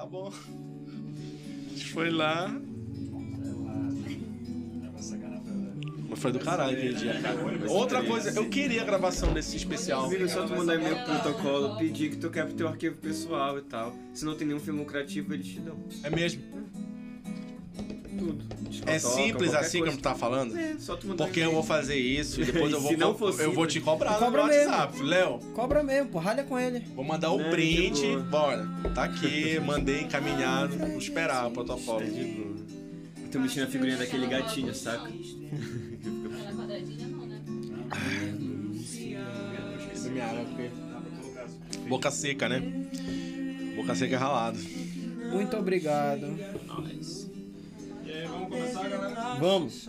Tá bom. A gente foi lá. Mas foi do caralho aquele dia, cara. Outra coisa, eu queria a gravação desse especial. Amigo, só tu mandar e-mail pro protocolo, pedir que tu quer pro teu arquivo pessoal e tal. Se não tem nenhum fim lucrativo, eles te dão. É mesmo? Tudo. É simples assim coisa. como tu tá falando? É, só tu mandar Porque eu vou fazer isso e depois eu vou, Se não for eu vou te cobrar no Cobra mesmo. WhatsApp. Léo, Cobra mesmo, pô, ralha com ele. vou mandar o Não, print. Bora. Tá aqui, mandei encaminhado. Vou esperar o protocolo. De boa. Tô mexendo a figurinha daquele gatinho, saca? Aquela quadradinha não, né? Minha Boca seca, né? Boca seca é ralado. Muito obrigado. E aí, vamos começar, galera? Vamos.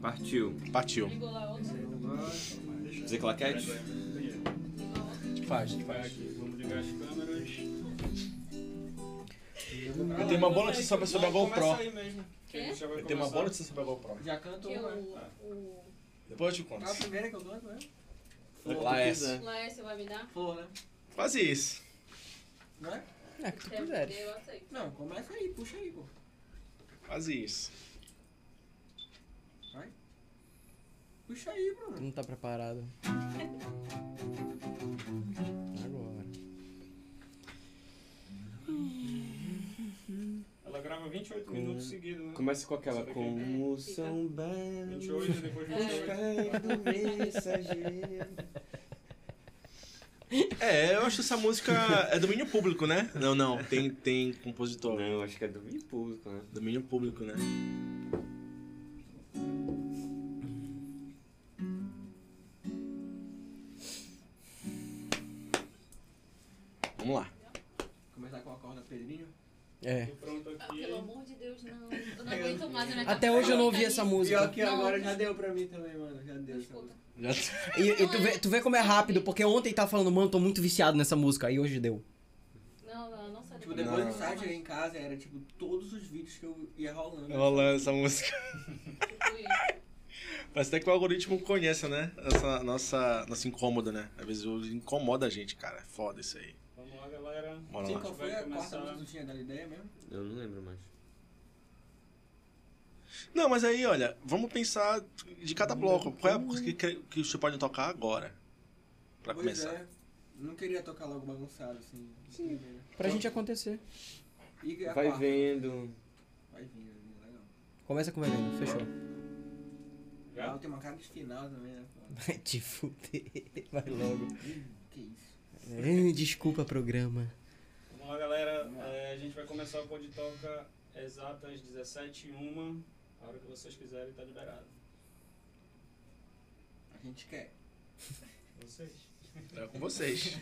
Partiu. Partiu. Fazer claquete? Faz. Aqui, vamos ligar as câmeras. Eu tenho uma boa notícia pra sobre a GoPro. Eu tenho uma boa notícia sobre a GoPro. Já canto Que uma. o, o Depois eu te conto. Qual a primeira que eu canto, né? Lá é essa. Laércio vai me dar? Flor, né? Faz isso. Não é? É, que tu Quer quiser. poder, eu aceito. Não, começa aí, puxa aí, pô. Faz isso. Puxa aí, Bruno. Não tá preparado. Agora. Ela grava 28 minutos seguidos, né? Começa com aquela Sabe como são belos 28 e depois 28. pés do mensageiro. É, eu acho essa música é domínio público, né? Não, não, tem, tem compositor. Não, acho que é do público, né? Domínio público, né? Vamos lá. Começar com a corda Pedrinho. É. Ah, pelo amor de Deus, não. Eu não aguento mais minha Até hoje eu não ouvi essa música. Pior que agora já deu pra mim também, mano. Já deu. Escuta. E, e tu, vê, tu vê como é rápido, porque ontem tava falando, mano, tô muito viciado nessa música, aí hoje deu. Não, não, não sai Tipo, depois Não. do site aí em casa, era tipo todos os vídeos que eu ia rolando. Rolando essa música. Tipo isso. Parece até que o algoritmo conhece, né? Essa nossa, nossa incômoda, né? Às vezes incomoda a gente, cara. É foda isso aí. Vamos lá, galera. Bora Sim, lá. qual foi a quarta música que tu tinha dado ideia mesmo? Eu não lembro mais. Não, mas aí, olha, vamos pensar de cada bloco. Qual é a música que, que você pode tocar agora? Pra pois começar. é. Não queria tocar logo bagunçado, assim. Sim. Pra gente acontecer. E a Vai quarta? vendo. Vai vindo, vai vindo, legal. Começa com o Vendo, fechou. Já? Ah, tem uma cara de final também, né? Vai te fuder, vai logo. Que isso. É, Desculpa, programa. Vamos lá, galera. É, a gente vai começar o Pode Toca exatas 17 h 01 A hora que vocês quiserem, tá liberado. A gente quer. Vocês. É com vocês.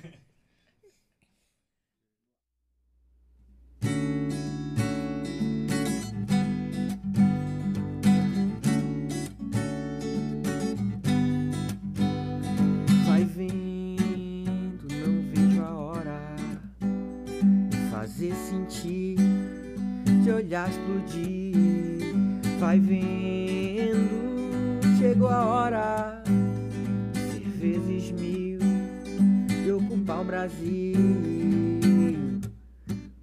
Vai vendo, não vejo a hora de fazer sentir, de olhar explodir. Vai vendo, chegou a hora de ser vezes mil e ocupar o Brasil.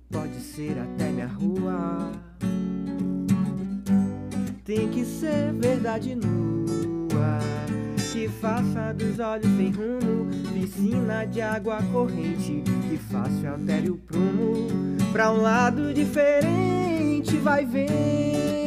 Pode ser até minha rua. Tem que ser verdade nua que faça dos olhos sem rumo piscina de água corrente que fácil altere o prumo pra um lado diferente vai vendo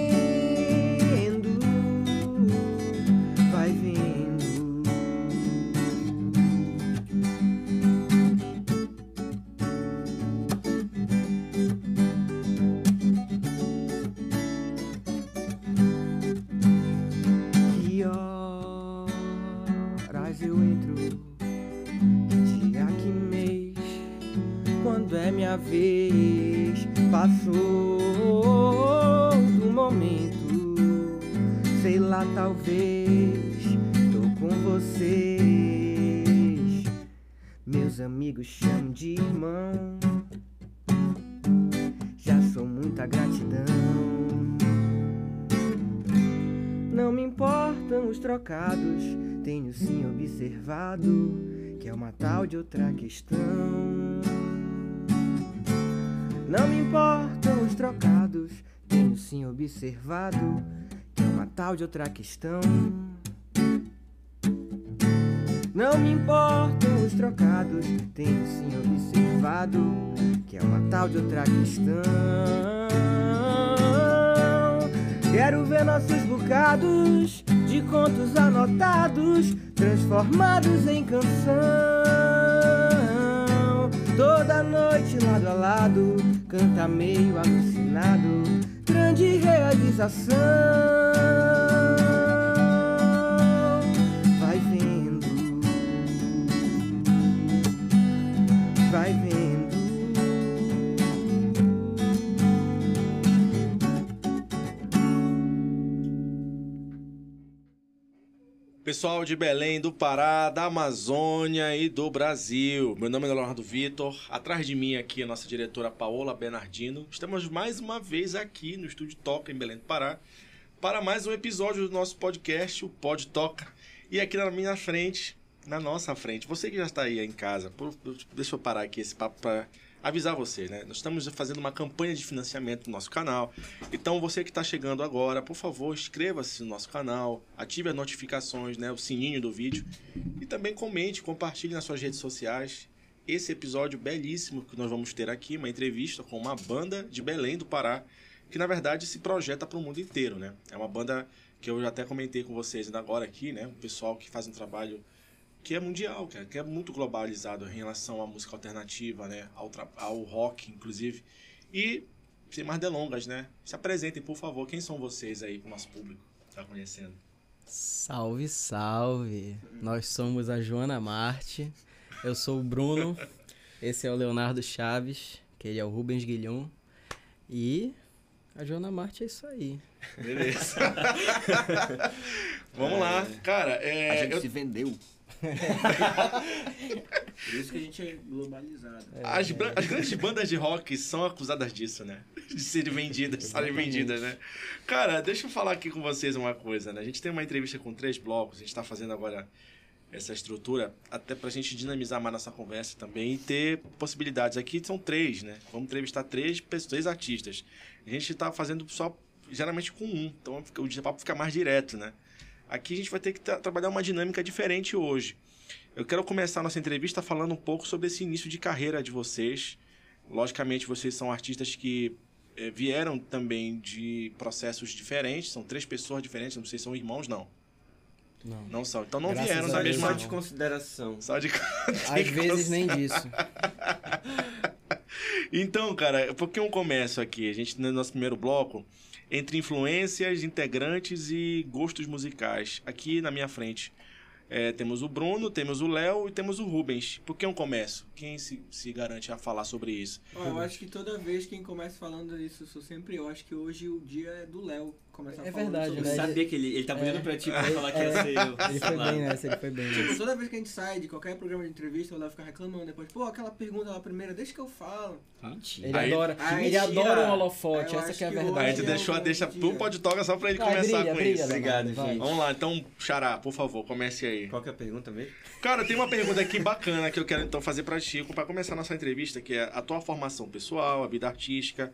sim observado que é uma tal de outra questão. Não me importam os trocados, tenho sim observado que é uma tal de outra questão. Não me importam os trocados, tenho sim observado que é uma tal de outra questão. Quero ver nossos bocados de contos anotados transformados em canção. Toda noite lado a lado, canta meio alucinado, grande realização. Vai vendo, vai vendo. Pessoal de Belém, do Pará, da Amazônia e do Brasil. Meu nome é Leonardo Vitor. Atrás de mim aqui a nossa diretora Paola Bernardino. Estamos mais uma vez aqui no Estúdio Toca, em Belém do Pará, para mais um episódio do nosso podcast, o Pod Toca. E aqui na minha frente, na nossa frente, você que já está aí em casa, deixa eu parar aqui esse papo para avisar você, né? Nós estamos fazendo uma campanha de financiamento no nosso canal. Então você que está chegando agora, por favor, inscreva-se no nosso canal, ative as notificações, né, o sininho do vídeo e também comente, compartilhe nas suas redes sociais esse episódio belíssimo que nós vamos ter aqui, uma entrevista com uma banda de Belém do Pará, que na verdade se projeta para o mundo inteiro, né? É uma banda que eu já até comentei com vocês ainda agora aqui, né? Um pessoal que faz um trabalho que é mundial, cara, que é muito globalizado em relação à música alternativa, né? Ao, ao rock, inclusive. E, sem mais delongas, né? Se apresentem, por favor. Quem são vocês aí para o nosso público que tá conhecendo? Salve, salve. Nós somos a Joana Marte. Eu sou o Bruno. Esse é o Leonardo Chaves, que ele é o Rubens Guilhom. E a Joana Marte é isso aí. Beleza. Vamos lá. Cara, é, A gente eu- se vendeu. Por isso que a gente é globalizado. as, bran- as grandes bandas de rock são acusadas disso, né? De serem vendidas, estarem vendidas, né? Cara, deixa eu falar aqui com vocês uma coisa, né? A gente tem uma entrevista com três blocos, a gente tá fazendo agora essa estrutura até pra gente dinamizar mais nossa conversa também e ter possibilidades. Aqui são três, né? Vamos entrevistar três, pessoas, três artistas. A gente tá fazendo só, geralmente com um, então o papo fica mais direto, né? Aqui a gente vai ter que tra- trabalhar uma dinâmica diferente hoje. Eu quero começar a nossa entrevista falando um pouco sobre esse início de carreira de vocês. Logicamente, vocês são artistas que eh, vieram também de processos diferentes, são três pessoas diferentes, não sei se são irmãos, não. Não. Não são. Então não Graças vieram da mesma. não. de consideração. Só de Às vezes nem disso. Então, cara, por que um começo aqui? A gente, no nosso primeiro bloco, entre influências, integrantes e gostos musicais. Aqui na minha frente é, temos o Bruno, temos o Léo e temos o Rubens. Por que um começo? Quem se, se garante a falar sobre isso? Ó, eu acho que toda vez quem começa falando isso sou sempre eu. Acho que hoje o dia é do Léo começar É verdade, sobre Eu né? isso. sabia que ele, ele tava É. olhando pra ti pra falar que ia ser eu. Ele foi bem nessa, ele foi bem Tipo, toda vez que a gente sai de qualquer programa de entrevista, o Léo fica reclamando depois. Pô, aquela pergunta lá primeira, deixa que eu falo. Mentira. Ele Aí- adora, Ah, ele mentira. adora um holofote, Eu essa que é a A verdade. gente Hoje é deixou a deixa pro pode toca só pra ele começar brilha, com brilha, isso. Obrigado, vai. gente. Vamos lá, então, Xará, por favor, comece aí. Qual que é a pergunta mesmo? Cara, tem uma pergunta aqui bacana que eu quero então fazer pra Chico, pra começar a nossa entrevista, que é a tua formação pessoal, a vida artística,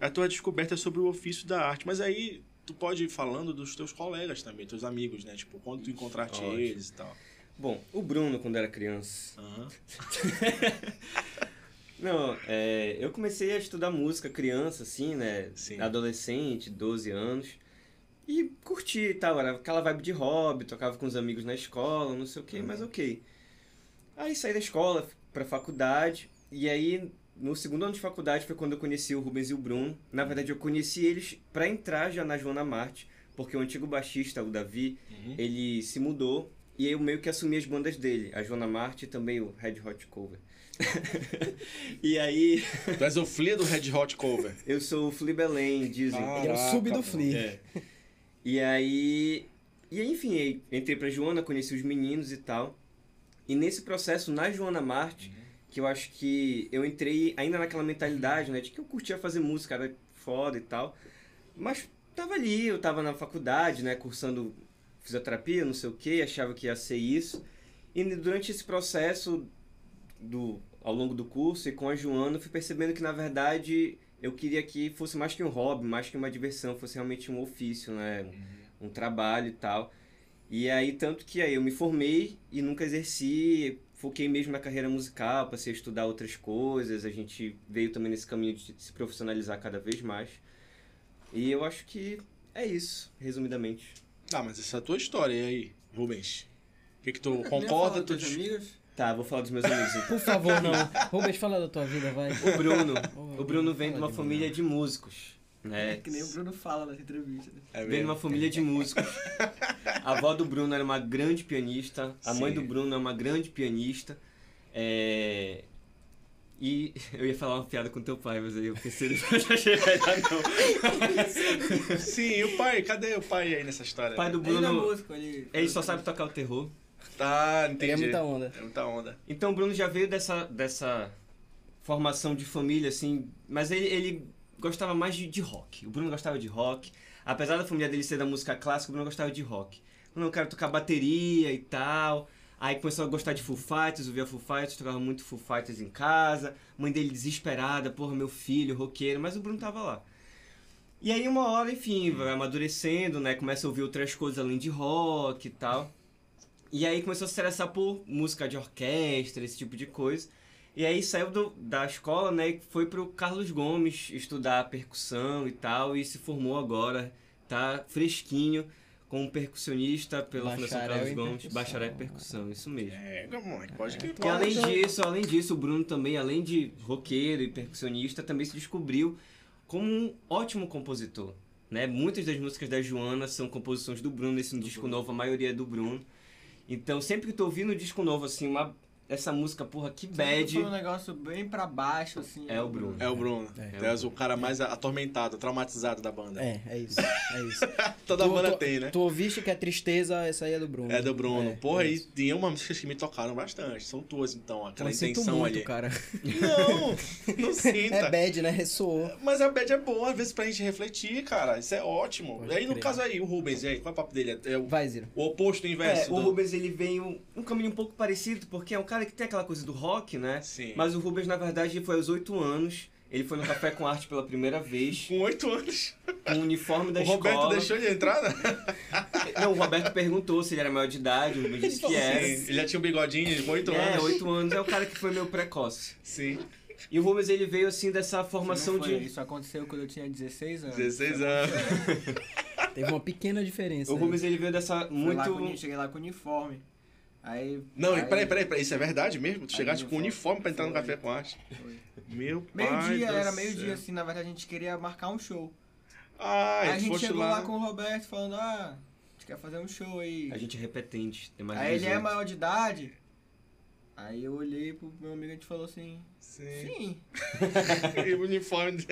a tua descoberta sobre o ofício da arte. Mas aí tu pode ir falando dos teus colegas também, teus amigos, né? Tipo, quando tu encontraste Ótimo. eles e tal. Bom, o Bruno, quando era criança. Aham. Não, é, eu comecei a estudar música criança, assim, né? Sim. Adolescente, 12 anos. E curti e tal, era aquela vibe de hobby, tocava com os amigos na escola, não sei o que, mas ok. Aí saí da escola, pra faculdade, e aí no segundo ano de faculdade foi quando eu conheci o Rubens e o Bruno. Na verdade, eu conheci eles pra entrar já na Joana Marte, porque o antigo baixista, o Davi, Uhum. ele se mudou e eu meio que assumi as bandas dele, a Joana Marte e também o Red Hot Cover. e aí, Tu és o Flea do Red Hot Cover. eu sou o Flea Belém, dizem. Ele é o sub do Caraca, Flea. É. E aí, e aí, enfim, entrei pra Joana, conheci os meninos e tal. E nesse processo, na Joana Marte, que eu acho que eu entrei ainda naquela mentalidade, né, de que eu curtia fazer música, era foda e tal. Mas tava ali, eu tava na faculdade, né, cursando fisioterapia, não sei o que, achava que ia ser isso. E durante esse processo do ao longo do curso e com a Joana eu fui percebendo que na verdade eu queria que fosse mais que um hobby, mais que uma diversão, fosse realmente um ofício, né? Um trabalho e tal. E aí, tanto que aí eu me formei e nunca exerci, foquei mesmo na carreira musical, passei a estudar outras coisas, a gente veio também nesse caminho de se profissionalizar cada vez mais. E eu acho que é isso, resumidamente. Ah, mas essa é a tua história, e aí, Rubens? O que, que tu concorda? Tu... dos amigos. Tá, vou falar dos meus amigos. então. Por favor, não. Rubens, fala da tua vida, vai. O Bruno, Ô, o Bruno vem de uma família de músicos? É que nem o Bruno fala nas entrevistas. né? É Vem de mesmo? uma família de músicos. A avó do Bruno era uma grande pianista. A mãe Sim. do Bruno é uma grande pianista. É... E eu ia falar uma piada com teu pai, mas aí eu pensei depois achei melhor não. Sim, e o pai? Cadê o pai aí nessa história? O pai do Ele não é Bruno, músico, ele... ele só sabe tocar o terror. Tá, entendi. Ele é muita onda. É muita onda. Então o Bruno já veio dessa, dessa formação de família, assim, mas ele, ele gostava mais de, de rock. O Bruno gostava de rock. Apesar da família dele ser da música clássica, o Bruno gostava de rock. Bruno, eu quero tocar bateria e tal. Aí começou a gostar de Foo Fighters, ouvia Foo Fighters, tocava muito Foo Fighters em casa. Mãe dele desesperada, porra, meu filho, roqueiro, mas o Bruno tava lá. E aí uma hora, enfim, vai amadurecendo, né? Começa a ouvir outras coisas além de rock e tal. E aí começou a se interessar por música de orquestra, esse tipo de coisa. E aí saiu do- da escola, né, e foi pro Carlos Gomes estudar percussão e tal, e se formou agora, tá fresquinho, como percussionista pela Fundação Carlos Gomes, bacharel em percussão, isso mesmo. É, moleque, pode que E além disso, além disso, o Bruno também, além de roqueiro e percussionista, também se descobriu como um ótimo compositor. Né? Muitas das músicas da Joana são composições do Bruno, esse disco novo, a maioria é do Bruno. Então, sempre que tu ouvindo no disco novo, assim, uma, essa música, porra, que bad, Foi um negócio bem pra baixo, assim. é o Bruno. É o Bruno. É. Tu és o cara mais atormentado, traumatizado da banda. É, é isso. É isso. Toda Tu- banda tu- tem, né? Tu ouviste que é tristeza, essa aí é do Bruno. É do Bruno. É, Porra, é e tem uma música que me tocaram bastante. São tuas, então, aquela Eu sinto intenção muito, ali. cara. Não, não sinta. É bad, né? Ressoou. Mas a bad é boa, às vezes, pra gente refletir, cara. Isso é ótimo. Pode e aí, no crer. caso aí, o Rubens, aí, qual é o papo dele? É o, Vai, Ziro. o oposto, o É, inverso o do... Rubens ele veio um caminho um pouco parecido, porque é um cara que tem aquela coisa do rock, né? Sim. Mas o Rubens, na verdade, foi aos 8 anos. Ele foi no Café com Arte pela primeira vez, Com oito anos. com o uniforme da o Roberto escola. deixou ele entrar, né? Não, o Roberto perguntou se ele era maior de idade, o Rubens disse que era. Sim. Ele já tinha um bigodinho com oito É, anos. 8 anos é o cara que foi meio precoce. Sim. E o Rubens ele veio assim dessa formação foi, de. Isso aconteceu quando eu tinha 16 anos. 16 anos. Teve uma pequena diferença. O. Rubens ele veio dessa Fui lá com, muito. cheguei lá com uniforme. Aí. Não, aí, e peraí, peraí, peraí, isso é verdade mesmo? Tu Aí, chegaste com uniforme. uniforme pra entrar no café com arte? Foi. Meu pai Meio-dia, era meio-dia, assim, na verdade a gente queria marcar um show. Ah, aí a gente chegou lá. lá com o Roberto falando, ah, a gente quer fazer um show aí. A gente é repetente, tem mais Aí ele é 18. maior de idade. Aí eu olhei pro meu amigo e a gente falou assim, Sim. sim. e o uniforme de...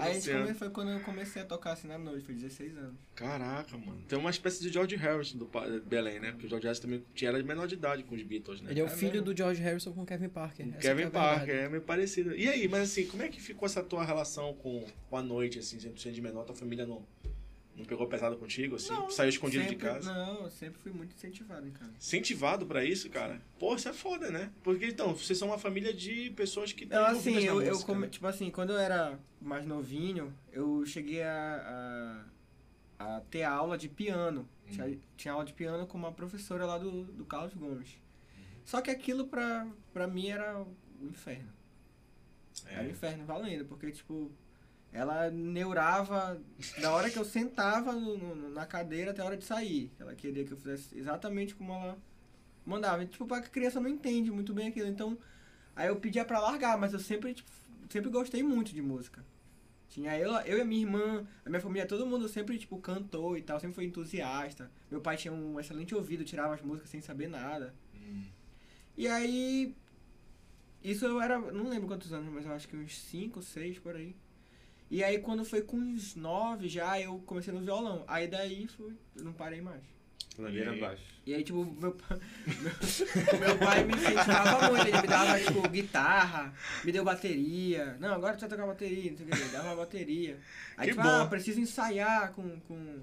Aí foi quando eu comecei a tocar assim na noite, foi 16 anos. Caraca, mano. Tem uma espécie de George Harrison do pa- Belém, né? Porque o George Harrison também tinha, era de menor de idade com os Beatles, né? Ele é o É filho mesmo. do George Harrison com Kevin Parker. Kevin é Parker, é meio parecido. E aí, mas assim, como é que ficou essa tua relação com, com a noite, assim, sendo de menor, tua família não, não pegou pesado contigo, assim? Não, Saiu escondido sempre, de casa? Não, eu sempre fui muito incentivado em casa. Incentivado pra isso, cara? Pô, isso é foda, né? Porque, então, vocês são uma família de pessoas que Não, assim, eu, eu come- né? tipo assim, quando eu era mais novinho, eu cheguei a, a, a ter aula de piano. Tinha, tinha aula de piano com uma professora lá do, do Carlos Gomes. Só que aquilo pra, pra mim era o inferno. Era o É. inferno valendo, porque, tipo, ela neurava da hora que eu sentava no- no- na cadeira até a hora de sair. Ela queria que eu fizesse exatamente como ela mandava. E, tipo, a criança não entende muito bem aquilo. Então, aí eu pedia pra largar, mas eu sempre, tipo, sempre gostei muito de música. Tinha eu, eu e a minha irmã, a minha família, todo mundo sempre, tipo, cantou e tal, sempre foi entusiasta. Meu pai tinha um excelente ouvido, tirava as músicas sem saber nada. Hum. E aí. Isso eu era. Não lembro quantos anos, mas eu acho que uns 5, 6 por aí. E aí quando foi com uns 9 já, eu comecei no violão. Aí daí fui. Eu não parei mais. Ladeira abaixo. E aí, tipo, meu, meu, meu pai me incentivava muito. Ele me dava, tipo, guitarra, me deu bateria. Não, agora tu vai tocar bateria, não sei o que. Ele dava uma bateria. Aí, Que tipo, bom. ah, preciso ensaiar com, com,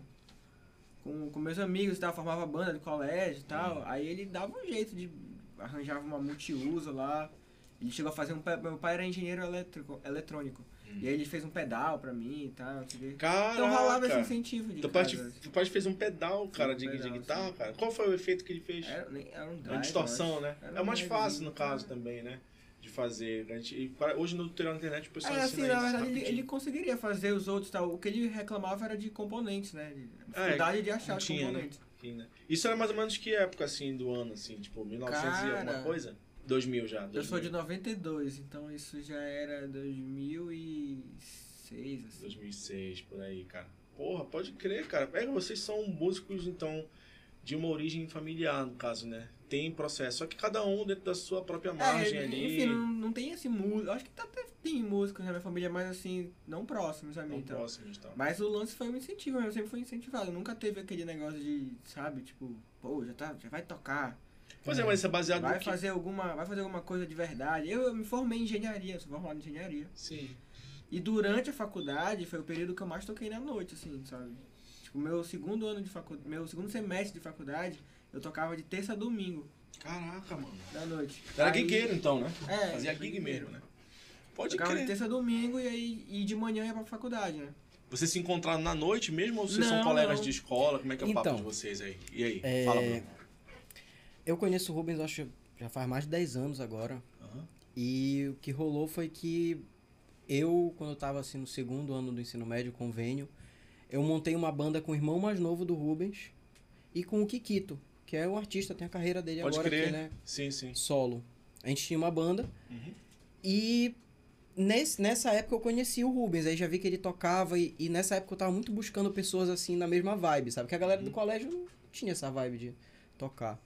com, com meus amigos e tal. Formava banda do colégio e tal. Aí ele dava um jeito de... Arranjava uma multiuso lá. Ele chegou a fazer um. Meu pai era engenheiro elétrico, eletrônico. E aí ele fez um pedal pra mim e tal, não sei o quê. Caraca! Então rolava esse incentivo de pai, casa. te- teu pai fez um pedal, cara, um de, de pedal, guitarra, sim. cara. Qual foi o efeito que ele fez? Era, nem- era um Uma drive, distorção, eu né? Era É o mais fácil, no caso, cara. também, né? De fazer. A gente, hoje no tutorial na internet o pessoal É, assim, na verdade, ele, ele conseguiria fazer os outros tal. O que ele reclamava era de componentes, né? De É, dificuldade de achar tinha, né? componentes. Sim, né? Isso era mais ou menos que época, assim, do ano, assim? Tipo, 1900 e alguma Cara, coisa? 2000 já. 2000. Eu sou de 92, então isso já era 2006, assim. 2006, por aí, cara. Porra, pode crer, cara. Pega, vocês são músicos, então, de uma origem familiar, no caso, né? Tem processo. Só que cada um dentro da sua própria margem É, ali. enfim, não, não tem esse músico. Acho que tá- até tem músicos na minha família, mas assim, não próximos a mim. tão Então. próximos e tal. Mas o lance foi um incentivo, eu sempre fui incentivado. Nunca teve aquele negócio de, sabe, tipo, pô, já, tá, já vai tocar. Pois é, mas isso é baseado Vai no que... fazer, alguma, vai fazer alguma coisa de verdade. Eu, eu me formei em engenharia, sou formado em engenharia. Sim. E durante a faculdade foi o período que eu mais toquei na noite, assim, sabe? Tipo, meu segundo ano de faculdade, meu segundo semestre de faculdade, eu tocava de terça a domingo Caraca, mano. da noite. Era Aí- gigueiro, então, né? É, Fazia gig mesmo, né? Pode Tocava de crer. terça a domingo e aí e de manhã ia pra faculdade, né? Vocês se encontraram na noite mesmo ou vocês são Não, colegas não. de escola? Como é que é o papo Então, de vocês aí? E aí? é, Fala, Bruno. Eu conheço o Rubens, acho que já faz mais de 10 anos agora. Aham. E o que rolou foi que eu, quando eu tava assim no segundo ano do ensino médio, convênio, eu montei uma banda com o irmão mais novo do Rubens e com o Kikito, que é um artista, tem a carreira dele Pode agora crer. que ele é Sim, sim. solo. A gente tinha uma banda Uhum. e nesse, nessa época eu conheci o Rubens, aí já vi que ele tocava e, e nessa época eu tava muito buscando pessoas assim na mesma vibe, sabe? Que a galera Uhum. do colégio não tinha essa vibe de tocar.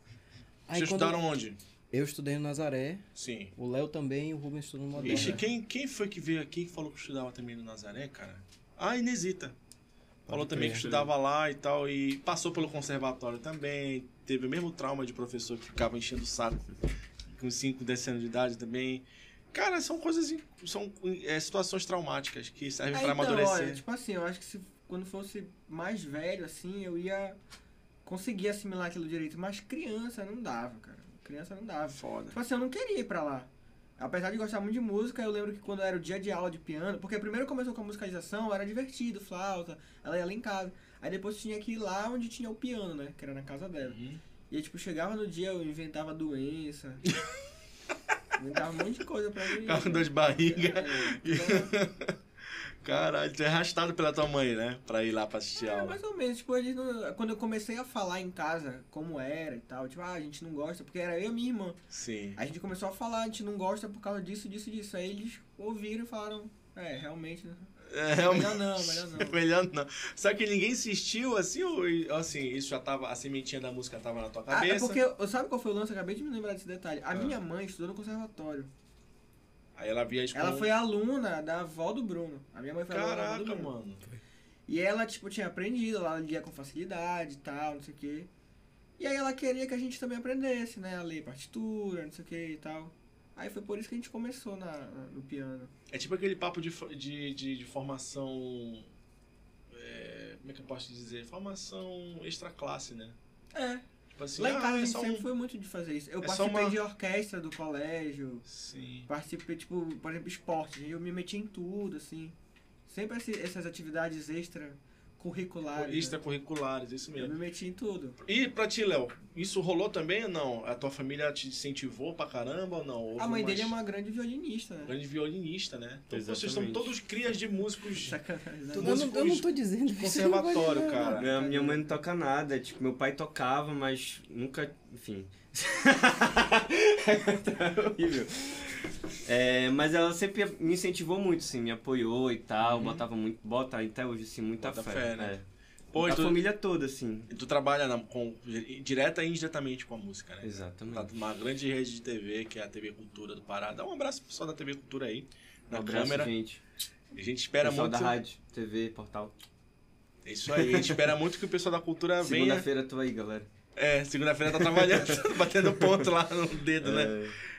Aí Vocês quando estudaram onde? eu estudei no Nazaré, Sim. o Léo também e o Rubens estudou no Moderna. Ixi, quem, quem foi que veio aqui que falou que estudava também no Nazaré, cara? Ah, Inesita. Falou também que estudava lá e tal, e passou pelo conservatório também. Teve o mesmo trauma de professor que ficava enchendo o saco com 5, 10 anos de idade também. Cara, são coisas, são é, situações traumáticas que servem É, pra então, amadurecer. olha, tipo assim, eu acho que se quando fosse mais velho, assim, eu ia conseguir assimilar aquilo direito. Mas criança não dava, cara. Criança não dava. Foda. Tipo assim, eu não queria ir pra lá. Apesar de gostar muito de música, eu lembro que quando era o dia de aula de piano, porque primeiro começou com a musicalização, era divertido, flauta, ela ia lá em casa. Aí depois tinha que ir lá onde tinha o piano, né? Que era na casa dela. Uhum. E aí, tipo, chegava no dia, eu inventava doença. inventava um monte de coisa pra mim. Dor de barriga. É, então, Caralho, tu é arrastado pela tua mãe, né? Pra ir lá pra assistir É, aula. mais ou menos. Tipo, quando eu comecei a falar em casa como era e tal, tipo, ah, a gente não gosta, porque era eu e minha irmã. Sim. A gente começou a falar, a gente não gosta por causa disso, disso, disso. Aí eles ouviram e falaram, é, realmente, né? É, realmente. Melhor não, melhor não. Melhor não. Só que ninguém insistiu assim, ou assim, isso já tava. A sementinha da música tava na tua Ah, cabeça. é porque, sabe qual foi o lance? Eu acabei de me lembrar desse detalhe. A Ah. minha mãe estudou no conservatório. Aí ela via isso Ela como- foi aluna da avó do Bruno. A minha mãe foi aluna da avó do Caraca, Bruno. mano. E ela, tipo, tinha aprendido, ela lia com facilidade e tal, não sei o quê. E aí ela queria que a gente também aprendesse, né? A ler partitura, não sei o que e tal. Aí foi por isso que a gente começou na, na- no piano. É tipo aquele papo de, de, de, de formação. é, como é que eu posso dizer? Formação extra classe, né? É. Tipo assim, Lá em ah, casa a é gente só sempre um... foi muito de fazer isso. Eu é participei uma- de orquestra do colégio, Sim. participei, tipo, por exemplo, esporte. Eu me meti em tudo, assim. Sempre essas atividades extracurriculares. né? Extracurriculares, isso Eu mesmo. me meti em tudo. E pra ti, Léo, isso rolou também ou não? A tua família te incentivou pra caramba ou não? Houve A mãe umas- dele é uma grande violinista, né? grande violinista, né? Então vocês Exatamente. são todos crias de músicos Sacanagem. né? Eu não, eu não tô dizendo de que isso não vale conservatório, nada. cara. Minha, minha mãe não toca nada. Tipo, meu pai tocava, mas nunca. Enfim. tá horrível. É, mas ela sempre me incentivou muito, assim, me apoiou e tal, botava muito, bota até hoje, assim, muita Bota fé. fé, né? É. Pô, a tu, família toda, assim. tu trabalha na- com, direta e indiretamente com a música, né? Exatamente. Tá numa grande rede de TV, que é a TV Cultura do Pará. Dá um abraço pro pessoal da TV Cultura aí, na Um abraço, câmera. gente. A gente espera Pessoal muito. da rádio, TV, portal. É isso aí, a gente espera muito que o pessoal da cultura venha. Segunda-feira tô aí, galera. É, segunda-feira tá trabalhando, batendo ponto lá no dedo, né?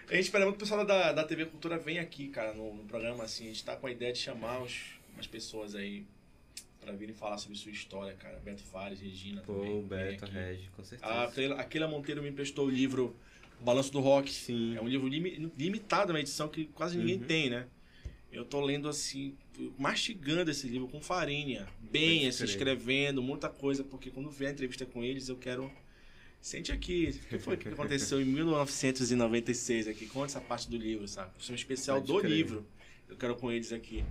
A gente espera muito que o pessoal da, da TV Cultura venha aqui, cara, no, no programa, assim. A gente tá com a ideia de chamar os, umas pessoas aí pra virem falar sobre sua história, cara. Beto Fares, Regina Pô, também. virem Beto. Regi, com certeza. A Keila- a Keila Monteiro me emprestou o livro Balanço do Rock. Sim. É um livro limi- limitado, uma edição que quase ninguém Uhum. tem, né? Eu tô lendo assim, mastigando esse livro com farinha. Bem, assim, escrevendo muita coisa, porque quando vier a entrevista com eles, eu quero. Sente aqui, o que foi que aconteceu em 1996 aqui? Conta essa parte do livro, sabe? Isso é um especial Pode do crer. livro. Eu quero com eles aqui.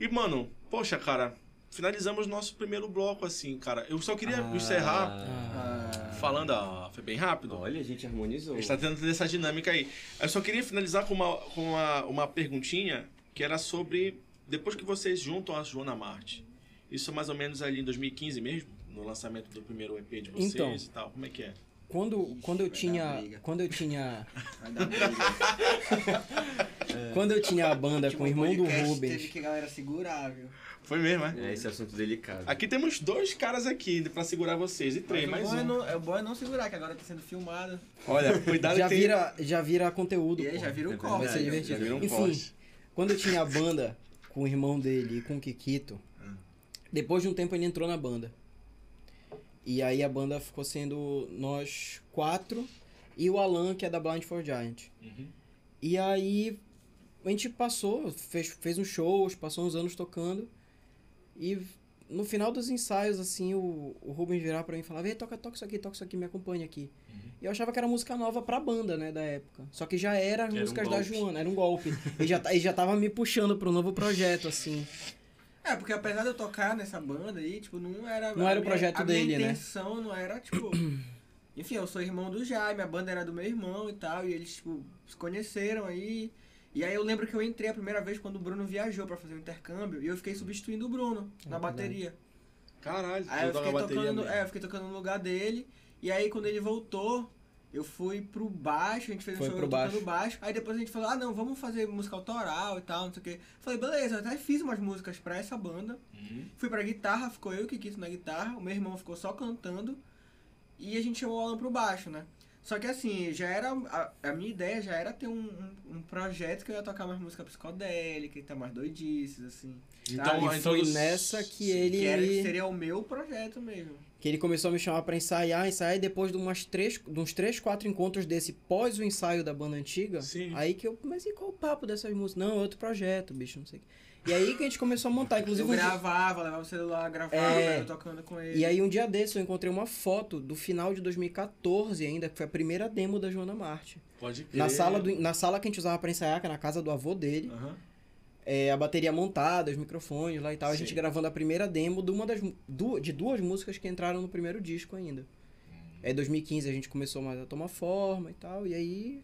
E, mano, poxa, cara, finalizamos nosso primeiro bloco, assim, cara. Eu só queria encerrar Ah, falando, ah, foi bem rápido. Olha, a gente harmonizou. A gente tá tentando essa dinâmica aí. Eu só queria finalizar com uma, com uma, uma perguntinha que era sobre. Depois que vocês juntam a Joana Marte. Isso é mais ou menos ali em 2015 mesmo? No lançamento do primeiro EP de vocês Então. e tal. Como é que é? Quando, quando eu tinha. Quando eu tinha. Vai dar briga. Quando eu tinha a banda Tipo, com o irmão do Rubens. Teve que a galera segurar, viu? Foi mesmo, é? É, esse assunto delicado. Aqui temos dois caras aqui pra segurar vocês. E três, Mas mais o bom é um. não, é, o bom é não segurar, que agora tá sendo filmado. Olha, cuidado Já que tem- vira, já vira conteúdo. E aí já vira um É corte. Vai ser divertido. já vira um Enfim, corte. quando eu tinha a banda com o irmão dele e com o Kikito, Ah. depois de um tempo ele entrou na banda. E aí a banda ficou sendo nós quatro e o Alan, que é da Blind for Giant. Uhum. E aí a gente passou, fez, fez uns shows, passou uns anos tocando. E no final dos ensaios, assim, o, o Rubens virar pra mim e falava, toca, toca isso aqui, toca isso aqui, me acompanha aqui. E eu achava que era música nova pra banda, né, da época. Só que já era Era um músicas da golpe. Joana, era um golpe. ele, já, tá- ele já tava me puxando pro novo projeto, assim. É, porque apesar de eu tocar nessa banda aí, tipo, não era. Não a era o minha- projeto a dele, né? intenção não era, tipo. Enfim, eu sou irmão do Jaime, a banda era do meu irmão e tal, e eles, tipo, se conheceram aí. E aí eu lembro que eu entrei a primeira vez quando o Bruno viajou pra fazer um intercâmbio e eu fiquei substituindo o Bruno na É verdade. bateria. Caralho, Aí eu fiquei a bateria tocando, é, eu fiquei tocando no lugar dele. E aí quando ele voltou, eu fui pro baixo, a gente fez um Foi show pro tocando baixo. Aí depois a gente falou, ah não, vamos fazer música autoral e tal, não sei o quê. Falei, beleza, eu até fiz umas músicas pra essa banda. Uhum. Fui pra guitarra, ficou eu que quis na guitarra, o meu irmão ficou só cantando. E a gente chamou o Alan pro baixo, né? Só que assim, já era. A, a minha ideia já era ter um, um, um projeto que eu ia tocar mais música psicodélica e tá mais doidices, assim. Então, e então foi nessa que ele... Que era, que seria o meu projeto mesmo. Que ele começou a me chamar pra ensaiar, ensaiar, e depois de, umas três, de uns três, quatro encontros desse pós o ensaio da banda antiga, Sim. aí que eu, mas e qual o papo dessas músicas? Não, é outro projeto, bicho, não sei o quê. E aí que a gente começou a montar, Eu inclusive... um dia- gravava, levava o celular, gravava, É. eu tocando com ele. E aí um dia desse eu encontrei uma foto do final de 2014 ainda, que foi a primeira demo da Joana Marte. Pode crer. Na sala, do, na sala que a gente usava pra ensaiar, que é na casa do avô dele, Aham. É, a bateria montada, os microfones lá e tal, a Sim. gente gravando a primeira demo de, uma das, du- de duas músicas que entraram no primeiro disco ainda. Aí em 2015 a gente começou mais a tomar forma e tal, e aí.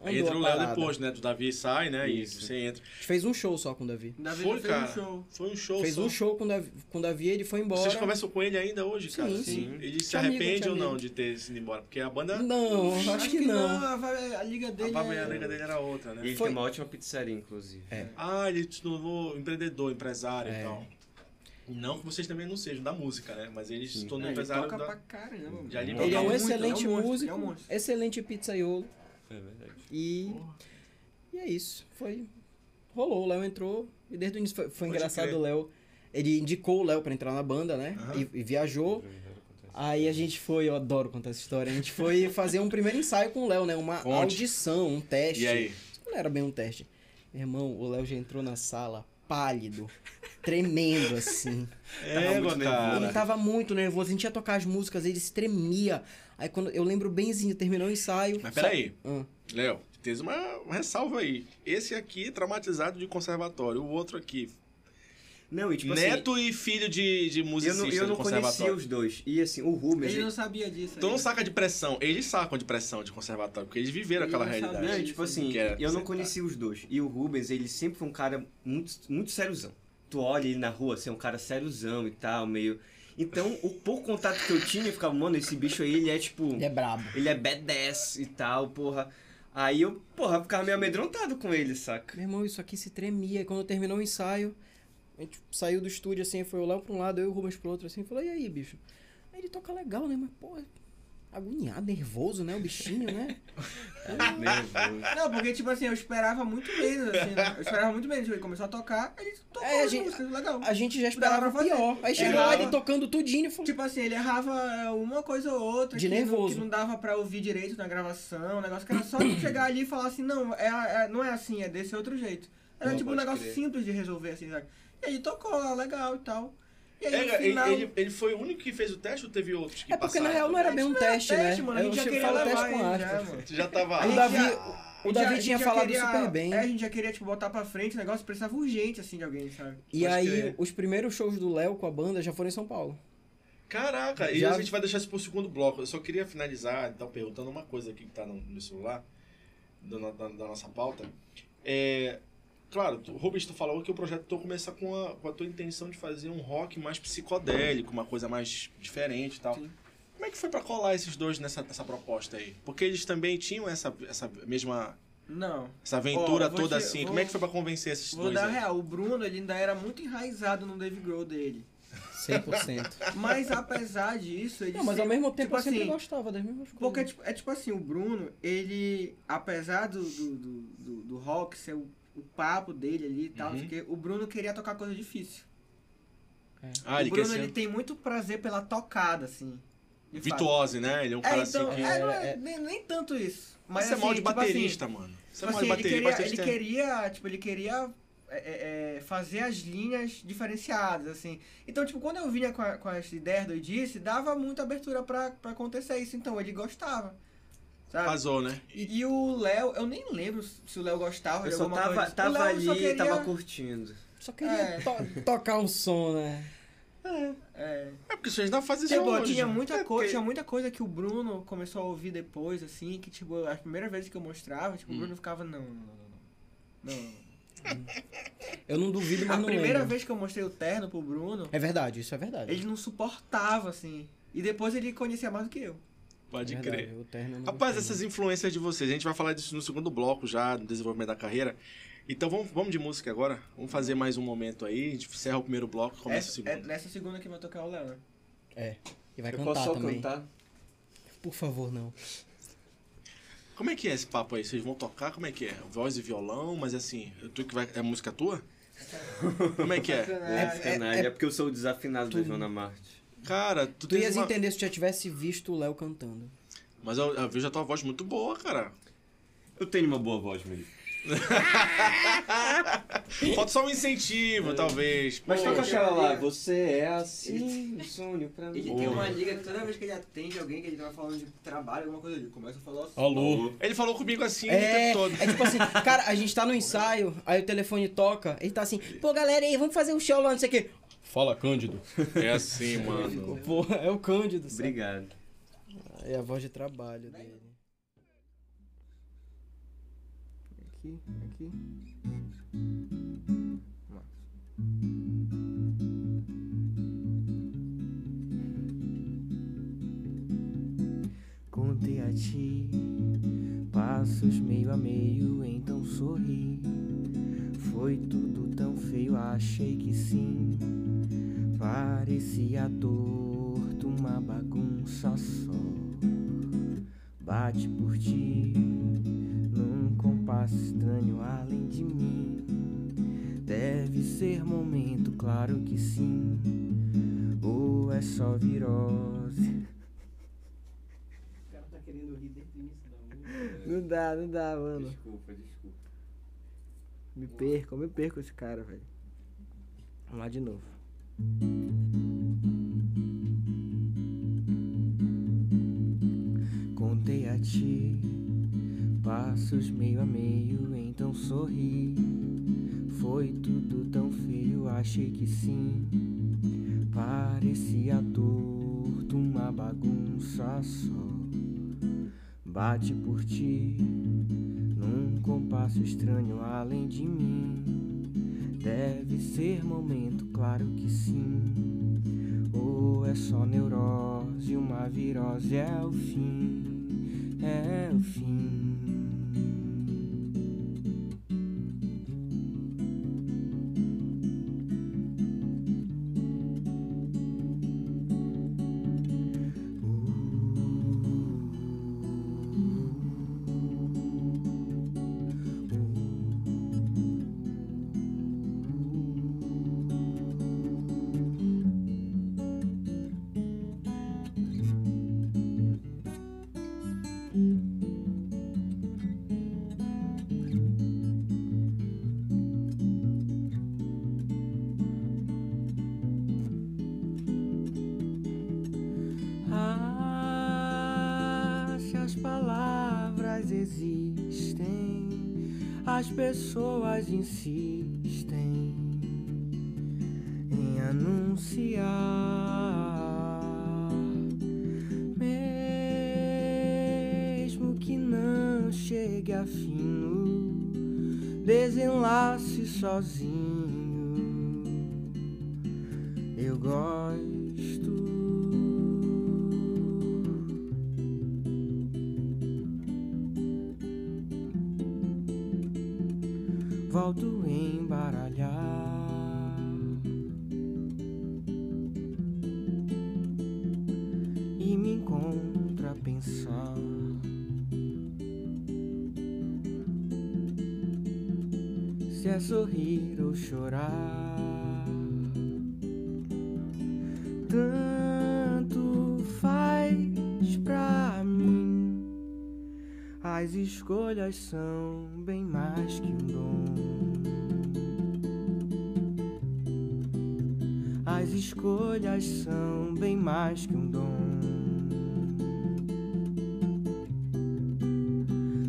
Aí andou entra a o Léo depois, né? Do Davi sai, né? Isso. E você entra. A gente fez um show só com o Davi. Davi Foi, fez cara. um show. Foi um show fez só. um show com o Davi, com o Davi ele foi embora. Vocês conversam com ele ainda hoje, Sim, cara? sim. Ele se amigo, arrepende ou não de ter ido embora? Porque a banda. Não, acho, que, não. A, va- a liga A dele baba é... negra dele era outra, E né? ele Foi- tem uma ótima pizzaria, inclusive. É. Ah, ele se tornou empreendedor, empresário e É. tal. Não que vocês também não sejam da música, né? Mas ele se Sim. tornou É, ele empresário toca da. pra caramba. Mano. pra Ele é um Toca excelente é músico, ele é excelente pizzaiolo. É verdade. E. E é isso. Foi. Rolou, o Léo entrou. E desde o início foi, foi engraçado crer. o Léo. Ele indicou o Léo pra entrar na banda, né? Aham. E, e viajou. Aí a gente foi, eu adoro contar essa história. A gente foi fazer um primeiro ensaio com o Léo, né? Uma Conte. audição, um teste. E aí? Não era bem um teste. Meu irmão, o Léo já entrou na sala pálido, tremendo assim. É, muito cara. Ele tava muito nervoso, a gente ia tocar as músicas, ele se tremia. Aí quando eu lembro benzinho, terminou o ensaio. Mas só- peraí, Ah. Léo, tens uma, uma ressalva aí. Esse aqui, traumatizado de conservatório. O outro aqui, Não, e tipo assim, neto e filho de, de eu musicista não, eu não conhecia os dois. E assim, o Rubens. Ele não sabia disso. Tu não aí. saca de pressão. Eles sacam de pressão de conservatório, porque eles viveram aquela não realidade. Não, tipo assim, que era eu não conhecia os dois. E o Rubens, ele sempre foi um cara muito, muito sériozão. Tu olha ele na rua, assim, é um cara sériozão e tal, meio. Então, o pouco contato que eu tinha, eu ficava, mano, esse bicho aí, ele é tipo. Ele é brabo. Ele é badass e tal, porra. Aí eu, porra, ficava meio amedrontado com ele, saca? Meu irmão, isso aqui se tremia. E quando terminou o ensaio, a gente saiu do estúdio assim, foi o Léo pra um lado, eu e o Rubens pro outro, assim, falou, e aí, bicho? Aí ele toca legal, né? Mas, porra. Agoniado, nervoso, né? O bichinho, né? Nervoso. Não, porque, tipo assim, eu esperava muito menos, assim, né? Eu esperava muito menos. Ele começou a tocar, ele tocou É, a gente- músicas, legal. A gente já esperava Dava pra fazer. pior. Aí chegou Errava. ele tocando tudinho e falou. Tipo assim, ele errava uma coisa ou outra. De que não- nervoso. que não dava pra ouvir direito na gravação. Um negócio que era só tipo, chegar ali e falar assim, não, é, é- não é assim, é desse outro jeito. Era Não, tipo um negócio crer. simples de resolver, assim, sabe? E aí tocou lá, legal e tal. E aí É, final... ele, ele foi o único que fez o teste ou teve outros que É porque passaram? na real não era bem um teste, teste, né? mano, a gente Eu já queria levar teste com ele, aspas. já, mano. Tu já tava... A O gente Davi- já- o gente Davi já- gente tinha falado queria- super bem. É, a gente já queria, tipo, botar pra frente o negócio, precisava urgente, assim, de alguém, sabe? E Pode aí, crer. os primeiros shows do Léo com a banda já foram em São Paulo. Caraca, e Já- a gente vai deixar isso pro segundo bloco. Eu só queria finalizar, então, perguntando uma coisa aqui que tá no, no celular, da- da nossa pauta. É, claro, tu- o Rubens, tu falou que o projeto tu começar com a, com a tua intenção de fazer um rock mais psicodélico, uma coisa mais diferente e tal. Sim. Como é que foi pra colar esses dois nessa, nessa proposta aí? Porque eles também tinham essa, essa mesma Não. essa aventura vou toda te- assim. vou- Como é que foi pra convencer esses Vou dois dar aí? real, o Bruno, ele ainda era muito enraizado no Dave Grohl dele. 100%. Mas apesar disso, ele Não, mas ao sempre- mesmo tempo tipo eu sempre assim, gostava das mesmas coisas. Porque é tipo, é tipo assim, o Bruno, ele, apesar do, do, do, do- do rock ser o, o papo dele ali e tal, Uhum. porque o Bruno queria tocar coisa difícil. Ah, o ele Bruno, ser ele tem muito prazer pela tocada, assim. virtuose, né? Ele é um cara É, então, assim que... é, é, é- é- nem, nem tanto isso. Mas você é mal assim, de tipo assim, baterista, mano. Você é Tipo mal assim, de ele baterista. queria, baterista ele é- queria, tipo, ele queria é, é, é, fazer as linhas diferenciadas, assim. Então, tipo, quando eu vinha com, a, com as ideias do Edice, dava muita abertura pra, pra acontecer isso. Então, ele gostava, sabe? Vazou, né? E, e o Léo, eu nem lembro se o Léo gostava Eu de só alguma tava, coisa. O tava ali só e queria- tava curtindo. Só queria É. to- tocar um som, né? É. É porque vocês não fazem isso Tipo, hoje. tinha muita, É porque- tinha muita coisa que o Bruno começou a ouvir depois, assim, que, tipo, as primeiras vezes que eu mostrava, tipo, o Hum. Bruno ficava, não, não, não, não, não. não. Eu não duvido, mas A não primeira lembro. vez que eu mostrei o terno pro Bruno, É verdade, isso é verdade. ele não suportava, assim. E depois ele conhecia mais do que eu. Pode É crer. verdade, o não Rapaz, essas influências de vocês, a gente vai falar disso no segundo bloco já, no desenvolvimento da carreira. Então vamos, vamos de música agora? Vamos fazer mais um momento aí, a gente encerra o primeiro bloco e começa o Essa- é, segundo. nessa segunda que vai tocar o Léo, né? não. E vai Eu cantar posso só também. cantar? Por favor, não. Como é que é esse papo aí? Vocês vão tocar? Como é que é? Voz e violão, mas assim, tu que vai. É música tua? Como é que é? É, sacanagem. É, porque eu sou o desafinado da Joana Marte. Cara, tu, Tu ias uma... entender se tu já tivesse visto o Léo cantando. Mas eu, eu vejo a tua voz muito boa, cara. Eu tenho uma boa voz mesmo. Falta só um incentivo, talvez. Mas toca aquela lá, você é assim, um sonho pra mim. Ele tem uma liga que toda vez que ele atende alguém que ele tava falando de trabalho, alguma coisa, ele começa a falar assim. Alô? Ele falou comigo assim o É, tempo todo. é tipo assim, cara, a gente tá no ensaio, aí o telefone toca, ele tá assim, pô galera aí, vamos fazer um show lá, não sei o quê. Fala, Cândido. É assim, mano. Pô, é o Cândido, sabe? Obrigado. É a voz de trabalho dele. Aqui, aqui. Contei a ti passos meio a meio, então sorri. Foi tudo tão feio, achei que sim. Parecia torto, uma bagunça só. Bate por ti num compasso estranho além de mim. Deve ser momento, claro que sim. Ou é só virose. O cara tá querendo rir desde o início da música. Não dá, não dá, mano. Desculpa, desculpa. Me perco, eu me perco esse cara, velho. Vamos lá de novo. Contei a ti passos meio a meio, então sorri. Foi tudo tão feio, achei que sim. Parecia torto, uma bagunça só. Bate por ti num compasso estranho além de mim. Deve ser momento, claro que sim. Ou é só neurose, uma virose é o fim, é o fim. Escolhas são bem mais que um dom. As escolhas são bem mais que um dom.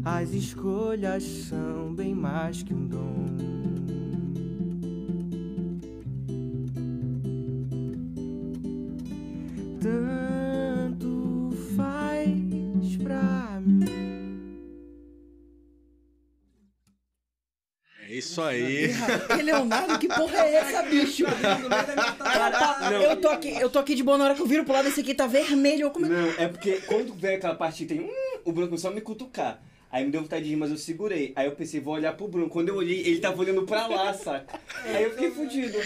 As escolhas são bem mais que um dom. Leonardo, que porra é essa, bicho? Cara, tá- eu, tô aqui, eu tô aqui de boa na hora que eu viro pro lado, esse aqui tá vermelho. Como é... Não, é porque quando veio aquela parte que tem. Hum, o Bruno começou a me cutucar. Aí me deu vontade de rir, mas eu segurei. Aí eu pensei, vou olhar pro Bruno. Quando eu olhei, ele tava olhando pra lá, saca? Aí eu fiquei fudido.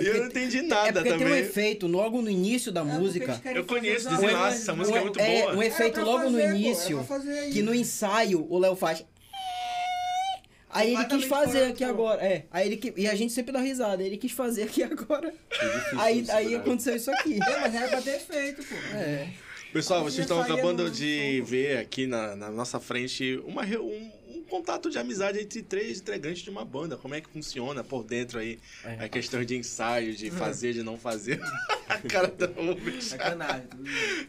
E eu não entendi É nada porque tem um também. efeito logo no início da música. Eu conheço fazer Desenlace, essa música é muito é, boa. um efeito logo no fazer, pô, início, é aí. que no ensaio o Léo faz. Aí ele quis fazer aqui agora. É, aí ele que- e a gente sempre dá risada. Ele quis fazer aqui agora. difícil Aí, de aí segurar. aconteceu isso aqui. É, mas era pra ter feito, pô. É. Pessoal, vocês estão acabando de ver aqui na, na nossa frente uma, um, um contato de amizade entre três integrantes de uma banda. Como é que funciona por dentro aí a questão de ensaio, de fazer, de não fazer. a cara do Rubens. Sacanagem.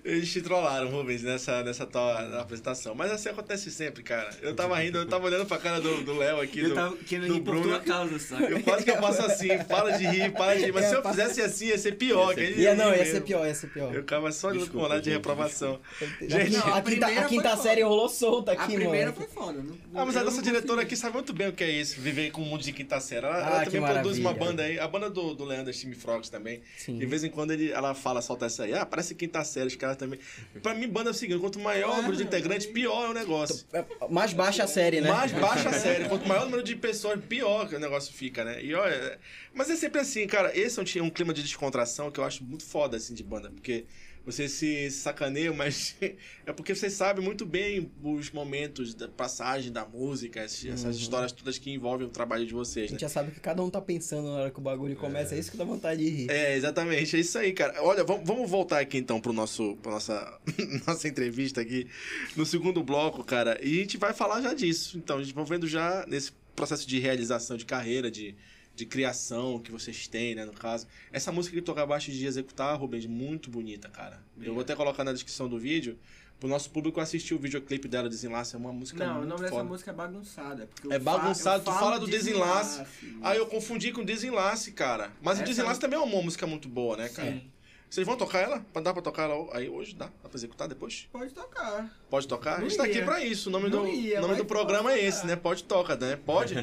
Eles te trollaram, Rubens, nessa, nessa tua apresentação. Mas assim acontece sempre, cara. Eu tava rindo, eu tava olhando pra cara do do Léo aqui, Eu do, tava querendo do ir por Bruno. tua causa, saca? Eu quase que eu faço assim, para de rir, para de rir. Mas É, se eu passa- fizesse assim, ia ser pior. Ia ser que Ia, não, ia mesmo. ser pior, ia ser pior. Eu ficava só olhando com vontade de reprovação. A Gente, Não, a a quinta, a quinta série rolou solta A aqui, primeira mano. foi foda. não- Ah, mas a nossa diretora aqui sabe muito bem o que é isso, viver com um mundo de quinta série. Ela, Ah, ela também produz uma banda aí, a banda do, do Leandro Steam Frogs também. Sim. De vez em quando ele, ela fala, solta essa aí, ah, parece quinta série, os caras também. Pra mim, banda é o seguinte, quanto maior o número de integrantes, pior é o negócio. É, Mais baixa a série, né? Mais baixa a série, quanto maior o número de pessoas, pior que o negócio fica, né? E olha, mas é sempre assim, cara, esse é um, um clima de descontração que eu acho muito foda, assim, de banda, porque você se sacaneia, mas é porque você sabe muito bem os momentos da passagem da música, essas, essas histórias todas que envolvem o trabalho de A vocês, né? gente já sabe o que cada um tá pensando na hora que o bagulho começa. É, isso que dá vontade de rir. É, exatamente, é isso aí, cara. Olha, vamos, vamos voltar aqui então pro nosso, pra nossa, nossa entrevista aqui no segundo bloco, cara. E a gente vai falar já disso. Então, a gente vai vendo já nesse processo de realização de carreira, de, de criação que vocês têm, né, no caso. Essa música que tu acabaste de executar, Rubens, muito bonita, cara. Eu vou até colocar na descrição do vídeo. Pro nosso público assistir o videoclipe dela, Desenlace, é uma música Não, o muito nome dessa foda. música é bagunçada. É fa- bagunçado, eu tu fala do desenlace. desenlace. Aí eu confundi com Desenlace, cara. Mas o Essa- Desenlace também é uma música muito boa, né, cara? Sim. Vocês vão tocar ela? Dá pra tocar ela aí hoje? Dá? Dá pra executar depois? Pode tocar. Pode tocar? Não a gente tá ia. aqui pra isso. O nome, Não do, ia, nome do programa é esse, tocar. né? Pode toca, né? Pode?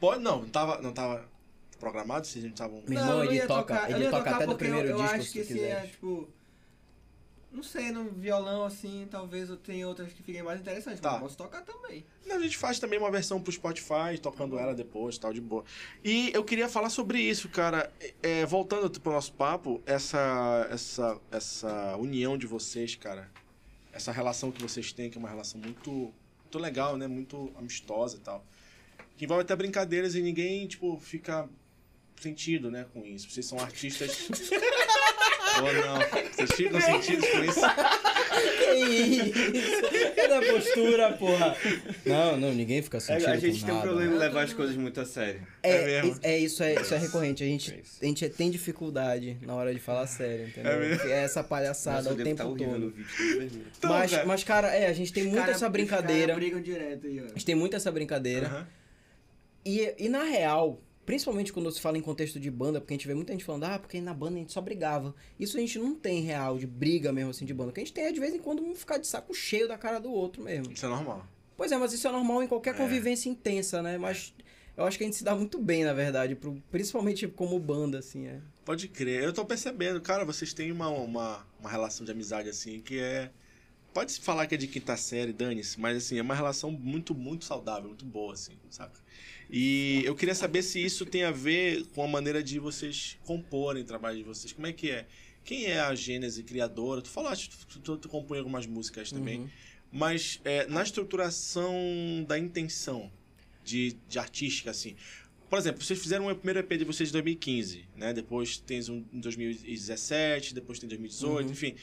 Pode? Não, não tava, não tava programado? Vocês não estavam... Meu Não, irmão, eu não ele ia toca- tocar. Eu ele toca tocar até do primeiro eu, disco, Eu acho se que tu esse é, tipo... Não sei, no violão, assim, talvez eu tenha outras que fiquem mais interessantes. Tá. Mas eu posso tocar também. Não, a gente faz também uma versão pro Spotify, tocando ela depois, tal, de boa. E eu queria falar sobre isso, cara. É, voltando pro nosso papo, essa, essa, essa união de vocês, cara. Essa relação que vocês têm, que é uma relação muito, muito legal, né? Muito amistosa e tal. Que envolve até brincadeiras e ninguém, tipo, fica sentido, né, com isso. Vocês são artistas. Ou não? Vocês ficam sentidos por isso? Que isso? É da postura, porra. Não, não, ninguém fica É, sentindo a gente com tem um problema em levar as coisas muito a sério. É, É mesmo? é, isso, é, isso é recorrente. A gente, É a gente tem dificuldade na hora de falar sério, entendeu? É mesmo? É essa palhaçada Nossa, o tempo tá todo. vídeo. Então, mas, cara. mas, cara, é, a gente tem muito cara- essa brincadeira. brigam direto aí, ó. A gente tem muito essa brincadeira. Aham. E, e na real, principalmente quando se fala em contexto de banda, porque a gente vê muita gente falando, ah, porque na banda a gente só brigava. Isso a gente não tem real de briga mesmo assim de banda. O que a gente tem é de vez em quando um ficar de saco cheio da cara do outro mesmo. Isso é normal. Pois é, mas isso é normal em qualquer É. convivência intensa, né? Mas eu acho que a gente se dá muito bem, na verdade, pro, principalmente como banda, assim, é. Pode crer. Eu tô percebendo, cara, vocês têm uma, uma, uma relação de amizade assim que é. Pode se falar que é de quinta série, dane-se, mas assim, é uma relação muito, muito saudável, muito boa, assim, saca? E eu queria saber se isso tem a ver com a maneira de vocês comporem o trabalho de vocês. Como é que é? Quem é a Gênese criadora? Tu falaste, tu, tu, tu compõe algumas músicas também. Uhum. Mas é, na estruturação da intenção de, de artística, assim. Por exemplo, vocês fizeram o primeiro EP de vocês em 2015, né? Depois tem um em 2017, depois tem 2018, Uhum. enfim.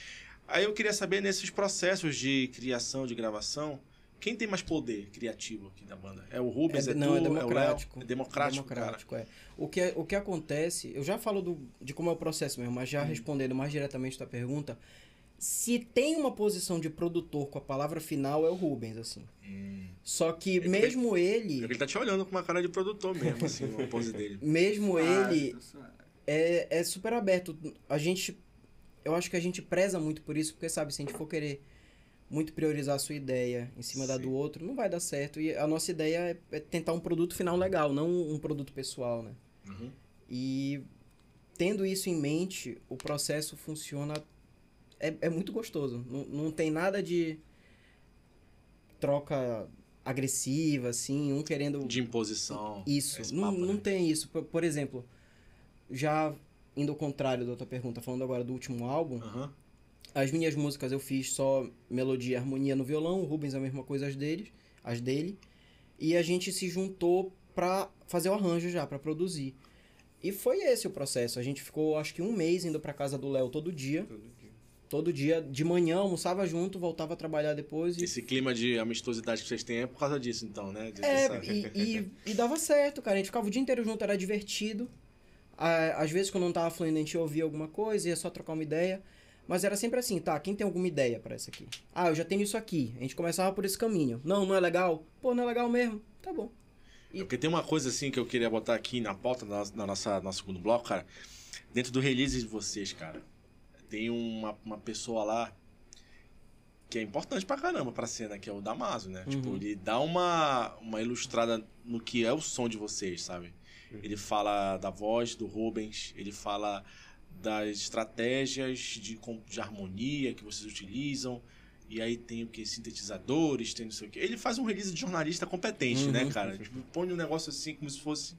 Aí eu queria saber nesses processos de criação, de gravação, quem tem mais poder criativo aqui da banda? É o Rubens, é, É- não, tu, é o Léo? democrático. É democrático, democrático, é. O que, é- o que acontece, eu já falo do, de como é o processo mesmo, mas já respondendo mais diretamente a tua pergunta, se tem uma posição de produtor com a palavra final é o Rubens, assim. Só que Ele- mesmo cara. ele, Ele tá te olhando com uma cara de produtor mesmo, assim, a pose dele. mesmo Suave, ele é, é super aberto. A gente. Eu acho que a gente preza muito por isso, porque sabe, se a gente for querer muito priorizar a sua ideia em cima da Sim. do outro, não vai dar certo. E a nossa ideia é, é tentar um produto final legal, não um produto pessoal, né? Uhum. E tendo isso em mente, o processo funciona. É, é muito gostoso. Não, não tem nada de troca agressiva, assim, um querendo. De imposição. Isso, esse não, papo, não né? tem isso. Por, por exemplo, já indo ao contrário da tua pergunta, falando agora do último álbum, Aham. As minhas músicas eu fiz só melodia e harmonia no violão, o Rubens a mesma coisa as deles, as dele, e a gente se juntou pra fazer o arranjo já, pra produzir. E foi esse o processo. A gente ficou acho que um mês indo pra casa do Léo todo dia. Todo dia. Todo dia, de manhã, almoçava junto, voltava a trabalhar depois e Esse clima de amistosidade que vocês têm é por causa disso, então, né? De- É, e, e, e dava certo, cara. A gente ficava o dia inteiro junto, era divertido. Às vezes, quando não tava fluindo, a gente ouvia alguma coisa, ia só trocar uma ideia. Mas era sempre assim, tá, quem tem alguma ideia pra essa aqui? Ah, eu já tenho isso aqui. A gente começava por esse caminho. Não, não é legal? Pô, não é legal mesmo? Tá bom. É Porque tem uma coisa assim que eu queria botar aqui na pauta da na nossa nosso segundo bloco, cara. Dentro do release de vocês, cara, tem uma, uma pessoa lá que é importante pra caramba pra cena, que é o Damaso, né? Tipo, Uhum. ele dá uma, uma ilustrada no que é o som de vocês, sabe? Ele fala da voz do Rubens, ele fala das estratégias de, de harmonia que vocês utilizam. E aí tem o que? Sintetizadores, tem não sei o que. Ele faz um release de jornalista competente, Uhum. né, cara? Tipo, põe um negócio assim como se fosse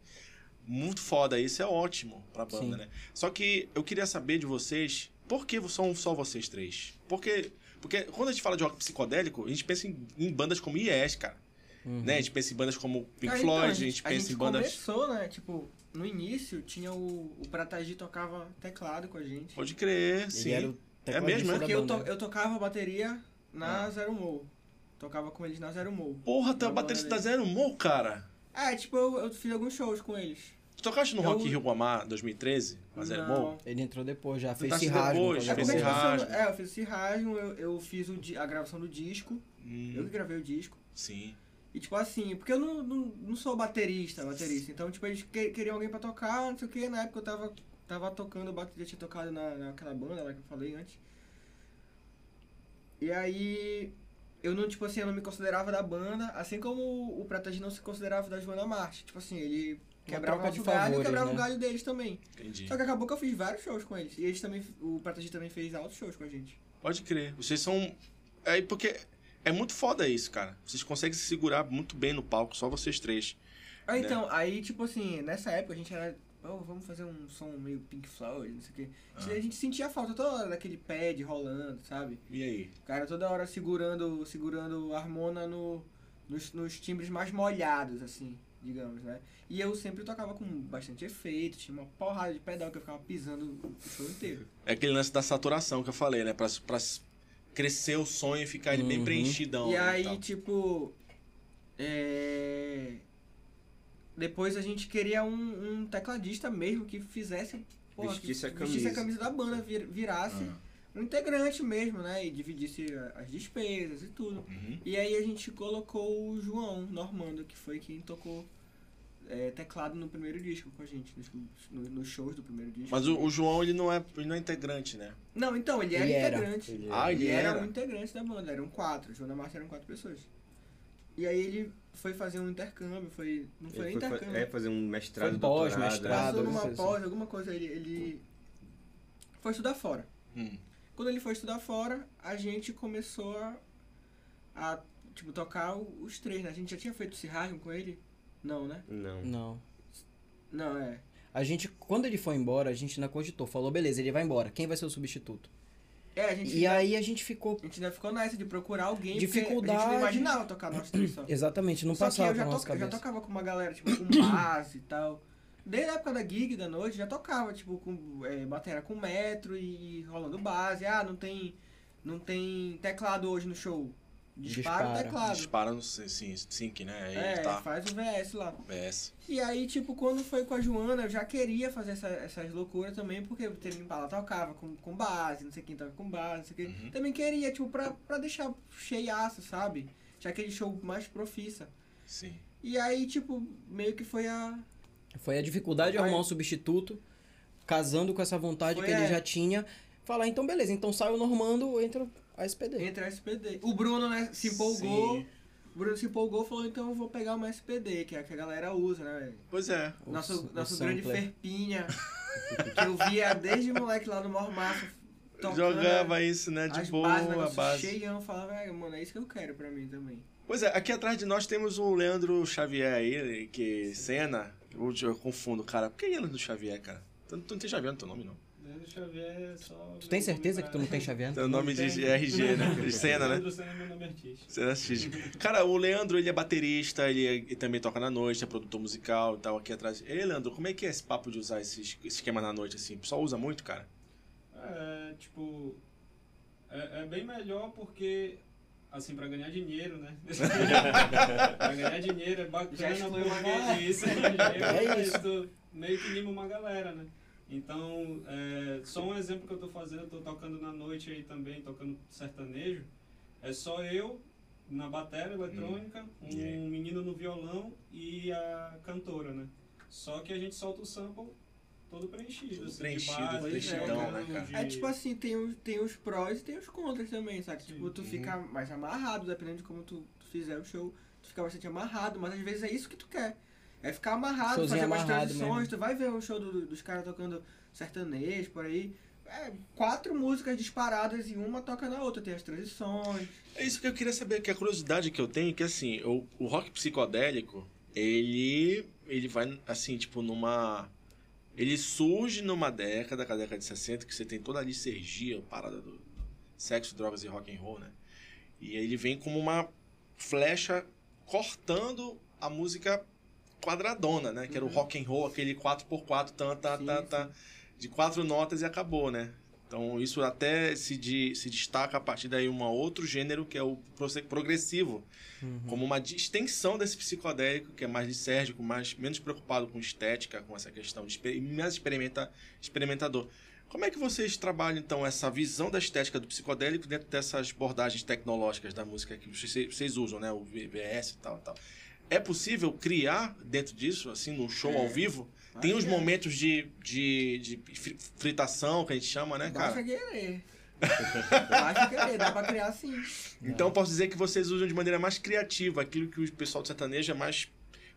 muito foda. Isso é ótimo pra banda, Sim. né? Só que eu queria saber de vocês, por que são só vocês três? Porque, porque quando a gente fala de rock psicodélico, a gente pensa em, em bandas como Yes, cara. Uhum. Né? A gente pensa em bandas como Pink Cara, Floyd, então, a gente pensa gente em bandas. começou, né? Tipo, no início tinha o, o Pratagi tocava teclado com a gente. Pode crer, Ele sim. era o É mesmo, é? Porque eu, to, banda. eu tocava bateria na Ah. Zero Mo. Tocava com eles na Zero Mo. Porra, tu é Na baterista da Zero Mo, cara. É, tipo, eu, eu fiz alguns shows com eles. Tu tocaste no Eu- Rock Rio Guamá 2013? Na Zero Não. Mo? Ele entrou depois já, fez tá esse se rasgo. É a fez esse rasgo. é, eu fiz esse rasgo, eu, eu fiz o, a gravação do disco. Hum, Eu que gravei o disco. sim. E tipo assim, porque eu não, não, não sou baterista, baterista. Então, tipo, eles que- queriam alguém pra tocar, não sei o que. Na época eu tava, tava tocando, bateria tinha tocado na, naquela banda lá que eu falei antes. E aí eu não, tipo assim, eu não me considerava da banda, assim como o Pratagi não se considerava da Joana Marte. Tipo assim, ele quebrava o de galho e favores, quebrava né? o galho deles também. Entendi. Só que acabou que eu fiz vários shows com eles. E eles também, o Pratagi também fez altos shows com a gente. Pode crer. Vocês são. É porque é muito foda isso, cara. Vocês conseguem se segurar muito bem no palco, só vocês três. Ah, Né? então, aí, tipo assim, nessa época a gente era. Oh, vamos fazer um som meio Pink Floyd, não sei o quê. Ah. A gente sentia falta toda hora daquele pad rolando, sabe? E aí? O cara toda hora segurando, segurando a harmona no, nos, nos timbres mais molhados, assim. digamos, né? E eu sempre tocava com bastante efeito, tinha uma porrada de pedal que eu ficava pisando o show inteiro. É aquele lance da saturação que eu falei, né? Pra, pra crescer o sonho e ficar ele bem Uhum. preenchidão. e né, aí, tal. tipo. é, Depois a gente queria um, um tecladista mesmo que fizesse. que Vestisse a vestisse a camisa. camisa da banda, vir- virasse Ah. um integrante mesmo, né? E dividisse as despesas e tudo. Uhum. E aí a gente colocou o João Normando, que foi quem tocou é, teclado no primeiro disco com a gente, nos, no- nos shows do primeiro disco. Mas o, o João, ele não, é, ele não é integrante, né? Não, então, ele era Ele era. integrante. Ele Ah, ele ele era, era. um integrante da banda, eram quatro. João da Márcia eram quatro pessoas. E aí ele foi fazer um intercâmbio, foi. Não foi Ele nem foi intercâmbio. é, fazer um mestrado, Foi pós, doutorado. mestrado. Passou numa assim. pós, alguma coisa, ele, ele foi estudar fora. Hum. Quando ele foi estudar fora, a gente começou a, a tipo, tocar o- os três, né? A gente já tinha feito Sirragem com ele? Não, né? Não. Não. Não, é. A gente, quando ele foi embora, a gente ainda cogitou. Falou, beleza, ele vai embora. Quem vai ser o substituto? É, a gente, E ainda, aí a gente ficou... a gente ainda ficou nessa de procurar alguém, porque a Dificuldade. gente não imaginava tocar três só. Exatamente, não Só que passava eu já, pela nossa toca- eu já cabeça. tocava com uma galera, tipo, com base e tal. Desde a época da gig da noite, já tocava, tipo, com é, bateria com metro e rolando base. Ah, não tem, não tem teclado hoje no show. Dispara, o Dispara. teclado. Dispara no sim, sync, né? Aí É, tá. faz o VS lá. PS. E aí, tipo, quando foi com a Joana, eu já queria fazer essa- essas loucuras também, porque Tênis Impala tocava com, com base, não sei quem toca com base, não sei quem. Uhum. Também queria, tipo, pra, pra deixar cheiaço, sabe? Já aquele show mais profissa. Sim. E aí, tipo, meio que foi a. Foi a dificuldade de Foi- arrumar um substituto, casando com essa vontade Foi, que ele é. já tinha. Falar, então beleza, então sai o Normando, entra a SPD. Entre a SPD. O Bruno, né, se empolgou. Sim. O Bruno se empolgou e falou, então eu vou pegar uma SPD, que é a que a galera usa, né, velho? Pois é. O Nosso, o nosso grande sampler. Ferpinha, que eu via desde moleque lá no Mormaço. tocando Jogava isso, né? De boa, bases, a base. cheião, falava, "É, mano, é isso que eu quero pra mim também. Pois é, aqui atrás de nós temos o Leandro Xavier aí, que cena. Eu, eu confundo, cara. Por que Leandro Xavier, cara? Tu, tu não tem Xavier no teu nome, não. Leandro Xavier é só. Tu tem certeza que tu não tem Xavier? Teu nome de tem. RG, né? De cena, né? Leandro Senna é meu nome artístico. Cena artística. Cara, o Leandro, ele é baterista, ele, é- ele também toca na noite, é produtor musical e tal, aqui atrás. Ei, Leandro, como é que é esse papo de usar esse, esse esquema na noite, assim? O pessoal usa muito, cara? É, tipo. É, é bem melhor porque. Assim, pra ganhar dinheiro, né? pra ganhar dinheiro é Já bacana exclui uma porque isso É é isso. isso. Meio que anima uma galera, né? Então, é, só um exemplo que eu tô fazendo, eu tô tocando na noite aí também, tocando sertanejo. É só eu na bateria eletrônica, um Yeah. menino no violão e a cantora, né? Só que a gente solta o sample todo preenchido. Todo assim, preenchido, de base, preenchidão, né, cara? de- É tipo assim, tem os, tem os prós e tem os contras também, sabe? Tipo, tu Uhum. fica mais amarrado, dependendo de como tu, tu fizer o show, tu fica bastante amarrado, mas às vezes é isso que tu quer. É ficar amarrado, Showzinho fazer umas transições, mesmo. tu vai ver o show do- dos caras tocando sertanejo por aí. É, quatro músicas disparadas e uma toca na outra, tem as transições. É isso que eu queria saber, que a curiosidade que eu tenho é que, assim, o, o rock psicodélico, ele, ele vai, assim, tipo, numa... Ele surge numa década, que é a década de 60, que você tem toda a licergia, a parada do sexo, drogas e rock and roll, né? E ele vem como uma flecha cortando a música quadradona, né? Que era o Uhum. rock and roll, aquele 4x4, tan, tan, Sim, tan, tan, de quatro notas e acabou, né? Então isso até se, de, se destaca a partir daí um outro gênero que é o progressivo, Uhum. como uma extensão desse psicodélico que é mais lisérgico, mais menos preocupado com estética, com essa questão de mais experimenta, experimentador. Como é que vocês trabalham então essa visão da estética do psicodélico dentro dessas abordagens tecnológicas da música que vocês, vocês usam, né, o VBS e tal, e tal? É possível criar dentro disso, assim, num show ao vivo? Tem uns é. momentos de, de, de fri- fritação, que a gente chama, né, cara? Basta querer. Basta querer, dá pra criar sim. Então eu posso dizer que vocês usam de maneira mais criativa aquilo que o pessoal do sertanejo é mais.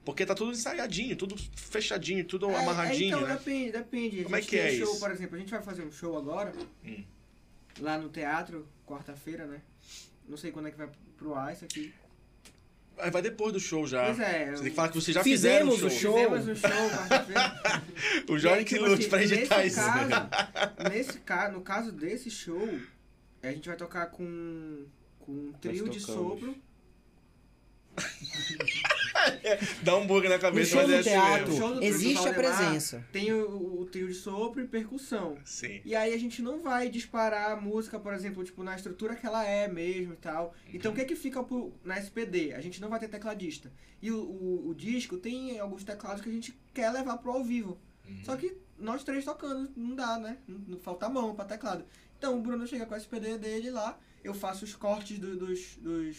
Porque tá tudo ensaiadinho, tudo fechadinho, tudo É, amarradinho, é, então, né? depende, depende. A Como é gente que tem é show, isso? por exemplo, a gente vai fazer um show agora, Hum. lá no teatro, quarta-feira, né? Não sei quando é que vai pro ar isso aqui. Aí vai depois do show já. Pois é. Você tem que falar que vocês já Fizemos fizeram o o show. Fizemos um show. O Jorge que tipo lute assim, pra editar isso. Caso, nesse caso, no caso desse show, a gente vai tocar com, com um trio de sopro. Dá um bug na cabeça, show mas é assim teatro, mesmo. Show do- do existe a presença. Tem o, o trio de sopro e percussão. Sim. E aí a gente não vai disparar a música, por exemplo, tipo, na estrutura que ela é mesmo e tal. Então o que é que fica pro- na SPD? A gente não vai ter tecladista. E o, o, o disco tem alguns teclados que a gente quer levar pro ao vivo. Só que nós três tocando, não dá, né? Não, não falta mão pra teclado. Então o Bruno chega com a SPD dele lá, eu faço os cortes do- dos, dos,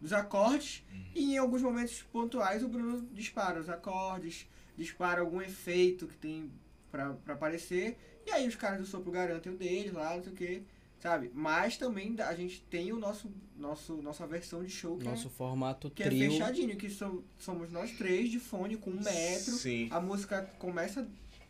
dos acordes e em alguns momentos pontuais o Bruno dispara os acordes, dispara algum efeito que tem pra, pra aparecer. E aí os caras do sopro garantem o deles lá, não sei o que, sabe? Mas também a gente tem o nosso, nosso nossa versão de show que, Nosso é, formato que é trio. fechadinho, que so- somos nós três de fone com um metro. Sim. A música começa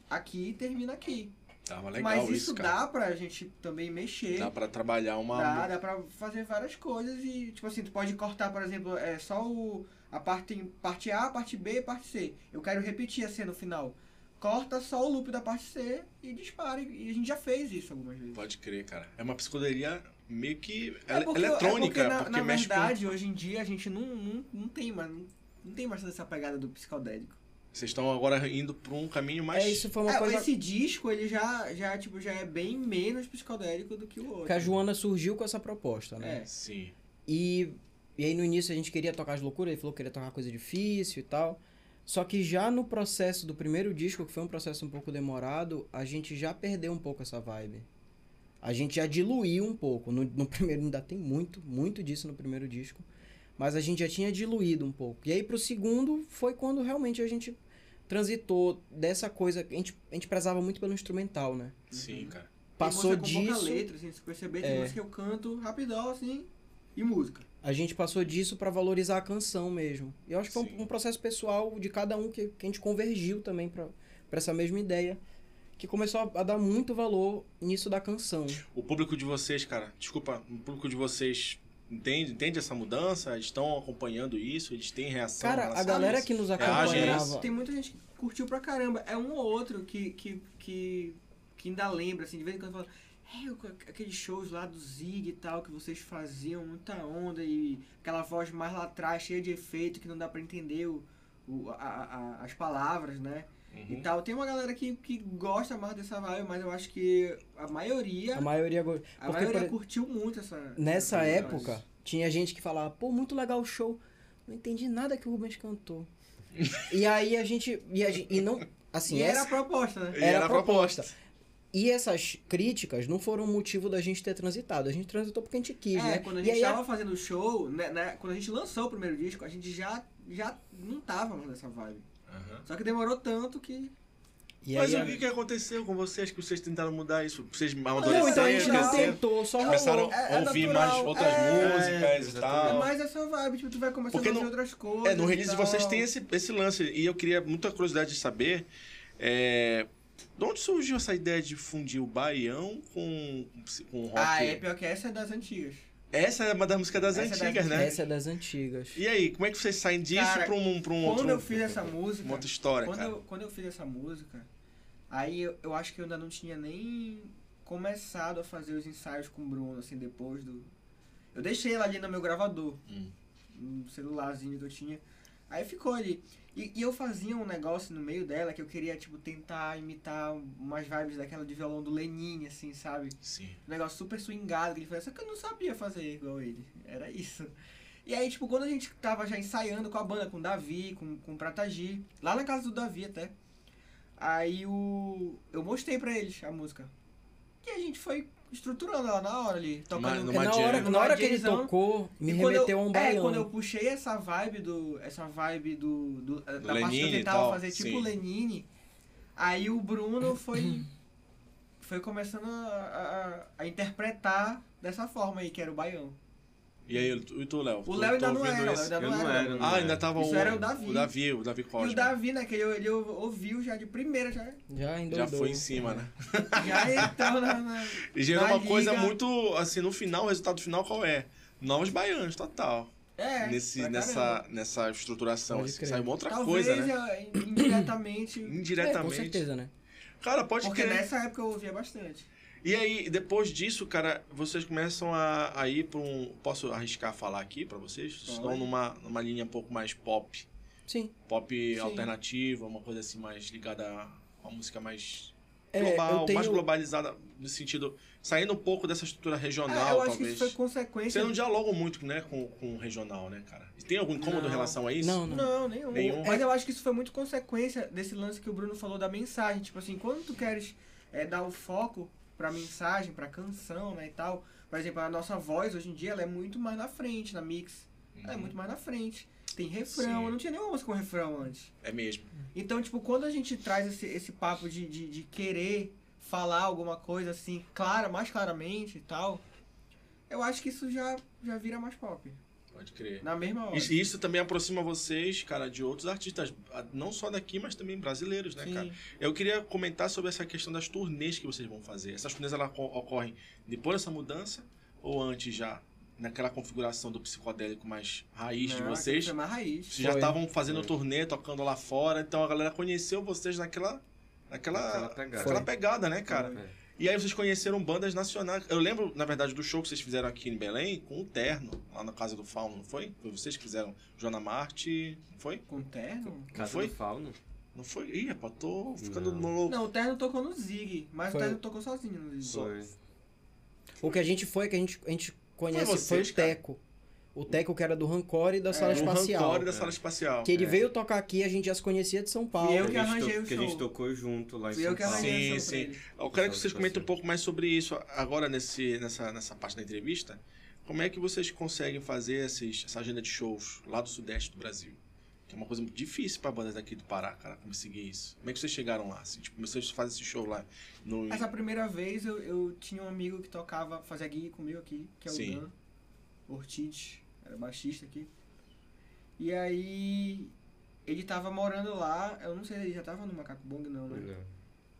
aqui e termina aqui. Legal Mas isso, isso, dá pra gente também mexer. Dá pra trabalhar uma. Dá, dá pra fazer várias coisas e, tipo assim, tu pode cortar, por exemplo, é só o, a parte, parte A, parte B e parte C. Eu quero repetir a cena no final. Corta só o loop da parte C e dispara. E a gente já fez isso algumas vezes. Pode crer, cara. É uma psicodelia meio que É porque- eletrônica, é porque, porque, na, na mexe verdade, hoje em dia, a gente não, não, não tem mais. Não, não tem mais essa pegada do psicodélico. Vocês estão agora indo pra um caminho mais. É, isso foi uma É, coisa Esse disco, ele já, já, tipo, já é bem menos psicodélico do que o outro. que a Joana surgiu com essa proposta, né? É. Sim. E, e aí no início a gente queria tocar as loucuras, ele falou que queria tocar coisa difícil e tal. Só que já no processo do primeiro disco, que foi um processo um pouco demorado, a gente já perdeu um pouco essa vibe. A gente já diluiu um pouco. No, no primeiro ainda tem muito, muito disso no primeiro disco. Mas a gente já tinha diluído um pouco. E aí pro segundo foi quando realmente a gente transitou dessa coisa. A gente, a gente prezava muito pelo instrumental, né? Sim, cara. Tem Passou com pouca disso. letra, assim, se perceber, tem É. música que eu canto rapidão, assim, e música. A gente passou disso pra valorizar a canção mesmo. E eu acho que foi Sim. um, um processo pessoal de cada um que, que a gente convergiu também pra pra essa mesma ideia. Que começou a, a dar muito valor nisso da canção. O público de vocês, cara, desculpa, o público de vocês entende, entende essa mudança? Eles estão acompanhando isso? Eles têm reação? Cara, a galera que nos É, acompanhava. Tem muita gente que curtiu pra caramba. É um ou outro que, que, que, que ainda lembra, assim, de vez em quando fala. É, aqueles shows lá do Zig e tal que vocês faziam, muita onda e aquela voz mais lá atrás, cheia de efeito, que não dá pra entender o, o, a, a- as palavras, né? E Uhum. tal. Tem uma galera que, que gosta mais dessa vibe, mas eu acho que a maioria. A maioria. go- A maioria por- curtiu muito essa. Nessa essa época, tinha gente que falava, pô, muito legal o show. Não entendi nada que o Rubens cantou. e aí a gente. E, a gente- e não. Assim, E era essa- a proposta, né? E era era a a proposta. E essas críticas não foram motivo da gente ter transitado. A gente transitou porque a gente quis, É, né? quando a e gente aí a- tava fazendo o show, né, né, quando a gente lançou o primeiro disco, a gente já, já não tava mais nessa vibe. Aham. Só que demorou tanto que. e Mas aí o a- que, que aconteceu com vocês que vocês tentaram mudar isso? Vocês Não, amadureceram, então a gente não tentou, só começaram rolou. É- é a ouvir natural, mais outras é, músicas e exatamente. É tal. mais essa vibe, tipo, tu vai começando Porque a fazer no- outras coisas. É, no release tal. vocês têm esse, esse lance. E eu queria muita curiosidade de saber. É, de onde surgiu essa ideia de fundir o baião com, com rock? Ah, é pior que essa é das antigas. Essa é uma das músicas das Essa é das antigas, né? Essa é das antigas. E aí, como é que vocês saem disso pra um, pra um quando outro. eu fiz essa música- Uma outra história, Quando cara. eu, quando eu fiz essa música, aí eu, eu acho que eu ainda não tinha nem começado a fazer os ensaios com o Bruno, assim, depois do. Eu deixei ela ali no meu gravador. Hum. Um celularzinho que eu tinha. Aí ficou ali. E, e eu fazia um negócio no meio dela que eu queria, tipo, tentar imitar umas vibes daquela de violão do Lenin, assim, sabe? Sim. Um negócio super swingado que ele fazia, só que eu não sabia fazer igual ele. Era isso. E aí, tipo, quando a gente tava já ensaiando com a banda, com o Davi, com, com o Pratagi, lá na casa do Davi até, aí o. Eu mostrei pra eles a música. E a gente foi estruturando ela na hora ali, tocando Numa Porque na hora, numa na hora que ele tocou, me E remeteu eu, a um É, baião. quando eu puxei essa vibe do. Essa vibe do. do da parte que Lenine eu tentava tal, fazer tipo sim. Lenine, aí o Bruno foi. foi começando a, a, a interpretar dessa forma aí, que era o baião. E aí, e tu, Léo? O Léo ainda não era, o esse? Léo ainda não não era. era, não Ah, ainda tava Isso o, era o Davi. o Davi, o Davi E Cosme. o Davi, né, que ele, ele ouviu já de primeira, já, Já endoidou. Já foi em cima, né? já entrou na... na E gerou uma coisa liga. muito, assim, no final, o resultado final qual é? Novos baianos, total. É, Nesse, nessa, nessa estruturação. Assim, saiu uma outra Talvez coisa, né? é, indiretamente, É, com Indiretamente. certeza, né? Cara, pode porque crer. nessa época eu ouvia bastante. E aí, depois disso, cara, vocês começam a, a ir pra um. Posso arriscar falar aqui pra vocês? Vocês estão numa, numa linha um pouco mais pop. Sim. pop Sim. alternativa, uma coisa assim mais ligada a uma música mais É, global, eu tenho- mais globalizada no sentido saindo um pouco dessa estrutura É, regional, eu acho que talvez. isso foi consequência. Você não dialoga muito, né, com, com o regional, né, cara? Tem algum incômodo Não. em relação a isso? Não, não. Não, nenhum. Nenhum? Mas eu acho que isso foi muito consequência desse lance que o Bruno falou da mensagem. Tipo assim, quando tu queres é, dar o foco pra mensagem, pra canção, né, e tal. Por exemplo, a nossa voz hoje em dia ela é muito mais na frente, na mix. Ela é Uhum. muito mais na frente. Tem refrão, Sim. eu não tinha nenhuma música com refrão antes. É mesmo. Então, tipo, quando a gente traz esse, esse papo de, de, de querer falar alguma coisa assim, clara, mais claramente e tal, eu acho que isso já, já vira mais pop. Pode crer. Na mesma hora. Isso, isso também aproxima vocês, cara, de outros artistas, não só daqui, mas também brasileiros, né, Sim. cara? Eu queria comentar sobre essa questão das turnês que vocês vão fazer. Essas turnês elas co- ocorrem depois dessa mudança ou antes já? Naquela configuração do psicodélico mais raiz de Não, vocês? Isso é mais raiz. Vocês já Foi. estavam fazendo Foi. turnê, tocando lá fora, então a galera conheceu vocês naquela. Naquela, Naquela pegada. naquela Foi. pegada, né, cara? É. E aí vocês conheceram bandas nacionais. Eu lembro, na verdade, do show que vocês fizeram aqui em Belém com o Terno, lá na Casa do Fauno, não foi? Foi vocês que fizeram Joana Marte, não foi? Com terno? Casa foi? do Fauno. Não foi? Ih, rapaz, tô ficando Não. no louco. Não, o terno tocou no Zig, mas Foi. o terno tocou sozinho no Zig. Foi. O que a gente foi, que a gente, a gente conhece, foi, vocês, o cara. O Teco que era do Rancor e da Sala No Espacial. Rancor da Sala Espacial. Que ele É. veio tocar aqui, a gente já se conhecia de São Paulo. Fui eu Que que a gente arranjei to- o Que a gente show. tocou junto lá em Fui São eu que Paulo. arranjei Sim, o show sim. Eu quero que Sala vocês comentem um pouco mais sobre isso agora nesse, nessa, nessa parte da entrevista. Como é que vocês conseguem fazer esses, essa agenda de shows lá do sudeste do Brasil? Que é uma coisa muito difícil para bandas daqui do Pará, cara, conseguir isso. Como é que vocês chegaram lá? Assim, tipo, vocês fazem esse show lá no. Essa primeira vez eu, eu tinha um amigo que tocava, fazia gig comigo aqui, que é o Sim. Dan Ortiz, era baixista aqui. E aí ele tava morando lá, eu não sei, ele já tava no Macaco Bong não, né?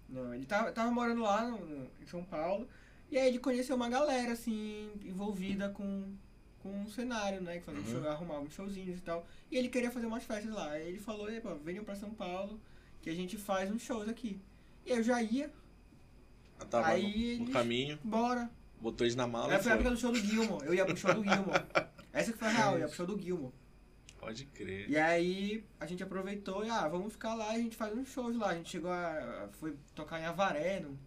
Não. Não, ele tava, tava morando lá no, no- em São Paulo. E aí ele conheceu uma galera, assim, envolvida com, com um cenário, né? Que fazia Uhum. show, arrumava uns showzinhos e tal. E ele queria fazer umas festas lá. Aí ele falou, epa, venham pra São Paulo, que a gente faz uns shows aqui. E eu já ia, Ah, Tava aí no, no eles- caminho, bora. botou eles na mala Aí foi a época do show do Gilmore. Eu ia pro show do Gilmore. Essa que foi a real, pro show do Gilmore. Pode crer. E aí a gente aproveitou e, ah, vamos ficar lá e a gente faz uns shows lá. A gente chegou a. Foi tocar em Avaré, no,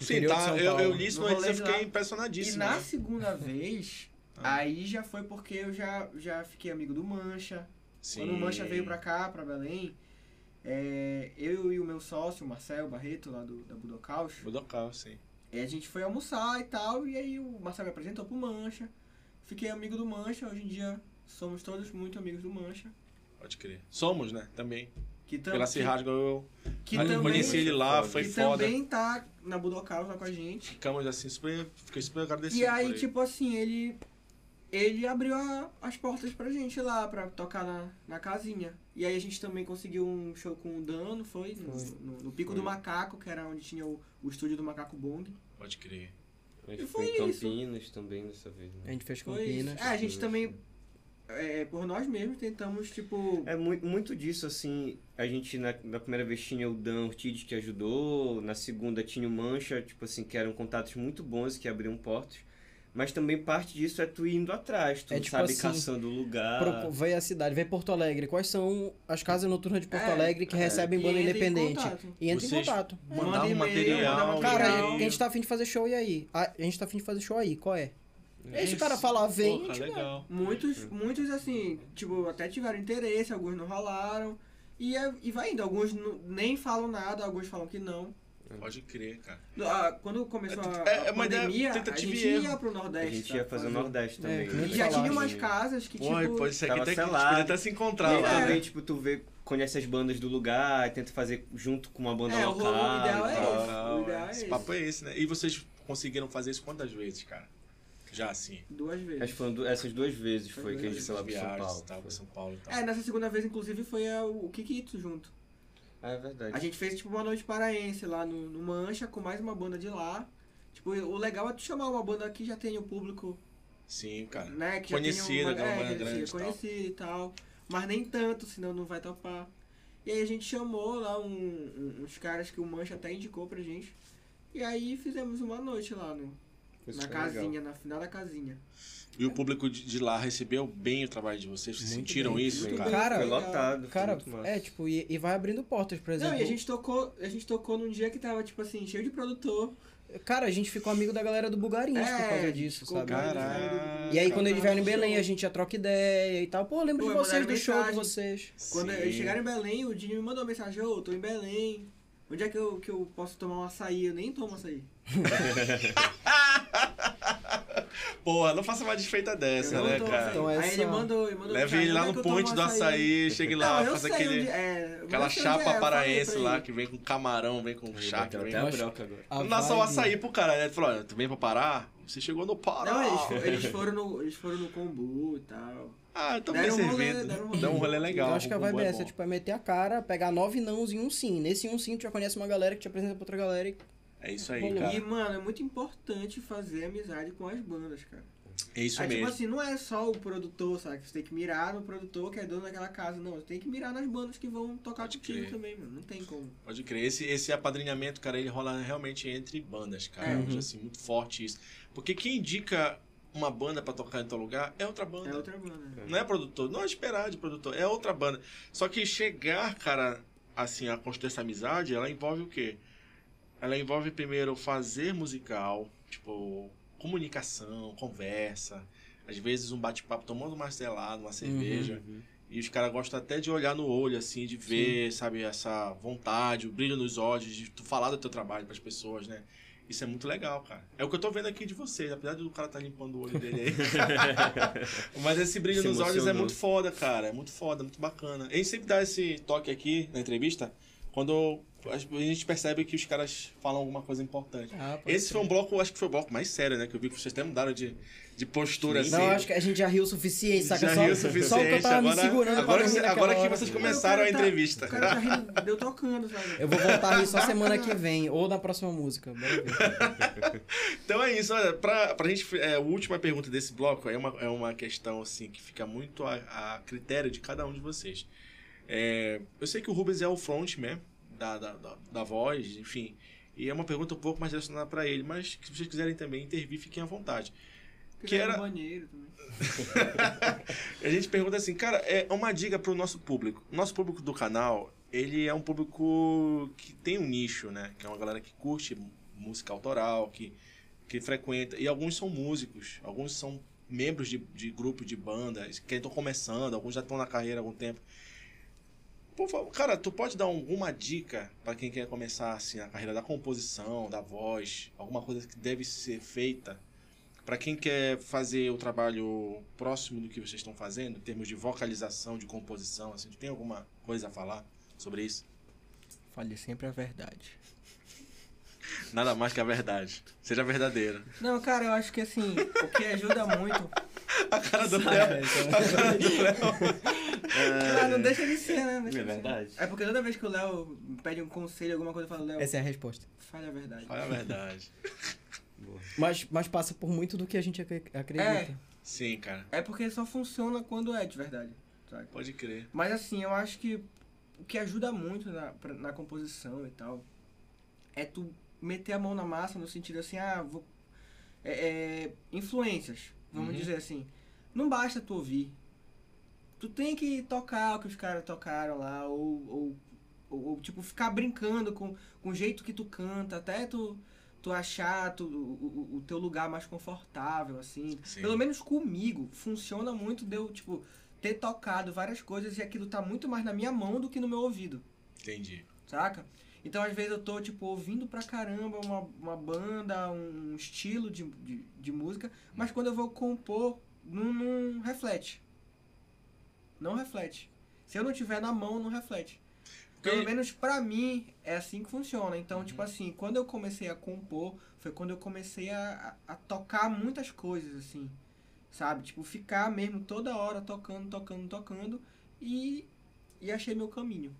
Sim, tá. Eu, eu li isso rolê eu fiquei lá. impressionadíssimo. E na né? segunda vez, Ah. aí já foi porque eu já, já fiquei amigo do Mancha. Sim. Quando o Mancha veio pra cá, pra Belém, é, eu e o meu sócio, o Marcel Barreto, lá do, da Budocaus, Budocal, sim. e a gente foi almoçar e tal, e aí o Marcel me apresentou pro Mancha. Fiquei amigo do Mancha, hoje em dia somos todos muito amigos do Mancha. Pode crer. Somos, né? Também. Que, tam, Pela eu que eu também, conheci ele lá, foi que foda. também tá na Budocaus lá com a gente. Ficamos assim, super, fiquei super agradecido. E aí, tipo assim, ele. Ele abriu a- as portas pra gente lá, pra tocar na, na casinha. E aí a gente também conseguiu um show com o Dan, não foi? No, no- no Pico Foi. do Macaco, que era onde tinha o, o estúdio do Macaco Bong. Pode crer. A gente E foi foi em isso. Campinas também dessa vez, A né? gente fez isso. Campinas. É, a gente também, é, por nós mesmos, tentamos, tipo. É muito, muito disso, assim, a gente na, na primeira vez tinha o Dan Ortiz que ajudou, na segunda tinha o Mancha, tipo assim, que eram contatos muito bons que abriam portas. Mas também parte disso é tu indo atrás, tu É tipo sabe assim, caçando lugar. Vê a cidade, vê Porto Alegre. Quais são as casas noturnas de Porto É, Alegre que é. recebem banda independente? contato. E entra em contato. Manda Mandavam e-mail, material. Cara, material. a gente tá afim de fazer show e aí? A a gente tá afim de fazer show aí, qual é? E aí se o cara Isso. falar, vem, a Porra, legal. Muitos, muitos assim, tipo, até tiveram interesse, alguns não rolaram. E, é- e vai indo, alguns não- nem falam nada, alguns falam que não. Pode crer, cara. Ah, Quando começou a, É- é a uma ideia- pandemia, a gente erro. ia pro A Nordeste. gente ia tá, fazer o Nordeste É, também. né? E já tinha umas casas que, Porra, tipo... pode ser que tava até que a podia até se encontrar E lá. É. também, tipo, tu vê, conhece as bandas do lugar, tenta fazer junto com uma banda É, o local. rolê ideal é esse. Legal, o ideal é esse esse. papo é esse, né? E vocês conseguiram fazer isso quantas vezes, cara? Já assim. Duas vezes. Acho que foram essas duas vezes foi que a gente foi lá pra São Paulo. tal, São Paulo e tal. É, nessa segunda vez, inclusive, foi a- o Kikito junto. Ah, é verdade. A gente fez, tipo, uma noite paraense lá no, no Mancha, com mais uma banda de lá. Tipo, o legal é tu chamar uma banda que já tem o público, Sim, cara. né? Que já Conhecida, tem uma, é, banda que grande e é tal. conhecida e tal. Mas nem tanto, senão não vai topar. E aí a gente chamou lá um- um- uns caras que o Mancha até indicou pra gente. E aí fizemos uma noite lá no, Na super legal. casinha, na final da casinha. E o público de, de lá recebeu bem o trabalho de vocês? Vocês Muito sentiram bem, isso, cara? Cara, Foi lotado. foi Cara, é, tipo, e, e vai abrindo portas, por exemplo. Não, e a gente tocou, a gente tocou num dia que tava, tipo assim, cheio de produtor. Cara, a gente ficou amigo da galera do Bugarins por É, causa disso, sabe? E aí, quando eles vieram em. Belém, a gente já troca ideia e tal. Pô, lembro Pô, de vocês, do show de mensagem. vocês. Quando Sim. eles chegaram em Belém, o Dini me mandou uma mensagem, ô, tô em Belém. Onde é que eu, que eu posso tomar um açaí? Eu nem tomo açaí. Porra, não faça uma desfeita Eu dessa, não né, tomo cara? açaí. Então Aí essa- ele mandou, ele mandou Leve ele lá é no ponte do açaí, chegue lá, Não, sei aquele... onde é, Aquela onde chapa é, paraense lá, que vem com camarão, vem com Ele chá, que bateu vem... até broca agora. Não dá só o açaí pro cara, né? Ele falou, olha, tu vem pra Pará? Você chegou no Pará. Não, eles, fo- eles foram no, eles foram no kombu e tal. Ah, tô bem um servido. um. Dá um rolê legal. eu acho que a vibe é é essa, tipo, é meter a cara, pegar nove nãos em um sim. Nesse um sim, tu já conhece uma galera que te apresenta pra outra galera e É isso aí, Rolou. cara. E, mano, é muito importante fazer amizade com as bandas, cara. É isso Aí, mesmo. tipo assim, não é só o produtor, sabe? Que você tem que mirar no produtor que é dono daquela casa. Não, você tem que mirar nas bandas que vão tocar Pode contigo crer. também, mano. Não tem como. Pode crer. Esse, esse apadrinhamento, cara, ele rola realmente entre bandas, cara. É. Acho, assim, muito forte isso. Porque quem indica uma banda pra tocar em tal lugar é outra banda. É outra banda. Não é produtor, não é esperar de produtor, é outra banda. Só que chegar, cara, assim, a construir essa amizade, ela envolve o quê? Ela envolve primeiro fazer musical, tipo, comunicação, conversa, às vezes um bate-papo tomando uma marcelada, uma cerveja. E os caras gostam até de olhar no olho, assim, de ver, sabe, essa vontade, o brilho nos olhos, de tu falar do teu trabalho pras pessoas, né? Isso é muito legal, cara. É o que eu tô vendo aqui de vocês, apesar do cara tá limpando o olho dele aí. Mas esse brilho Se nos olhos é emocionou. muito foda, cara. É muito foda, muito bacana. A gente sempre dá esse toque aqui na entrevista quando a gente percebe que os caras falam alguma coisa importante. Ah, Esse crer. foi um bloco, acho que foi o bloco mais sério, né? Que eu vi que vocês até mudaram de, de postura assim. Não, acho que a gente já riu o suficiente, saca? Já só, riu o só o que eu suficiente, tava agora- me segurando agora pra agora naquela que vocês começaram a tá- entrevista. O cara tá rindo, deu tocando, sabe? Eu vou voltar a rir só semana que vem, ou na próxima música. Então é isso, olha, pra, pra gente, é, a última pergunta desse bloco é uma, é uma questão, assim, que fica muito a, a critério de cada um de vocês. É, eu sei que o Rubens é o frontman da, da, da, da voz, enfim, e é uma pergunta um pouco mais direcionada pra ele, mas se vocês quiserem também intervir, fiquem à vontade. Que Que era banheiro também. A gente pergunta assim, cara, é uma dica pro nosso público. O nosso público do canal, ele é um público que tem um nicho, né? Que é uma galera que curte música autoral, que, que frequenta. E alguns são músicos, alguns são membros de, de grupo de banda, que estão começando, alguns já estão na carreira há algum tempo. Por favor, cara, tu pode dar alguma dica para quem quer começar assim a carreira da composição, da voz, alguma coisa que deve ser feita para quem quer fazer o trabalho próximo do que vocês estão fazendo, em termos de vocalização, de composição, assim, tu tem alguma coisa a falar sobre isso? Fale sempre a verdade. Nada mais que a verdade. Seja verdadeiro. Não, cara, eu acho que assim, o que ajuda muito. A cara do É, Léo. então- A cara do Léo. Ah, não deixa ele ser, né? Deixa É ele ser. verdade. É porque toda vez que o Léo pede um conselho, alguma coisa, eu falo, Léo, Essa é a resposta. fale a verdade. Olha a verdade. Mas, mas passa por muito do que a gente acre- acredita. Sim, cara. É porque só funciona quando é de verdade. sabe? Pode crer. Mas assim, eu acho que o que ajuda muito na, pra- na composição e tal é tu meter a mão na massa no sentido assim, ah, vou. É, é, influências, vamos Uhum. dizer assim. Não basta tu ouvir. Tu tem que tocar o que os caras tocaram lá, ou, ou, ou, ou, tipo, ficar brincando com, com o jeito que tu canta, até tu, tu achar tu, o, o- teu lugar mais confortável, assim. Sim. Pelo menos comigo, funciona muito de eu, tipo, ter tocado várias coisas e aquilo tá muito mais na minha mão do que no meu ouvido, Entendi. saca? Então, às vezes, eu tô, tipo, ouvindo pra caramba uma, uma banda, um estilo de, de, de música, mas quando eu vou compor, não, não reflete. Não reflete. Se eu não tiver na mão, não reflete. Pelo menos pra mim, é assim que funciona. Então, tipo assim, quando eu comecei a compor, foi quando eu comecei a, a, a tocar muitas coisas, assim. Sabe? Tipo, ficar mesmo toda hora tocando, tocando, tocando. E, e achei meu caminho.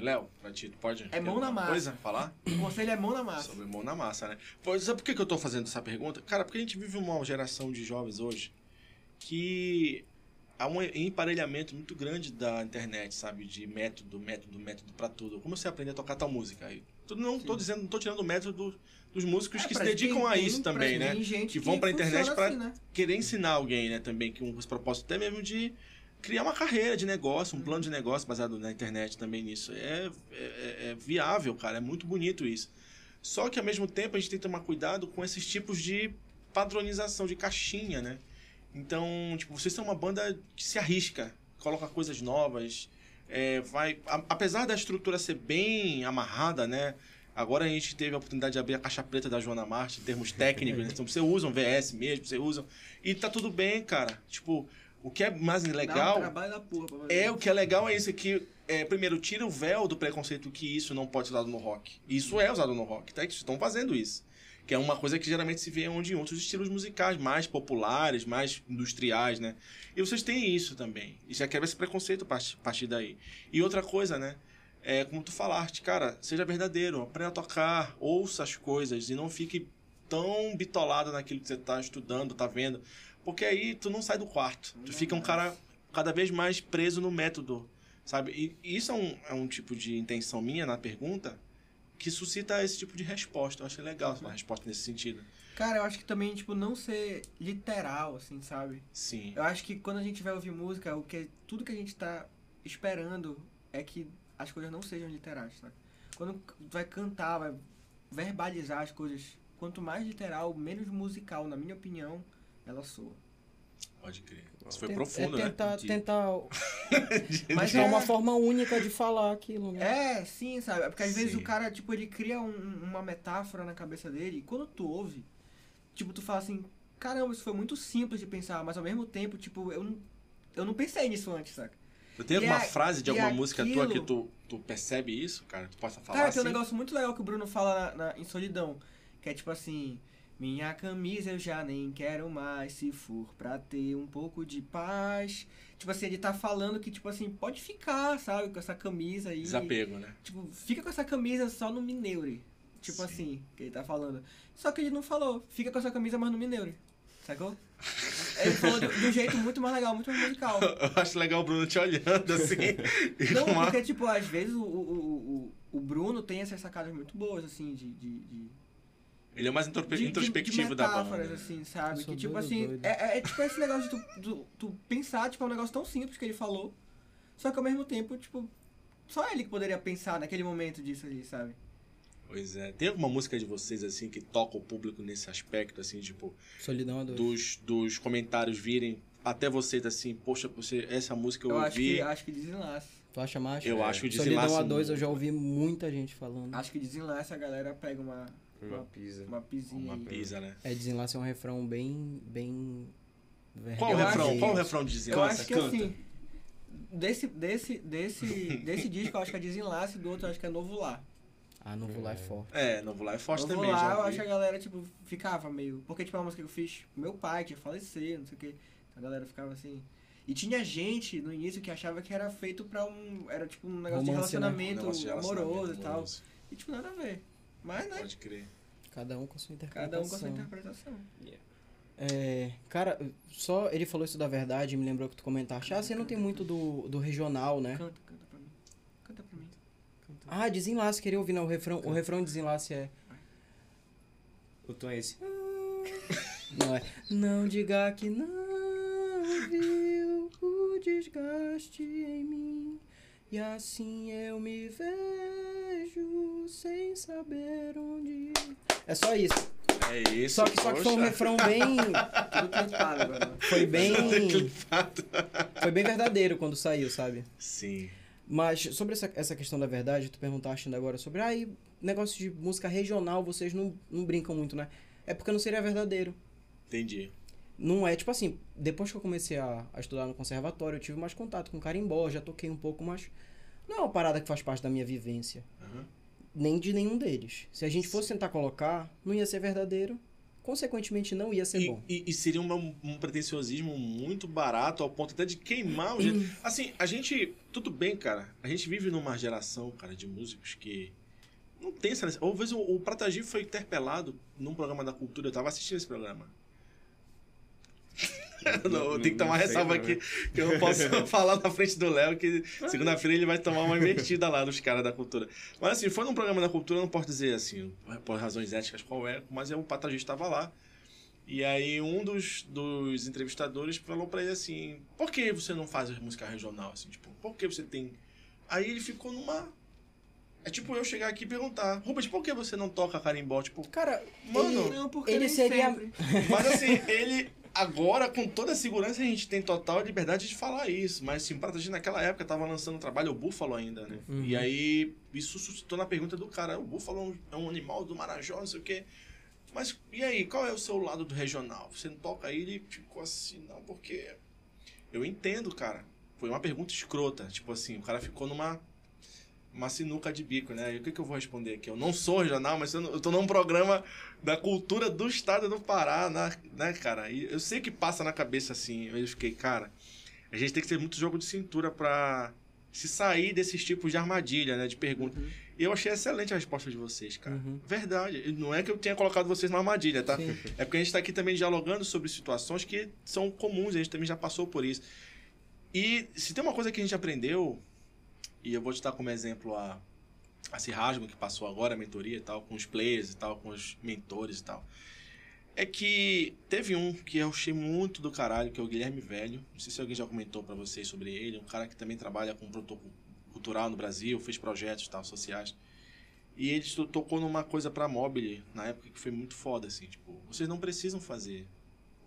Léo, pra ti, pode É mão na massa. coisa falar? O conselho é mão na massa. Sobre mão na massa, né? Pô, sabe por que que eu tô fazendo essa pergunta? Cara, porque a gente vive uma geração de jovens hoje que há um emparelhamento muito grande da internet, sabe? De método, método, método pra tudo. Como você aprender a tocar tal música? Aí Não tô dizendo, não tô tirando o mérito do- dos músicos É, que se dedicam a isso também, né? Que vão pra internet funciona pra assim, né? querer ensinar alguém, né, também, que um propósito até mesmo de criar uma carreira de negócio, um plano de negócio baseado na internet também nisso. É, é, é viável, cara, é muito bonito isso. Só que ao mesmo tempo a gente tem que tomar cuidado com esses tipos de padronização, de caixinha, né? Então, tipo, vocês são uma banda que se arrisca, coloca coisas novas, é, vai... a- apesar da estrutura ser bem amarrada, né? Agora a gente teve a oportunidade de abrir a caixa preta da Joana Marte, em termos técnicos, né? Então você usa um VS mesmo, você usa... E tá tudo bem, cara. Tipo, o que é mais um legal... trabalho da porra pra fazer. É, o que é legal é isso que, é, primeiro, tira o véu do preconceito que isso não pode ser usado no rock. Isso é usado no rock, tá? Eles estão fazendo isso. Que é uma coisa que geralmente se vê onde em outros estilos musicais mais populares, mais industriais, né? E vocês têm isso também. E já quebra esse preconceito a partir, daí. E outra coisa, né? É como tu falaste, cara, seja verdadeiro, aprenda a tocar, ouça as coisas e não fique tão bitolado naquilo que você tá estudando, tá vendo. Porque aí tu não sai do quarto. Tu fica um cara cada vez mais preso no método, sabe? E e isso é um, é um tipo de intenção minha na pergunta que suscita esse tipo de resposta. Eu achei legal uma resposta nesse sentido. Cara, eu acho que também, tipo, não ser literal, assim, sabe? Sim. Eu acho que quando a gente vai ouvir música, o que tudo que a gente tá esperando é que as coisas não sejam literais, sabe? Quando tu vai cantar, vai verbalizar as coisas, quanto mais literal, menos musical, na minha opinião, ela soa. Pode crer. Isso foi Ten- profundo, é né? tentar, tentar Mas é, uma forma única de falar aquilo, né? É, sim, sabe? É Porque às vezes Sim. o cara, tipo, ele cria um- uma metáfora na cabeça dele e quando tu ouve, tipo, tu fala assim, caramba, isso foi muito simples de pensar, mas ao mesmo tempo, tipo, eu não, eu não pensei nisso antes, saca? Tem E alguma frase de alguma música tua que aquilo- tu, tu percebe isso, cara? Tu possa falar Cara, assim? tem um negócio muito legal que o Bruno fala na, na- em Solidão, que é tipo assim, minha camisa eu já nem quero mais, se for pra ter um pouco de paz. Tipo assim, ele tá falando que, tipo assim, pode ficar, sabe, com essa camisa aí. Desapego, né? Tipo, fica com essa camisa só no Mineure. Tipo Sim. assim, que ele tá falando. Só que ele não falou, fica com essa camisa, mas no Mineure. Sacou? ele falou de, de um jeito muito mais legal, muito mais musical. Eu acho legal o Bruno te olhando assim. Não, porque, tipo, às vezes o, o, o, o- o Bruno tem essas sacadas muito boas, assim, de. de, de Ele é o mais de- de- introspectivo de da metáforas, banda. assim, sabe? Que, tipo doido, assim, doido. é, é- é tipo esse negócio de tu, tu, tu pensar, tipo, é um negócio tão simples que ele falou, só que ao mesmo tempo, tipo, só ele que poderia pensar naquele momento disso ali, sabe? Pois é. Tem alguma música de vocês, assim, que toca o público nesse aspecto, assim, tipo, Solidão a dois. dos, dos comentários virem até vocês, assim, poxa, você, essa música eu, Eu, acho ouvi. que, acho que desenlace. Tu acha mais? Eu acho que o Solidão desenlace. a dois eu já ouvi muita gente falando. Acho que desenlace a galera pega uma, Uma pizza. uma pisinha Uma pisa, né? É, desenlace é um refrão bem. bem. Qual o Eu refrão? Qual o refrão de Eu desenlace? acho que canta. assim, desse, desse, desse, desse disco eu acho que é desenlace, do outro eu acho que é Novo Lá. Ah, não vou lá é forte. É, Novo Lá é forte Novo também, Lá já eu acho que a galera, tipo, ficava meio... Porque, tipo, é uma música que eu fiz pro meu pai, que ia falecer, não sei o que. A galera ficava assim... E tinha gente no início que achava que era feito pra um... Era tipo um negócio de Romance, né? Um relacionamento negócio de amoroso relacionamento e tal. amoroso. E, tipo, nada a ver. Mas, né? Pode crer. Cada um com a sua interpretação. Cada um com a sua interpretação. É, cara, só ele falou isso da verdade, me lembrou que tu comentaste. Ah, você não tem muito do, do regional, né? Canta, canta pra mim. Canta pra mim. Canta. Ah, desenlace, queria ouvir, não. O refrão, o refrão de desenlace é. O tom é esse. Não é. Não diga que não viu o desgaste em mim. E assim eu me vejo sem saber onde. É só isso. É isso. Só que, só que foi um refrão bem. Tudo clipado agora. Foi bem. Foi bem verdadeiro quando saiu, sabe? Sim. Mas sobre essa, essa questão da verdade, tu perguntaste ainda agora sobre. Ah, e negócio de música regional, vocês não, não brincam muito, né? É porque não seria verdadeiro. Entendi. Não é, tipo assim, depois que eu comecei a, a estudar no conservatório, eu tive mais contato com carimbó, já toquei um pouco, mas não é uma parada que faz parte da minha vivência. Aham. Nem de nenhum deles. Se a gente fosse tentar colocar, não ia ser verdadeiro, consequentemente não ia ser E, bom. e- e seria uma- um pretenciosismo muito barato ao ponto até de queimar o jeito. Assim, a gente. Tudo bem, cara. A gente vive numa geração, cara, de músicos que. Não tem essa necessidade. Uma vez o, o Prata Gil foi interpelado num programa da cultura. Eu tava assistindo esse programa. Não, tem que tomar ressalva não, aqui, né? que eu não posso falar na frente do Léo, que segunda-feira ele vai tomar uma invertida lá dos caras da cultura. Mas assim, foi num programa da cultura, eu não posso dizer assim, por razões éticas qual é, mas o patagista estava lá. E aí um dos, dos entrevistadores falou pra ele assim, por que você não faz música regional? Assim, tipo, por que você tem... Aí ele ficou numa... É tipo eu chegar aqui e perguntar, Rubens, por que você não toca carimbó? Tipo, Cara, Mano, Não, porque ele seria- sempre. mas assim, ele agora, com toda a segurança, a gente tem total liberdade de falar isso. Mas assim, pra gente naquela época tava lançando um trabalho, o Búfalo ainda, né? Uhum. E aí, isso suscitou na pergunta do cara: o Búfalo é um- é um animal do Marajó, não sei o quê. Mas e aí, qual é o seu lado do regional? Você não toca aí? Ele ficou assim, não, porque. Eu entendo, cara. Foi uma pergunta escrota. Tipo assim, o cara ficou numa. Uma sinuca de bico, né? E o que, que eu vou responder aqui? Eu não sou regional, mas eu, não- eu tô num programa da cultura do estado do Pará, na- né, cara? E eu sei que passa na cabeça assim. Eu fiquei, cara, a gente tem que ter muito jogo de cintura pra se sair desses tipos de armadilha, né? De pergunta. E eu achei excelente a resposta de vocês, cara. Uhum. Verdade. Não é que eu tenha colocado vocês na armadilha, tá? Sim. É porque a gente tá aqui também dialogando sobre situações que são comuns, a gente também já passou por isso. E se tem uma coisa que a gente aprendeu, e eu vou te dar como exemplo a, a Cirrasmo, que passou agora, a mentoria e tal, com os players e tal, com os mentores e tal. É que teve um que eu achei muito do caralho, que é o Guilherme Velho. Não sei se alguém já comentou pra vocês sobre ele. Um cara que também trabalha com produto cultural no Brasil, fez projetos tal, sociais. E ele to- tocou numa coisa pra mobile na época que foi muito foda, assim. Tipo, vocês não precisam fazer.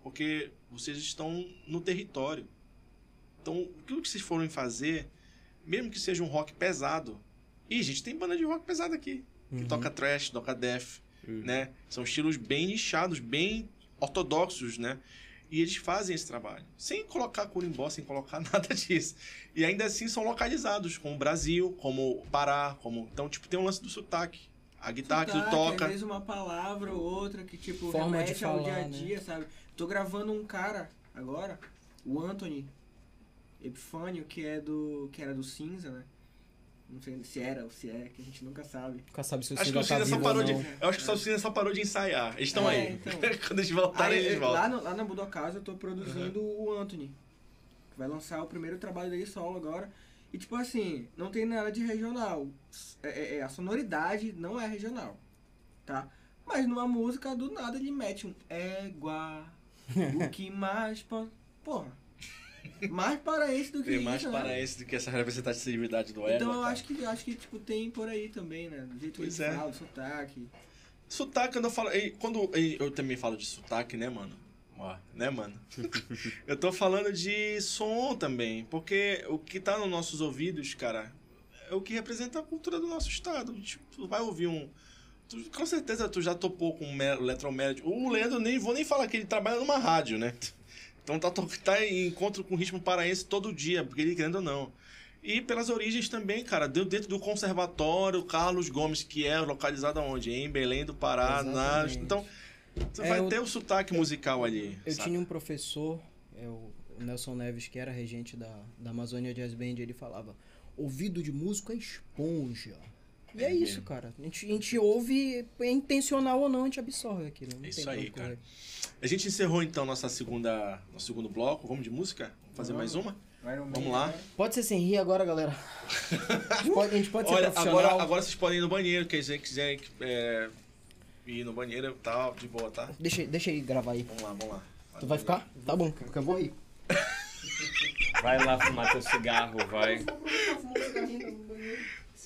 Porque vocês estão no território. Então, o que vocês forem fazer, mesmo que seja um rock pesado. E, gente, tem banda de rock pesado aqui. Que Uhum. toca trash, toca death, Uhum. né? São estilos bem nichados, bem ortodoxos, né? E eles fazem esse trabalho. Sem colocar corimbó, sem colocar nada disso. E ainda assim são localizados, como o Brasil, como o Pará, como... Então, tipo, tem um lance do sotaque. A guitarra que tu Sotaque, toca... Às vezes uma palavra ou outra que, tipo, Forma remete de ao falar, dia a dia, sabe? Tô gravando um cara agora, o Anthony Epifânio, que é do. que era do Cinza, né? Não sei se era ou se é, que a gente nunca sabe. Nunca sabe se o Acho que o Cida tá só parou de... Eu acho que o Cida só parou de ensaiar. Eles estão É, aí. então. Quando eles voltarem, Aí, eles voltam. lá, no, lá na Budocasa eu tô produzindo o Anthony. Que vai lançar o primeiro trabalho dele solo agora. E tipo assim, não tem nada de regional. É, é- é- a sonoridade não é regional. Tá? Mas numa música, do nada ele mete um égua. o que mais pode. Porra. Mais paraense do que Tem isso. mais né? paraense do que essa representatividade do ego. Então eu acho que, acho que tipo, tem por aí também, né? Do jeito que Pois ele é. fala, sotaque. Sotaque, quando eu falo. Quando eu também falo de sotaque, né, mano? Ó, né, mano? eu tô falando de som também. Porque o que tá nos nossos ouvidos, cara, é o que representa a cultura do nosso estado. Tipo, tu vai ouvir um. tu- com certeza tu já topou com um eletromédio. O Leandro nem vou nem falar que ele trabalha numa rádio, né? Então tá, tá em encontro com ritmo paraense todo dia, porque ele querendo ou não. E pelas origens também, cara, dentro do conservatório Carlos Gomes, que é localizado onde? Em Belém do Pará. Na... Então, tu É, vai eu- ter o sotaque musical ali. Eu sabe? tinha um professor, é o Nelson Neves, que era regente da, da Amazônia Jazz Band, ele falava: ouvido de músico é esponja. E é, É isso, cara. A gente, a gente ouve, é intencional ou não, a gente absorve aquilo. Não É isso aí, cara. correr. A gente encerrou então nossa segunda, nosso segundo bloco. Vamos de música? Vamos fazer mais uma? Vamos lá. Pode ser sem rir agora, galera. A gente pode, a gente pode ser profissional. agora, agora vocês podem ir no banheiro, quer dizer, quiser é, ir no banheiro e tal, de boa, tá? Deixa, deixa aí gravar aí. Vamos lá, vamos lá. Tu vai ficar? Tá bom, porque eu vou ir. Vai lá fumar teu cigarro, vai.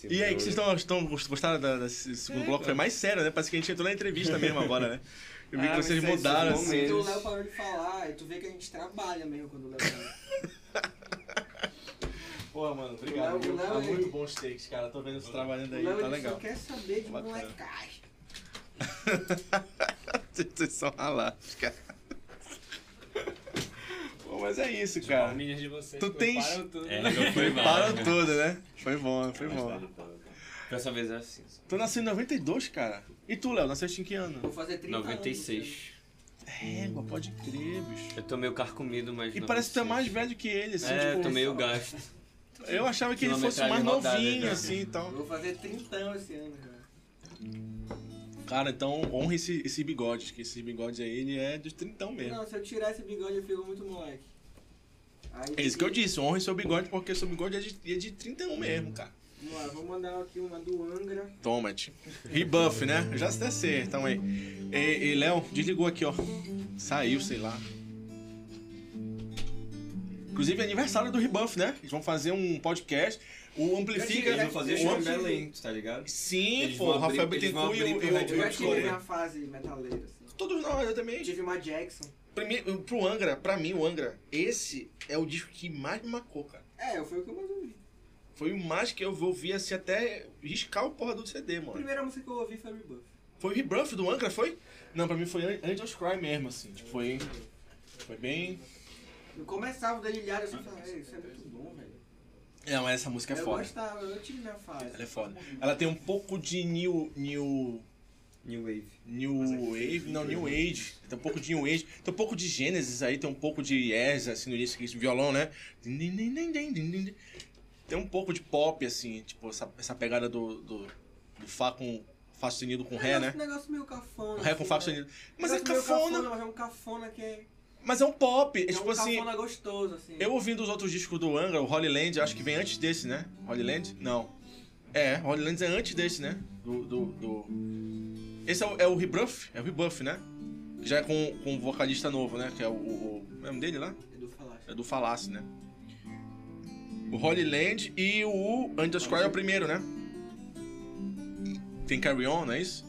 E aí, que vocês estão, gostaram da- desse segundo bloco? Foi mais sério, né? Parece que a gente entrou na entrevista mesmo agora, né? Eu vi Ah, que vocês mudaram, momentos- assim. o Léo parou de falar, e tu vê que a gente trabalha mesmo quando o Léo fala. Pô, mano, obrigado. Léo- Léo Tá é- muito bons takes, cara. Tô vendo você trabalhando aí, Léo tá ele legal. só quer saber de molecagem. Vocês são ralados, cara. Pô, mas é isso, cara. de vocês Tu tens- preparam tudo. É, não foi mal. Param tudo, né? Foi bom, foi bom. Dessa vez é assim. só. Tu nasceu em 92, cara. E tu, Léo, nasceste em que ano? Vou fazer 30 anos. 96. Égua, pode crer, bicho. Eu tô meio carcomido, mas. E parece que tu é 96. mais velho que ele, assim, É, tipo... tô meio gasto. Eu achava que ele fosse mais novinho, né? assim, e Eu tal. vou fazer 30 esse ano, cara. Cara, então honra esse, esse bigode, que esse bigode aí, ele é dos trintão mesmo. Não, se eu tirar esse bigode eu fico muito moleque. Aí, É isso que eu disse, honre seu bigode, porque seu bigode é de, é de 31 mesmo, cara. Vamos lá, vou mandar aqui uma do Angra. Toma, tio. Rebuff, né? Já se descer, então aí. E, e Léo, desligou aqui, ó. Saiu, sei lá. Inclusive, é aniversário do Rebuff, né? Eles vão fazer um podcast. O Amplifica. Eles vão fazer o show em Belém, tá ligado? Sim, Eles pô, o Rafael Bittencourt e o, Eu tive minha fase metaleira, assim. Todos nós, eu também. Tive uma Jackson. Primeiro, pro Angra, pra mim, o Angra, esse é o disco que mais me marcou, cara. É, foi o que eu mais ouvi. Foi o mais que eu ouvi assim até riscar o porra do CD, A mano. primeira música que eu ouvi foi Rebuff. Foi o Rebuff do Angra, foi? Não, pra mim foi An- Angels Cry mesmo, assim. Tipo, foi, foi bem. Eu começava o delilhado assim e falava, "Ei, isso é muito Não, mas essa música é eu foda. gostava, eu tive minha fase. Ela é foda. Ela tem um pouco de new. new. New Wave. New Wave, não, New Age. Tem um pouco de New Age. Tem um pouco de Gênesis aí, tem um pouco de Yes, assim, no início, esse violão, né? Tem um pouco de pop, assim, tipo, essa, essa pegada do, do, do Fá com Fá sustenido com Ré, né? Um negócio meio cafona. Ré com Fá assim, né? sustenido. Mas é Negócio meio cafona, Mas é um cafona que é, mas é um pop. É, é tipo um assim, gostoso, assim. eu ouvindo os outros discos do Angra, o Holy Land, acho que vem antes desse, né? Holy Land? Não. É, Holy Land é antes desse, né? Do. do, do- Esse é o, é o Rebuff? É o Rebuff, né? Que já é com, com um vocalista novo, né? Que é o. o, o nome dele lá? Edu Falaschi. É do Falácio, né? O Holy Land e o Angels Cry é o primeiro, né? Tem Carry On, não é isso?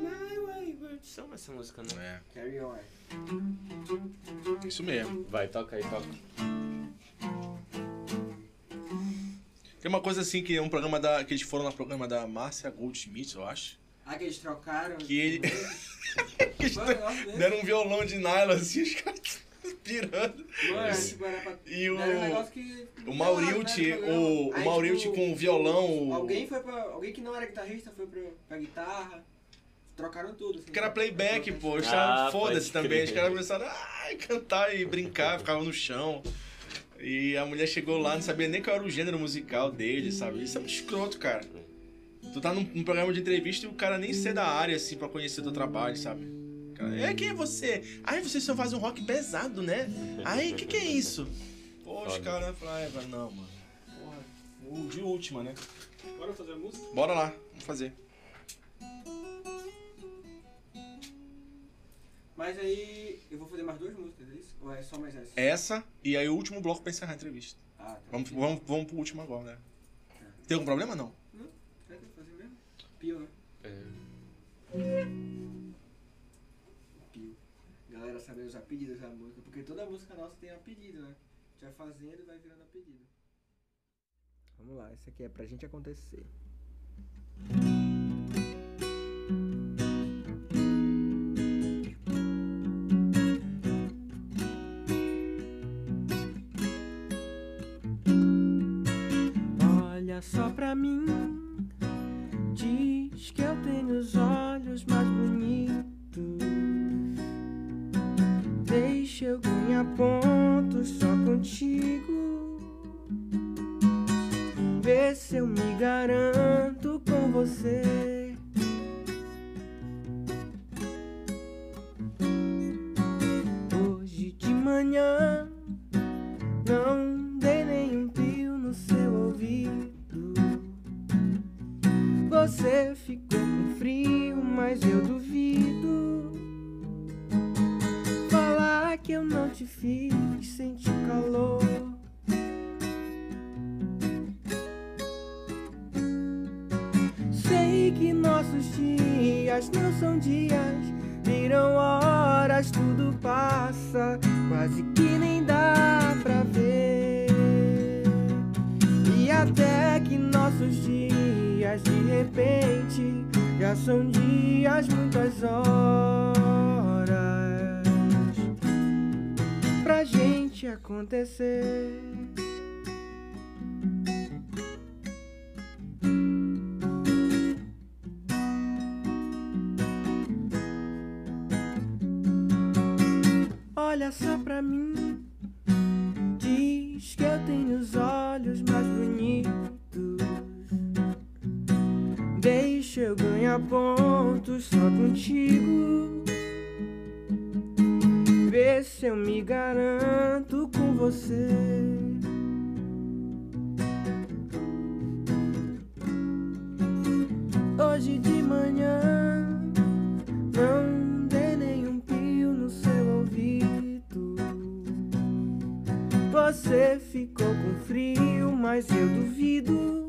My Wayward Son, essa música, não É, Carry on. Isso mesmo. Vai, toca aí, toca. Tem uma coisa assim que é um programa da. que eles foram no programa da Márcia Goldschmidt, eu acho. Ah, que eles trocaram. Que ele- Que eles um deram um violão de nylon assim, os caras pirando. Mano, tipo, era pra... E o. Era um que... O Maurilt, Né, o, o Maurilt tipo, com o violão. o- Alguém foi pra... Alguém que não era guitarrista foi pra, pra guitarra. Trocaram tudo, assim. Que era playback, pô. Os Ah, caras, foda-se pode também. Os caras começaram a cantar e brincar, ficavam no chão. E a mulher chegou lá, não sabia nem qual era o gênero musical dele, sabe? Isso é muito escroto, cara. Tu tá num, num programa de entrevista e o cara nem ser da área, assim, pra conhecer teu trabalho, sabe? Cara, é, quem é você? Ai, você só faz um rock pesado, né? Ai, o que que é isso? Pô, os caras falaram, ah, não, mano. Porra, de última, né? Bora fazer a música? Bora lá, vamos fazer. Mas aí... Eu vou fazer mais duas músicas, é isso? Ou é só mais essa? Essa e aí o último bloco pra encerrar a entrevista. Ah, tá. Vamos, vamos, vamos pro último agora, né? Tem algum problema, não? Será que eu vou fazer mesmo? Pio, né? É. Pio. Galera sabe usar pedidos da música, porque toda música nossa tem um pedido, né? A gente vai fazendo e vai virando a pedido. Vamos lá, esse aqui é pra gente acontecer. Olha só pra mim, diz que eu tenho os olhos mais bonitos. Deixa eu ganhar pontos só contigo. Vê se eu me garanto com você. Hoje de manhã não Você ficou com frio, mas eu duvido. Falar que eu não te fiz sentir calor. Sei que nossos dias não são dias, viram horas, tudo passa, quase que nem dá pra ver. Até que nossos dias de repente já são dias, muitas horas pra gente acontecer. Olha só pra mim, diz que eu tenho os olhos Eu ganhar pontos só contigo. Vê se eu me garanto com você. Hoje de manhã não dei nenhum pio no seu ouvido. Você ficou com frio, mas eu duvido.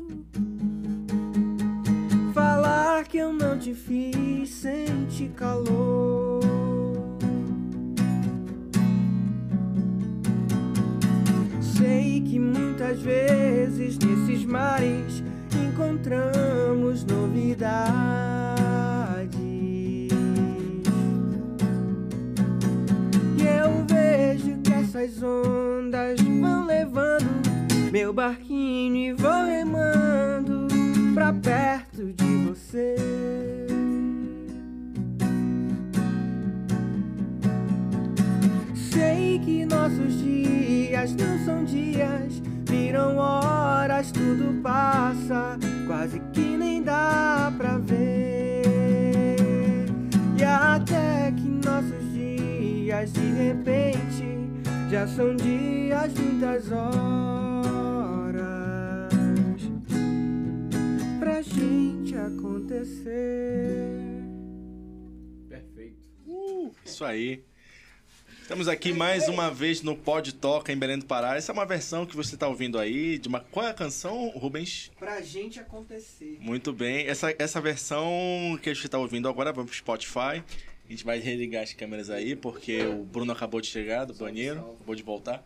Falar que eu não te fiz sentir calor. Sei que muitas vezes nesses mares encontramos novidades. E eu vejo que essas ondas vão levando meu barquinho e vou remando pra perto você. Sei que nossos dias não são dias, viram horas, tudo passa, quase que nem dá pra ver. E até que nossos dias de repente já são dias, muitas horas pra gente acontecer. Perfeito. Isso aí. Estamos aqui mais uma vez no Pod Toca em Belém do Pará. Essa é uma versão que você está ouvindo aí de uma qual é a canção, Rubens? Pra gente acontecer. Muito bem. Essa, essa versão que a gente está ouvindo agora, vamos pro Spotify. A gente vai religar as câmeras aí, porque o Bruno acabou de chegar do banheiro, acabou de voltar.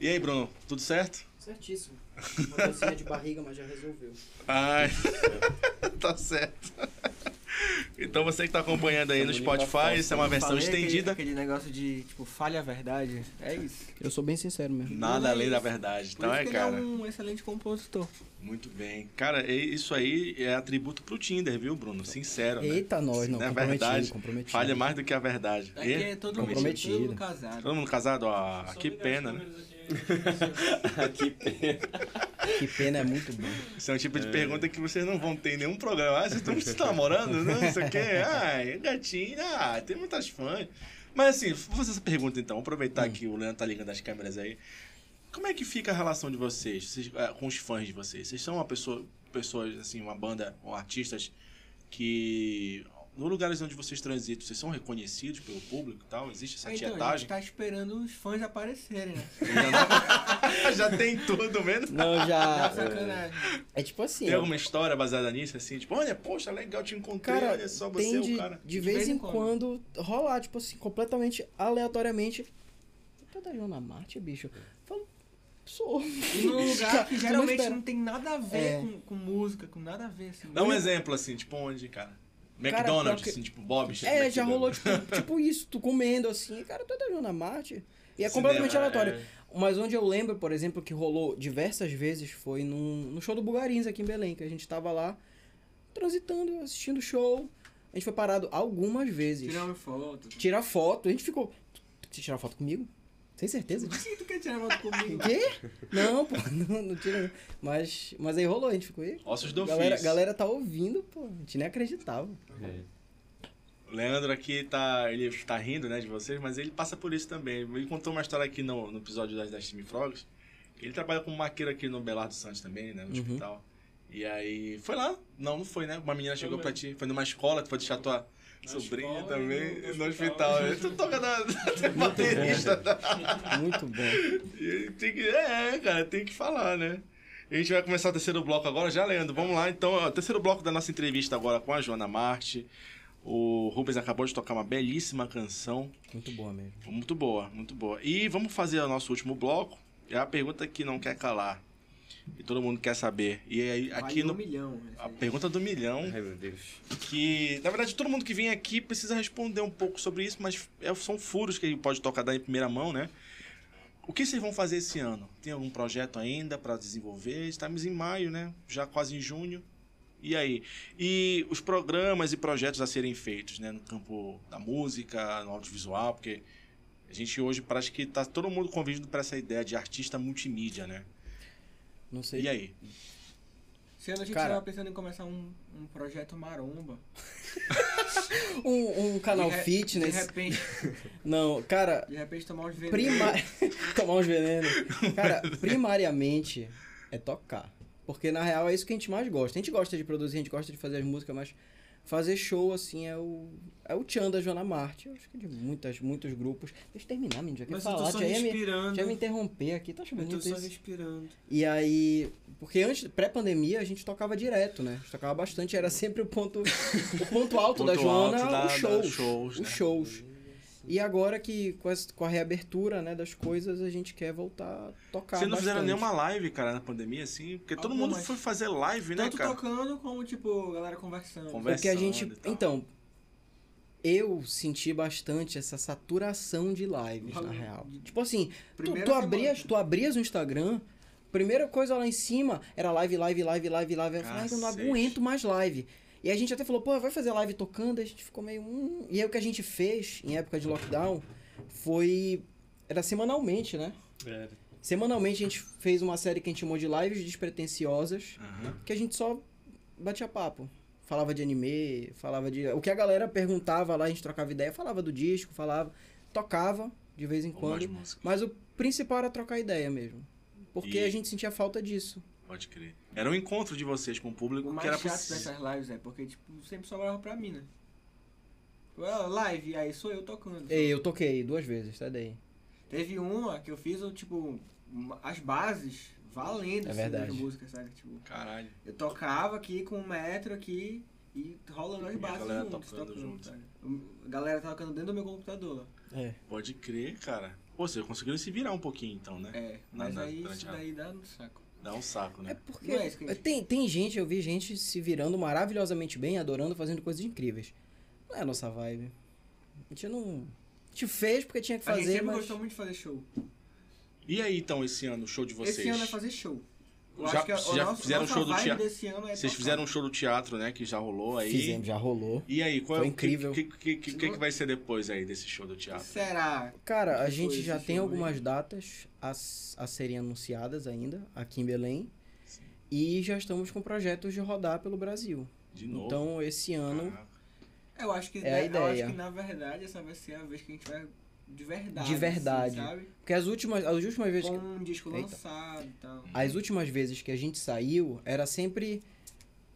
E aí, Bruno, tudo certo? Certíssimo. Uma docinha de barriga, mas já resolveu. Ai, tá certo. Então você que tá acompanhando aí no Spotify, essa é uma versão Falei aquele- estendida. Aquele, negócio de, tipo, falha a verdade. É isso. Eu sou bem sincero mesmo. Nada além da verdade. Por Então isso é, que cara. ele é um excelente compositor. Muito bem. Cara, isso aí é atributo pro Tinder, viu, Bruno? Sincero, né? Eita, nós, não. Na comprometido, verdade, comprometido. falha mais do que a verdade. É que é todo mundo, Comprometido. todo mundo casado. Todo mundo casado? Ah, que pena, né? aqui. que pena. Que pena é muito bom. Isso é um tipo de pergunta que vocês não vão ter em nenhum programa. Ah, vocês estão, estão namorando? Não, isso aqui. Ah, gatinho. Ah, tem muitas fãs. Mas assim, vou fazer essa pergunta então. Aproveitar que o Leandro tá ligando as câmeras aí. Como é que fica a relação de vocês, vocês, eh, com os fãs de vocês? Vocês são uma pessoa, pessoas, assim, uma banda ou artistas que, nos lugares onde vocês transitam, vocês são reconhecidos pelo público e tal? Existe essa Então, a gente tá esperando os fãs aparecerem, né? Já tem tudo mesmo? Não, Tá já. sacanagem. É tipo assim. Tem alguma história baseada nisso, assim? Tipo, olha, poxa, legal, te encontrei, Cara, olha só, você tem é de, o cara. de vez, vez em em quando rolar, tipo assim, completamente aleatoriamente. Tu é da Joana Marte, bicho? Eu falo, sou. E num lugar que não geralmente espera. não tem nada a ver É. com, com música, com nada a ver, assim. Dá um exemplo, assim, tipo onde, cara? McDonald's, que- assim, tipo Bob's. É, já rolou tipo, tipo isso, tu comendo assim, cara, tu é da Joana Marte. E é Cinema, completamente aleatório. é. Mas onde eu lembro, por exemplo, que rolou diversas vezes foi num, no show do Bugarins aqui em Belém, que a gente tava lá transitando, assistindo o show. A gente foi parado algumas vezes. Tirar uma foto. Tirar foto. A gente ficou. Tu quer tirar foto comigo? Sem certeza disso. Por que tu quer tirar foto comigo? Quê? Não, pô, não, não tira. Mas, mas aí rolou, a gente ficou aí. Ossos do Galera, ofício. galera tá ouvindo, pô. A gente nem acreditava. O Leandro aqui tá, ele tá rindo, né, de vocês, mas ele passa por isso também. Ele contou uma história aqui no, no episódio das, das Time Frogs. Ele trabalha como maqueiro aqui no Belardo Santos também, né, no Uhum. hospital. E aí, foi lá? Não, não foi, né? Uma menina chegou pra ti, foi numa escola, tu foi deixar tua sobrinha também, no no hospital. hospital. Tu toca da, da baterista. Muito bom. E tem que, é, cara, tem que falar, né? A gente vai começar o terceiro bloco agora, já lendo. Vamos lá, então, ó, terceiro bloco da nossa entrevista agora com a Joana Marte. O Rubens acabou de tocar uma belíssima canção, Muito boa mesmo. muito boa, muito boa. E vamos fazer o nosso último bloco. É a pergunta que não quer calar. E todo mundo quer saber. E aí, aqui Vale um no. milhão. A pergunta do milhão, Ai, meu Deus. que na verdade todo mundo que vem aqui precisa responder um pouco sobre isso, mas é- são furos que ele pode tocar dar em primeira mão, né? O que vocês vão fazer esse ano? Tem algum projeto ainda para desenvolver? Estamos em maio, né? Já quase em junho. E aí? E os programas e projetos a serem feitos, né? No campo da música, no audiovisual, porque a gente hoje parece que tá todo mundo convivido para essa ideia de artista multimídia, né? Não sei. E aí? Esse ano a gente Cara- tava pensando em começar um, um projeto maromba. Um, um canal De re- fitness. De repente, Não, cara, de repente tomar uns venenos. prima... tomar uns venenos. Cara, primariamente é tocar. Porque na real é isso que a gente mais gosta. A gente gosta de produzir, a gente gosta de fazer as músicas, mas fazer show assim é o é o tchan da Joana Marte. Eu acho que de muitas, muitos grupos. Deixa eu terminar, menino. Já quer falar, tô só já ia, me, respirando. já ia me interromper aqui. Tá achando Eu tô bonito só isso? respirando. E aí, porque antes, pré-pandemia, a gente tocava direto, né? A gente tocava bastante, era sempre o ponto, o ponto alto da Ponto Joana, alto da- os da shows. shows, os né? shows. E agora que com, as- com a reabertura, né, das coisas, a gente quer voltar a tocar Vocês não fizeram nenhuma live, cara, na pandemia, assim? Porque todo Algumas. mundo foi fazer live, né, Tanto cara? tocando como, tipo, galera conversando. Conversa. Porque a gente, então, eu senti bastante essa saturação de lives, na real. Tipo assim, tu, Primeira tu abrias, tu abrias o Instagram, primeira coisa lá em cima era live, live, live, live, live. Eu falei, "Ai, eu não aguento mais live. E a gente até falou, pô, vai fazer live tocando? A gente ficou meio. Hum. E aí o que a gente fez em época de lockdown foi. Era semanalmente, né? Semanalmente a gente fez uma série que a gente chamou de lives despretensiosas Aham. que a gente só batia papo. Falava de anime, falava de. O que a galera perguntava lá, a gente trocava ideia, falava do disco, falava. Tocava de vez em quando. Mas o principal era trocar ideia mesmo. Porque E- a gente sentia falta disso. Pode crer. Era um encontro de vocês com o público O que mais era chato possível. dessas lives é porque, tipo, sempre sobrava pra mim, né? Live, aí sou eu tocando. Ei, eu toquei duas vezes, tá daí. Teve uma que eu fiz, eu, tipo, as bases valendo É assim, verdade. das músicas, sabe? Tipo, Caralho. eu tocava aqui com um metro aqui e rolando as E bases galera juntos, tocando tocando, junto. A galera tocando dentro do meu computador lá. É. Pode crer, cara. Pô, vocês conseguiram se virar um pouquinho, então, né? É, mas não, aí durante isso daí dá no saco. Dá um saco, É né? porque. É isso que a gente- tem, tem gente, eu vi gente se virando maravilhosamente bem, adorando, fazendo coisas incríveis. Não é a nossa vibe. A gente não. A gente fez porque tinha que a gente fazer, sempre mas. gostou muito de fazer show. E aí, então, esse ano, o show de vocês? Esse ano é fazer show. Eu Já- acho que a, já o nosso, fizeram nossa show do teatro? desse ano é Vocês tocar. fizeram um show do teatro, né? Que já rolou aí. Fizemos, já rolou. E aí, qual Foi é o que- incrível. que, que, que, que, que vai ser depois aí desse show do teatro? Será? Cara, a gente foi já tem show aí? algumas datas a, a serem anunciadas ainda, aqui em Belém. E já estamos com projetos de rodar pelo Brasil. De novo. Então, esse ano, Caraca. Eu acho que É a eu ideia. acho que na verdade essa vai ser a vez que a gente vai de verdade. De verdade. assim, sabe? porque as últimas, as últimas vezes Com que, um disco Eita. lançado e tal. as últimas vezes que a gente saiu, era sempre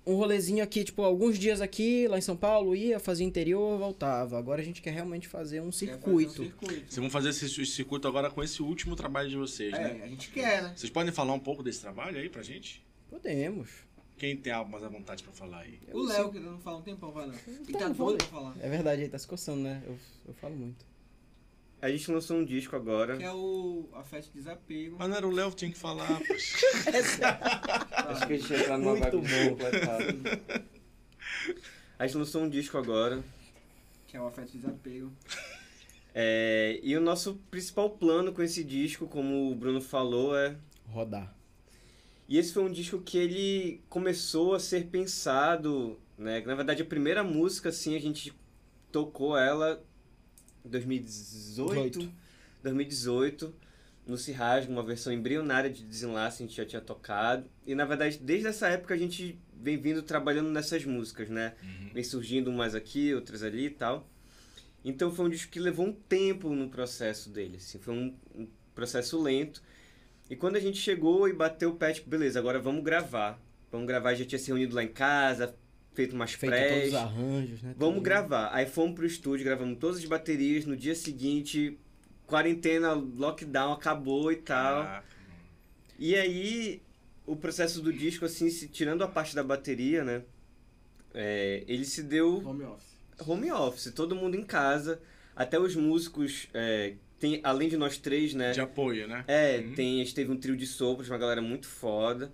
um rolezinho aqui, tipo, alguns dias aqui, lá em São Paulo, ia, fazia interior, voltava. Agora a gente quer realmente fazer um Quer fazer um circuito. circuito. Vocês vão fazer esse, circuito agora com esse último trabalho de vocês, né? É, a gente quer, né? Vocês podem falar um pouco desse trabalho aí pra gente? Podemos. Quem tem algo mais à vontade pra falar aí? Eu O Léo, que não fala um tempão, vai lá. E Tá, não doido pra falar. É verdade, aí tá se coçando, né? Eu, eu falo muito. A gente lançou um disco agora. Que é o Afete Desapego. Mas não era o Léo que tinha que falar. Acho que a gente entrar numa Muito bom. completada. A gente lançou um disco agora. Que é o Afete Desapego. É, e o nosso principal plano com esse disco, como o Bruno falou, é. Rodar. E esse foi um disco que ele começou a ser pensado, né? Na verdade, a primeira música, assim, a gente tocou ela 2018. 18. 2018, no Cirrasgo, uma versão embrionária de Desenlace, a gente já tinha tocado. E, na verdade, desde essa época a gente vem vindo trabalhando nessas músicas, né? Vem surgindo umas aqui, outras ali e tal. Então foi um disco que levou um tempo no processo dele, assim, foi um, um processo lento. E quando a gente chegou e bateu o pé, tipo, beleza, agora vamos gravar. Vamos gravar, já tinha se reunido lá em casa, feito umas Feito todos os arranjos, né? Vamos Tudo. gravar. Aí fomos pro estúdio, gravamos todas as baterias. No dia seguinte, quarentena, lockdown acabou e tal. Caraca. E aí, o processo do disco, assim, se, tirando a parte da bateria, né? é, ele se deu Home office. home office, todo mundo em casa. Até os músicos, é, tem, além de nós três, né? De apoio, né? É, Uhum. tem, a gente teve um trio de sopros, uma galera muito foda.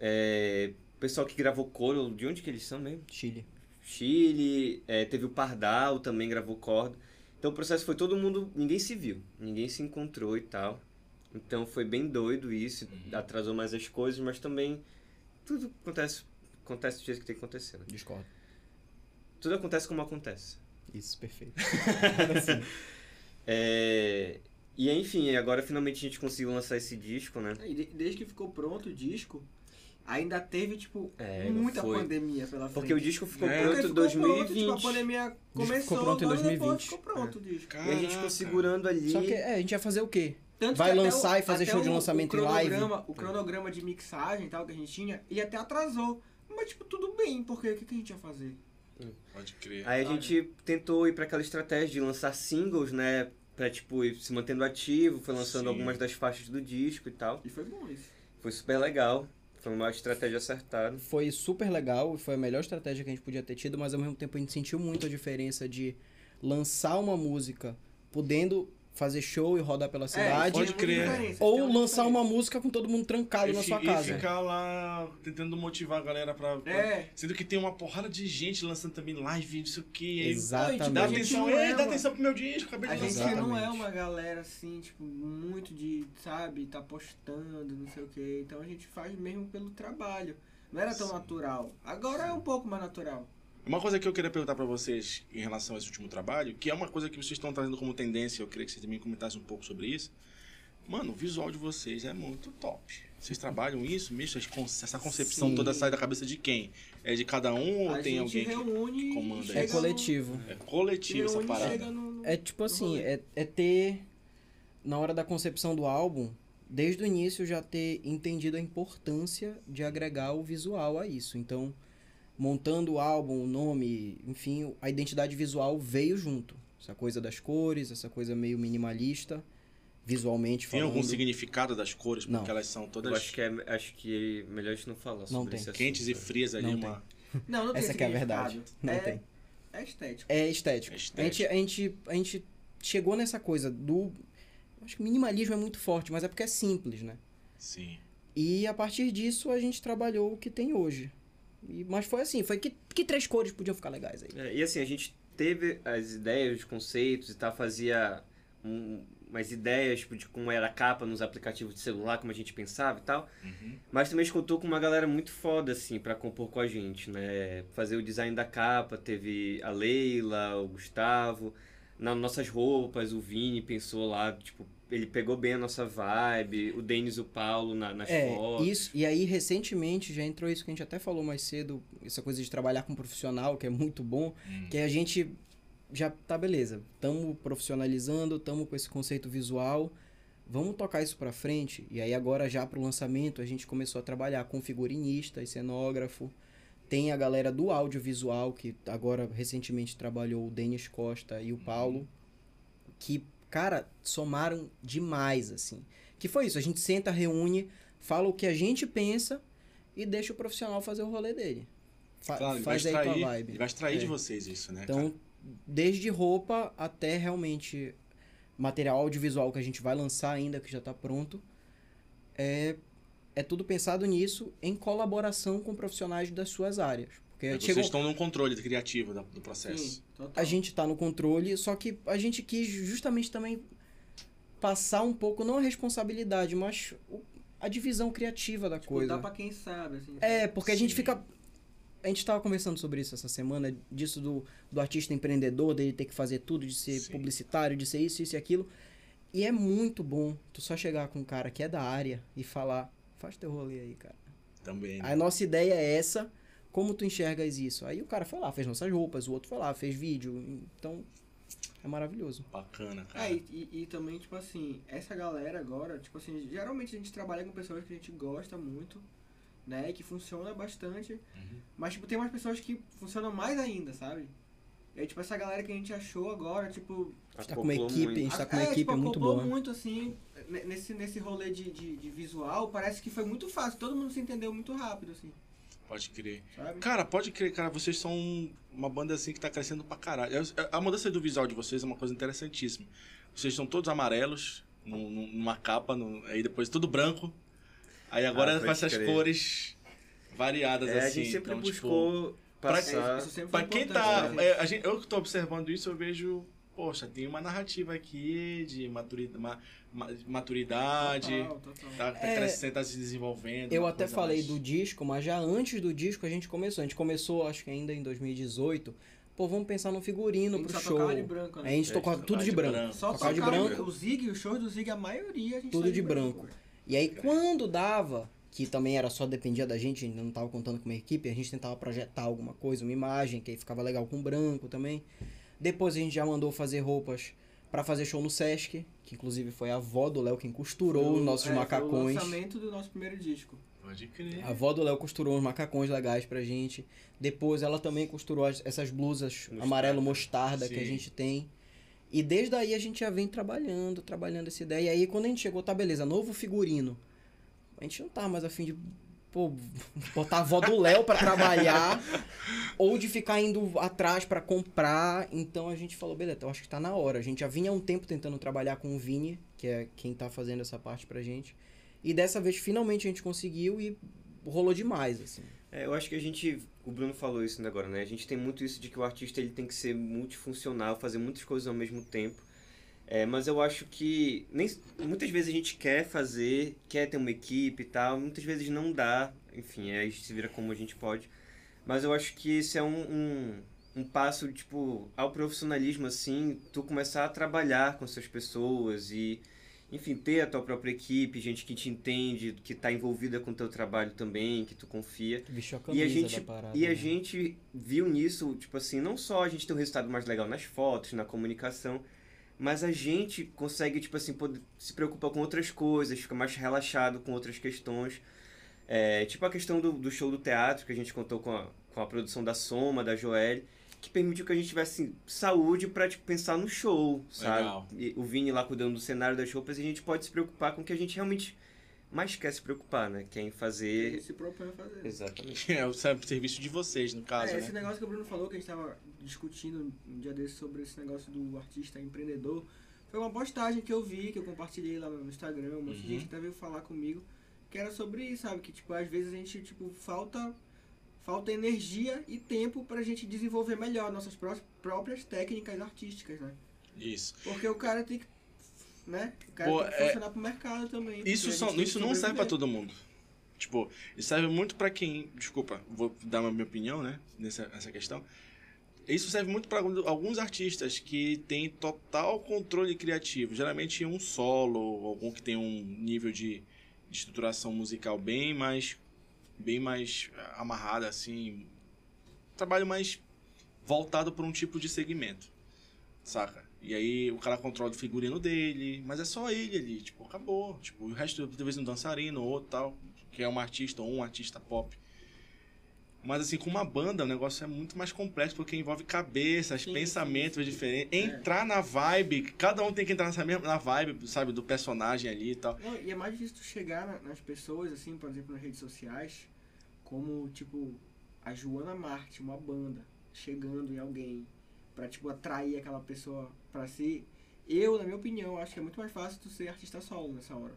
É, pessoal que gravou coro, de onde que eles são mesmo? Chile. Chile, é, teve o Pardal também gravou corda. Então o processo foi todo mundo, ninguém se viu, ninguém se encontrou e tal. Então foi bem doido isso, Uhum. atrasou mais as coisas, mas também tudo acontece, acontece do jeito que tem que acontecer. Né? Discordo. Tudo acontece como acontece. Isso, perfeito. É, e enfim, agora finalmente a gente conseguiu lançar esse disco, né? E de- desde que ficou pronto o disco, ainda teve, tipo, É, muita foi. pandemia pela frente. Porque o disco ficou É. pronto em ficou 2020. Pronto, tipo, a pandemia começou, ficou pronto em agora depois 2020. ficou pronto o disco. E a gente ficou Caraca. segurando ali. Só que é, a gente ia fazer o quê? Tanto Vai lançar o- e fazer show de o- lançamento o em live? O cronograma de mixagem e tal que a gente tinha, e até atrasou. Mas, tipo, tudo bem, porque o que, que a gente ia fazer? Pode crer. Aí a gente tentou ir pra aquela estratégia de lançar singles, né? Pra, tipo, ir se mantendo ativo, foi lançando Sim. algumas das faixas do disco e tal. E foi bom isso. Foi super legal. Foi uma estratégia acertada. Foi super legal, foi a melhor estratégia que a gente podia ter tido, mas ao mesmo tempo a gente sentiu muito a diferença de lançar uma música podendo fazer show e rodar pela cidade, pode tem crer. ou lançar diferença. uma música com todo mundo trancado E na sua E casa. ficar lá tentando motivar a galera pra. pra- É. Sendo que tem uma porrada de gente lançando também live, não sei o que. Dá Exatamente. A gente atenção, é dá atenção pro meu disco, acabei A de gente lançar. não é uma galera assim, tipo, muito de, sabe, tá postando, não sei o que. Então a gente faz mesmo pelo trabalho. Não era tão Sim. natural. Agora é um pouco mais natural. Uma coisa que eu queria perguntar pra vocês em relação a esse último trabalho, que é uma coisa que vocês estão trazendo como tendência, eu queria que vocês também comentassem um pouco sobre isso. Mano, o visual de vocês é muito top. Vocês trabalham isso, mesmo? Essa concepção Sim. toda sai da cabeça de quem? É de cada um ou a tem gente alguém que reúne comanda isso? É coletivo. é coletivo essa reúne e parada? no, É tipo assim, é, é ter, na hora da concepção do álbum, desde o início já ter entendido a importância de agregar o visual a isso. Então, montando o álbum, o nome, enfim, a identidade visual veio junto. Essa coisa das cores, essa coisa meio minimalista, visualmente Tem falando. algum significado das cores? Porque Não. elas são todas Eu acho que é, acho que é melhor a gente não falar sobre tem. esse assunto. quentes e frias ali, Não uma. Não, não tem Essa que é a verdade. Não é, tem. É estético. É estético. É A, estético. gente, a, gente, a gente chegou nessa coisa do. Acho que minimalismo é muito forte, mas é porque é simples, né? Sim. E a partir disso a gente trabalhou o que tem hoje. E- mas foi assim, foi que, que três cores podiam ficar legais aí. É, e assim, a gente teve as ideias, os conceitos e tal, fazia um- umas ideias tipo, de como era a capa nos aplicativos de celular, como a gente pensava e tal. Uhum. Mas também a gente contou com uma galera muito foda, assim, pra compor com a gente, né? Fazer o design da capa, teve a Leila, o Gustavo. Nas nossas roupas, o Vini pensou lá, tipo, ele pegou bem a nossa vibe, o Denis e o Paulo na, nas É, fotos. isso, e aí recentemente já entrou isso que a gente até falou mais cedo, essa coisa de trabalhar com profissional, que é muito bom, Hum. que a gente já tá beleza, estamos profissionalizando, estamos com esse conceito visual, vamos tocar isso pra frente. E aí agora já pro lançamento a gente começou a trabalhar com figurinista e cenógrafo. Tem a galera do audiovisual que agora recentemente trabalhou o Denis Costa e o Paulo, que cara, somaram demais assim. Que foi isso, a gente senta, reúne, fala o que a gente pensa e deixa o profissional fazer o rolê dele. Fa- Claro, faz aí tua extrair, vibe. ele vai extrair É. de vocês isso, né? Então, desde roupa até realmente material audiovisual que a gente vai lançar ainda, que já está pronto, é, é tudo pensado nisso em colaboração com profissionais das suas áreas. Porque cara? chegou, Vocês estão no controle criativo do processo. Sim, total. a gente está no controle, só que a gente quis justamente também passar um pouco, não a responsabilidade, mas a divisão criativa da Tipo, coisa. dá pra quem sabe, assim. É, porque a gente Sim. fica. A gente tava conversando sobre isso essa semana, disso do, do artista empreendedor, dele ter que fazer tudo, de ser Sim. publicitário, de ser isso, isso e aquilo. E é muito bom tu só chegar com um cara que é da área e falar, faz teu rolê aí, cara. Também. né? A nossa ideia é essa, como tu enxergas isso? Aí o cara foi lá, fez nossas roupas, o outro foi lá, fez vídeo. Então, é maravilhoso. Bacana, cara. É, e, e- também, tipo assim, essa galera agora, tipo assim, geralmente a gente trabalha com pessoas que a gente gosta muito, né? E que funciona bastante. Uhum. Mas, tipo, tem umas pessoas que funcionam mais ainda, sabe? Aí, tipo, essa galera que a gente achou agora, tipo. A gente tá com uma equipe, a muito. gente tá com uma é, equipe tipo, muito boa. muito, assim, nesse, nesse rolê de, de, de visual, parece que foi muito fácil. Todo mundo se entendeu muito rápido, assim, Pode crer. sabe? Cara, pode crer, cara, vocês são uma banda assim que tá crescendo pra caralho. A mudança do visual de vocês é uma coisa interessantíssima. Vocês são todos amarelos, num- num- numa capa, num- aí depois tudo branco. Aí agora Ah, com essas crer. cores variadas É, a assim. gente sempre então, tipo, buscou passar. Sempre Pra quem importante tá. gente. é, a gente- eu que tô observando isso, eu vejo. Poxa, tem uma narrativa aqui de maturi- ma- ma- maturidade. Total, total. Tá, tá É, crescendo, tá se desenvolvendo. Eu até falei mais- do disco, mas já antes do disco a gente começou. A gente começou, acho que ainda em 2018. Pô, vamos pensar no A figurino pro show. tocava de branco, né? A gente É, tocava tocava tudo de branco. branco. Só tocava de branco. O Zig, os shows do Zig, a maioria a gente Tudo de branco. velho. E aí quando dava, que também era só dependia da gente, ainda não tava contando com uma equipe, a gente tentava projetar alguma coisa, uma imagem, que aí ficava legal com branco também. Depois a gente já mandou fazer roupas pra fazer show no Sesc, que inclusive foi a avó do Léo quem costurou Foi os nossos é, Foi o macacões. lançamento do nosso primeiro disco. Pode crer. A avó do Léo costurou uns macacões legais pra gente. Depois ela também costurou as- essas blusas Mostarda. amarelo mostarda que a Sim. gente tem. E desde aí a gente já vem trabalhando, trabalhando essa ideia. E aí quando a gente chegou, tá beleza, novo figurino. A gente não tá mais afim de pô, botar a avó do Léo pra trabalhar ou de ficar indo atrás pra comprar. Então a gente falou, beleza, eu acho que tá na hora. A gente já vinha há um tempo tentando trabalhar com o Vini, que é quem tá fazendo essa parte pra gente. E dessa vez finalmente a gente conseguiu e rolou demais, assim. É, eu acho que a gente, o Bruno falou isso agora, né? A gente tem muito isso de que o artista ele tem que ser multifuncional, fazer muitas coisas ao mesmo tempo. É, mas eu acho que nem, muitas vezes a gente quer fazer, quer ter uma equipe e tal, muitas vezes não dá, enfim, aí a gente se vira como a gente pode. Mas eu acho que esse é um, um, um passo, tipo, ao profissionalismo, assim, tu começar a trabalhar com essas pessoas e, enfim, ter a tua própria equipe, gente que te entende, que tá envolvida com o teu trabalho também, que tu confia. Vestiu a E a gente, da parada. e a né? gente viu nisso, tipo assim, não só a gente ter um resultado mais legal nas fotos, na comunicação, mas a gente consegue, tipo assim, poder, se preocupar com outras coisas, fica mais relaxado com outras questões. É, tipo a questão do, do show do teatro, que a gente contou com a, com a produção da Soma, da Joelle, que permitiu que a gente tivesse saúde pra tipo, pensar no show, sabe? E o Vini lá cuidando do cenário das roupas, e a gente pode se preocupar com o que a gente realmente mais quer se preocupar, né? Que é em fazer... se propõe a fazer. Exatamente. É o serviço de vocês, no caso, é, né? esse negócio que o Bruno falou, que a gente tava discutindo um dia desses sobre esse negócio do artista empreendedor, foi uma postagem que eu vi, que eu compartilhei lá no Instagram, um monte de Uhum. gente até veio falar comigo, que era sobre isso, sabe? Que, tipo, às vezes a gente, tipo, falta falta energia e tempo pra gente desenvolver melhor nossas pró- próprias técnicas artísticas, né? Isso. Porque o cara tem que, né? O cara Pô, tem que é- funcionar pro mercado também. Isso, tem isso não serve pra todo mundo. Tipo, isso serve muito pra quem. Desculpa, vou dar a minha opinião, né? Nessa, nessa questão. Isso serve muito pra alguns artistas que têm total controle criativo. Geralmente um solo, algum que tem um nível de, de estruturação musical bem mais. bem mais amarrado, assim. Trabalho mais voltado para um tipo de segmento. Saca? E aí o cara controla o figurino dele, mas é só ele ali, tipo, acabou. Tipo, o resto de vez um dançarino ou outro tal, que é um artista ou um artista pop. Mas assim, com uma banda, o negócio é muito mais complexo, porque envolve cabeças, Sim, pensamentos sim, diferentes, É. entrar na vibe, cada um tem que entrar nessa mesma na vibe, sabe, do personagem ali e tal. Não, e é mais difícil tu chegar na- nas pessoas, assim, por exemplo, nas redes sociais, como, tipo, a Joana Marte, uma banda, chegando em alguém, pra, tipo, atrair aquela pessoa pra si. Eu, na minha opinião, acho que é muito mais fácil tu ser artista solo nessa hora,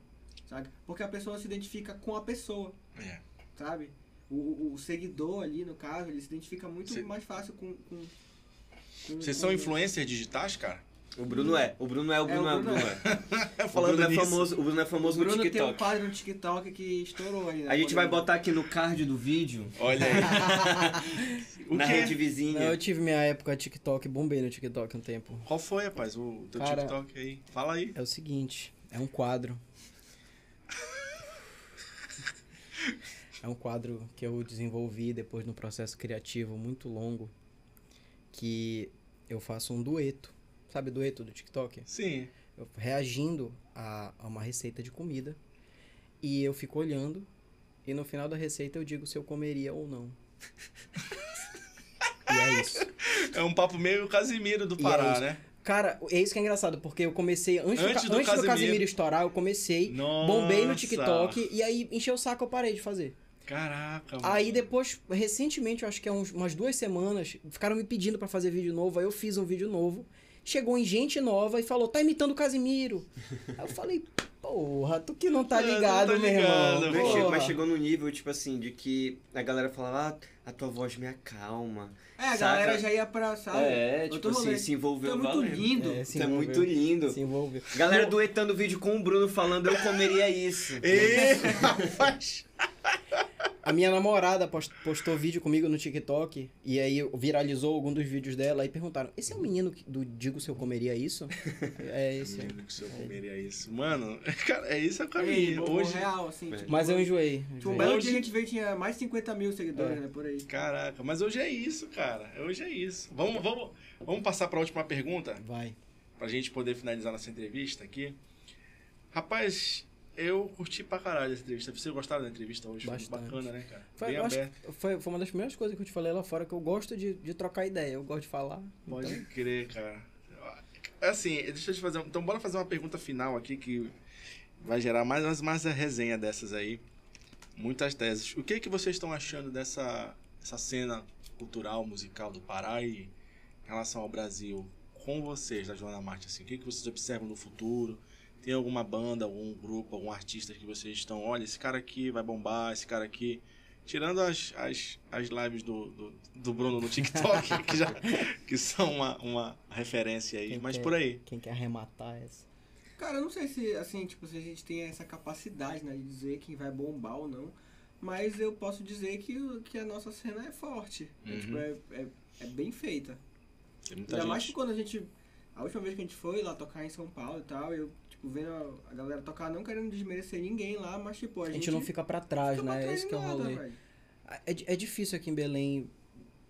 sabe? Porque a pessoa se identifica com a pessoa, É. sabe? O, o, o seguidor ali, no caso, ele se identifica muito Cê- mais fácil com... Vocês são influencers digitais, cara? O Bruno é, o Bruno é, o Bruno é, o Bruno é. O Bruno é famoso, o Bruno é O famoso no Bruno tem um TikTok. quadro no TikTok que estourou aí, né? A gente vai botar aqui no card do vídeo, Olha aí. o na quê? rede vizinha. Eu tive minha época TikTok, bombei no TikTok um tempo. Qual foi, rapaz, o teu Cara- TikTok aí? Fala aí. É o seguinte, é um quadro. É um quadro que eu desenvolvi depois de um processo criativo muito longo, que eu faço um dueto. Sabe o dueto do TikTok? Sim. Eu reagindo a, a uma receita de comida. E eu fico olhando. E no final da receita eu digo se eu comeria ou não. e é isso. É um papo meio Casimiro do E Pará, é né? Cara, é isso que é engraçado, porque eu comecei. Antes, Antes do, do antes do Casimiro. Casimiro estourar, eu comecei. Nossa. Bombei no TikTok e aí encheu o saco eu parei de fazer. Caraca, mano. Aí depois, recentemente, eu acho que é uns, umas duas semanas, ficaram me pedindo pra fazer vídeo novo, aí eu fiz um vídeo novo. Chegou em gente nova e falou, tá imitando o Casimiro. aí eu falei, porra, tu que não tá É, não ligado, tá meu ligado, irmão. Mas, chegou, porra." mas chegou no nível, tipo assim, de que a galera falava, ah, a tua voz me acalma. É, a Saca? galera já ia pra, sabe? É, tipo assim, rolê. se envolveu é muito valendo. lindo. É, envolveu. muito lindo. Se envolveu. Galera Não, duetando vídeo com o Bruno falando, eu comeria isso. Ei, rapaz. A minha namorada post- postou vídeo comigo no TikTok e aí viralizou algum dos vídeos dela e perguntaram: Esse é o menino que- do Digo se eu comeria isso? é esse. que se eu comeria isso. Mano, cara, é isso é o Ei, caminho. bom, Hoje. real, assim. Tipo, Mas eu enjoei. Tipo, um enjoei. belo Hoje- dia a gente veio tinha mais de 50 mil seguidores, É. né? Por aí. Caraca, mas hoje é isso, cara. Hoje é isso. Vamos, vamos, vamos passar para a última pergunta, Vai. pra gente poder finalizar nossa entrevista aqui. Rapaz, eu curti pra caralho essa entrevista. Vocês gostaram da entrevista hoje? Foi Bastante. bacana, né, cara? Foi, Bem aberto. foi, foi uma das primeiras coisas que eu te falei lá fora que eu gosto de, de trocar ideia, eu gosto de falar. Pode Então, crer, cara. Assim, deixa eu te fazer. Então, bora fazer uma pergunta final aqui que vai gerar mais, mais, mais a resenha dessas aí. Muitas teses. O que que vocês estão achando dessa essa cena cultural, musical do Pará e em relação ao Brasil? Com vocês, da Joana Marte, assim, o que que vocês observam no futuro? Tem alguma banda, algum grupo, algum artista que vocês estão, olha, esse cara aqui vai bombar, esse cara aqui. Tirando as, as, as lives do, do, do Bruno no TikTok, que, já, que são uma, uma referência aí. Quem Mas quer- por aí. Quem quer arrematar essa? Cara, eu não sei se, assim, tipo, se a gente tem essa capacidade, né, de dizer quem vai bombar ou não. Mas eu posso dizer que, que a nossa cena é forte. É, Uhum. tipo, é, é, é bem feita. Tem muita Ainda mais que gente. quando a gente. A última vez que a gente foi lá tocar em São Paulo e tal, eu, tipo, vendo a, galera tocar, não querendo desmerecer ninguém lá, mas, tipo, a, A gente não fica pra trás, fica pra né? trás Esse de que é o rolê. velho. É, é difícil aqui em Belém.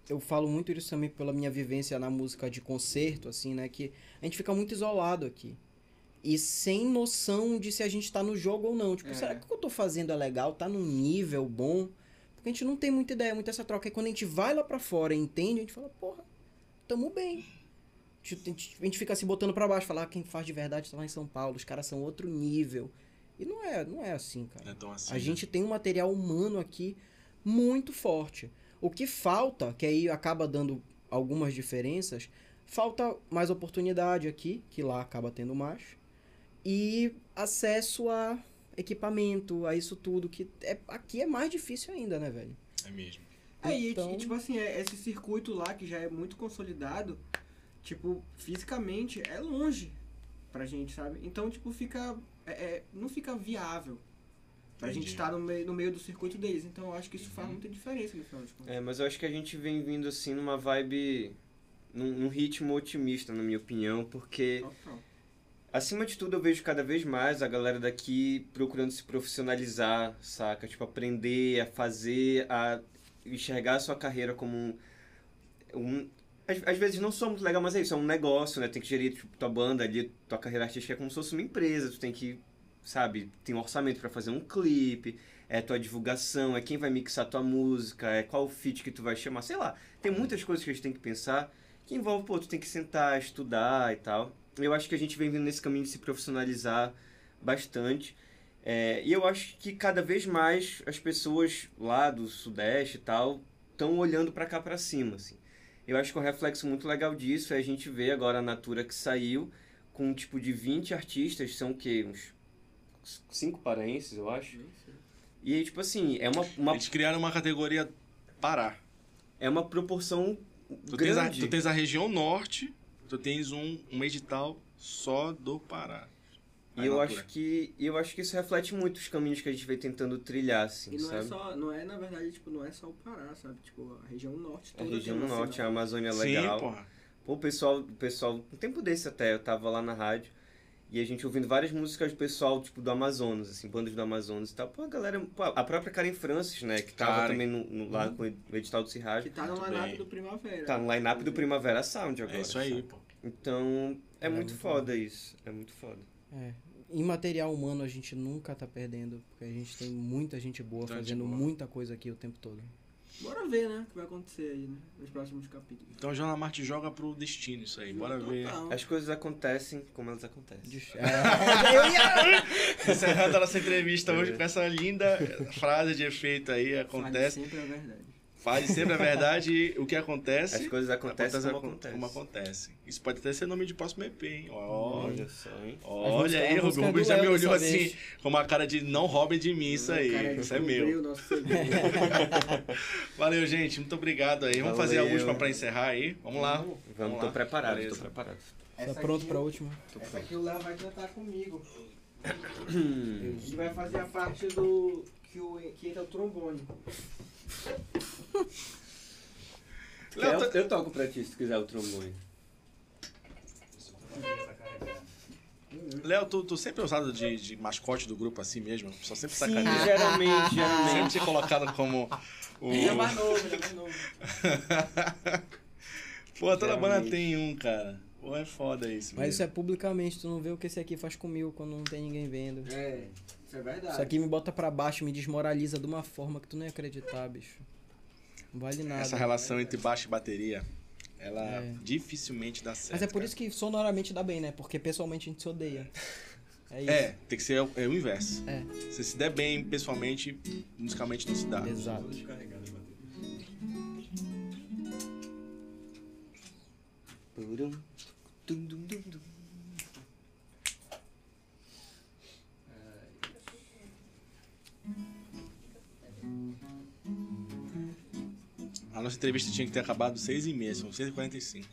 Eu falo muito isso também pela minha vivência na música de concerto, assim, né? Que a gente fica muito isolado aqui. E sem noção de se a gente tá no jogo ou não. Tipo, É. será que o que eu tô fazendo é legal? Tá num nível bom? Porque a gente não tem muita ideia, muita essa troca. E quando a gente vai lá pra fora e entende, a gente fala, porra, tamo bem. A gente, a gente fica se botando pra baixo, falar "Ah, quem faz de verdade tá lá em São Paulo, os caras são outro nível. E não é, não é assim, cara. Não é tão assim. A né? gente tem um material humano aqui muito forte. O que falta, que aí acaba dando algumas diferenças, falta mais oportunidade aqui, que lá acaba tendo mais, e acesso a equipamento, a isso tudo, que é, aqui é mais difícil ainda, né, velho? É mesmo. É, e, Então- e, tipo assim, é- esse circuito lá que já é muito consolidado, tipo, fisicamente é longe pra gente, sabe? Então, tipo, fica. é- é, não fica viável pra Entendi. gente estar no meio, no meio do circuito deles. Então, eu acho que isso faz Uhum. muita diferença no final de contas. É, mas eu acho que a gente vem vindo assim numa vibe. num, num ritmo otimista, na minha opinião, porque Total. acima de tudo eu vejo cada vez mais a galera daqui procurando se profissionalizar, saca? Tipo, aprender a fazer, a enxergar a sua carreira como um. um às, às vezes não só muito legal, mas é isso, é um negócio, né? Tem que gerir tipo, tua banda ali, tua carreira artística é como se fosse uma empresa, tu tem que, sabe, tem um orçamento pra fazer um clipe, é tua divulgação, é quem vai mixar tua música, é qual feat que tu vai chamar, sei lá. Tem muitas coisas que a gente tem que pensar que envolve, pô, tu tem que sentar, estudar e tal. Eu acho que a gente vem vindo nesse caminho de se profissionalizar bastante. É, e eu acho que cada vez mais as pessoas lá do Sudeste e tal estão olhando pra cá pra cima, assim. Eu acho que um reflexo muito legal disso é a gente ver agora a Natura que saiu com um tipo de 20 artistas, são o quê? Uns 5 paraenses, eu acho. E aí, tipo assim, é uma, uma, Eles criaram uma categoria Pará. é uma proporção Tu tens, a, grande. tu tens a região norte, tu tens um, um edital só do Pará. E eu acho que eu acho que isso reflete muito os caminhos que a gente vem tentando trilhar, assim, E não é sabe? só, não é, na verdade, tipo, não é só o Pará, sabe? Tipo, a região norte A toda. região tem uma norte, a. Amazônia é Sim, legal. porra. Pô, o pessoal, o pessoal, um tempo desse até, eu tava lá na rádio e a gente ouvindo várias músicas do pessoal, tipo, do Amazonas, assim, bandas do Amazonas e tal. Pô, a galera, pô, a própria Karen Francis, né, que tava Karen. também no, no- lá com o edital do Que Cirrage, tá no line-up do Primavera. tá no line-up do Primavera Sound agora. É isso aí, sabe? pô. Então, é, É muito muito foda isso, é muito foda. É. Em material humano a gente nunca tá perdendo, porque a gente tem muita gente boa fazendo boa. muita coisa aqui o tempo todo. Bora ver, né? O que vai acontecer aí, né? Nos próximos capítulos. Então a Joana Marte joga pro destino isso aí. Bora ver. Total. As coisas acontecem como elas acontecem. Des- É, Encerrando a nossa entrevista hoje com essa linda frase de efeito aí. Fale Acontece. sempre a verdade. Fale sempre a verdade e o que acontece. As coisas acontecem como acon- acontecem. como acontece. Isso pode até ser nome de próximo EP, hein? Olha só, hein? Olha aí, o Rubens já me olhou assim, vez. com uma cara de não roube de mim isso aí. Cara, Isso é meu. Valeu, gente. Muito obrigado aí. Vamos fazer a última pra encerrar aí. Vamos lá. Vamos, lá. tô preparado, Beleza. tô preparado. Tá Essa pronto aqui- pra última? Essa aqui o Léo vai cantar comigo. Ele vai fazer a parte do. que, o, que entra o trombone. Léo, eu, tá- eu toco pra ti se tu quiser o trombone. Léo, tu, tu sempre é usado de, de mascote do grupo assim mesmo? Só sempre Sim, sacaneia. geralmente, Sempre geralmente. te colocado como o... Ele é mais novo, ele é mais novo. Pô, toda banda Geralmente. tem um, cara. Pô, é foda isso. Mas isso é mesmo. publicamente, tu não vê o que esse aqui faz comigo quando não tem ninguém vendo. É, isso é verdade. Isso aqui me bota pra baixo, me desmoraliza de uma forma que tu não ia acreditar, bicho. Não vale nada. Essa relação entre baixo e bateria, ela É. dificilmente dá certo. Mas é por cara. isso que sonoramente dá bem, né? Porque pessoalmente a gente se odeia. É isso. É, tem que ser o, é o inverso. É. Se se der bem pessoalmente, musicalmente não se dá. Exato. Purum, tum, dum, dum, dum. A nossa entrevista tinha que ter acabado 6 e meia, são 6h45.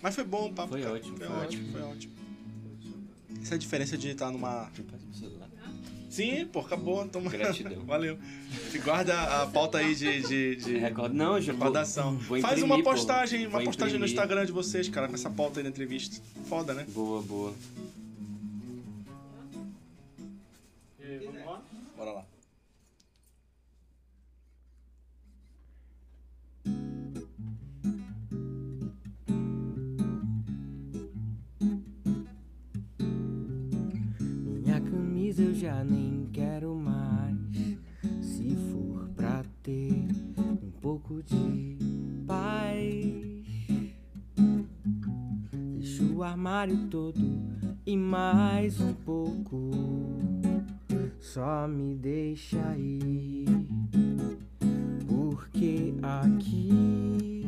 Mas foi bom o papo. Foi cara. ótimo, Foi foi ótimo, foi ótimo. Essa é a diferença de estar numa. Sim, pô, acabou. Toma. Gratidão. Valeu. Guarda a pauta aí de. de, de... Recordo. Não, já vou, Recordação. vou Faz imprimir, uma pô. postagem, uma Vou postagem no imprimir. Instagram de vocês, cara, com essa pauta aí da entrevista. Foda, né? Boa, boa. E aí, vamos lá? Bora lá. Camisa eu já nem quero mais. Se for pra ter um pouco de paz, deixa o armário todo e mais um pouco. Só me deixa ir, porque aqui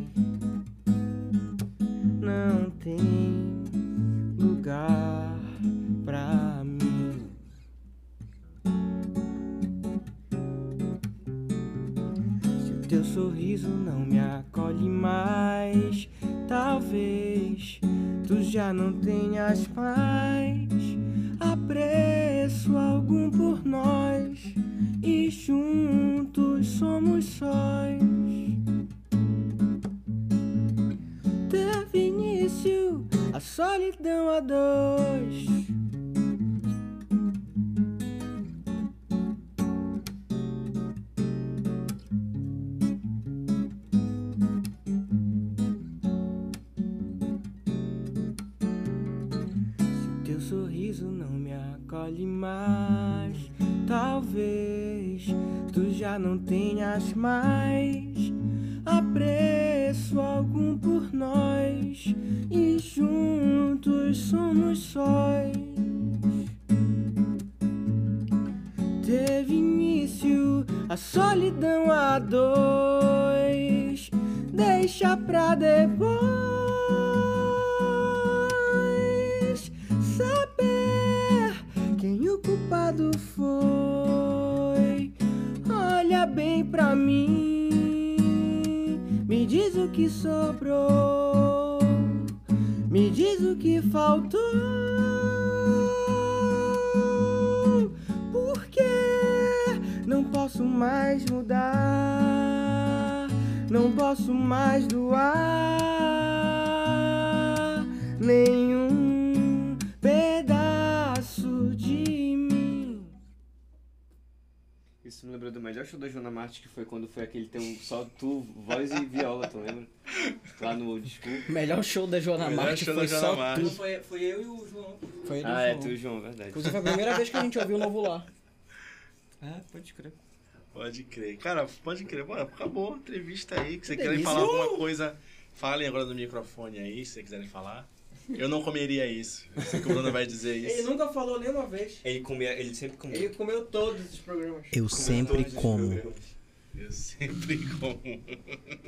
não tem já não tenhas mais apreço algum por nós e juntos somos sóis. Teve início a solidão a dois. Mais, talvez tu já não tenhas mais apreço algum por nós. E juntos somos sóis. Teve início a solidão a dois, deixa pra depois foi. Olha bem pra mim, me diz o que sobrou, me diz o que faltou. Porque não posso mais mudar, não posso mais doar nenhum Isso me lembrou do melhor show da Joana Marte, que foi quando foi aquele teu só tu, voz e viola, tu lembra? Lá no Old School. Melhor show da Joana Melhor Marte show foi da Joana só Marte. tu. Foi, foi eu e o João. Foi do Ah, é João. tu, João, verdade. Inclusive foi a primeira vez que a gente ouviu o novo lá. Ah, pode crer. Pode crer. Cara, pode crer. Bora, acabou a entrevista aí. Que você querem delícia. falar alguma coisa, falem agora no microfone aí, se vocês quiserem falar. Eu não comeria isso. Eu sei que o Bruno vai dizer Ele isso. nunca falou nenhuma vez. Ele comia, ele sempre comia. Ele comeu todos os programas. Eu Comia sempre como. Eu sempre como.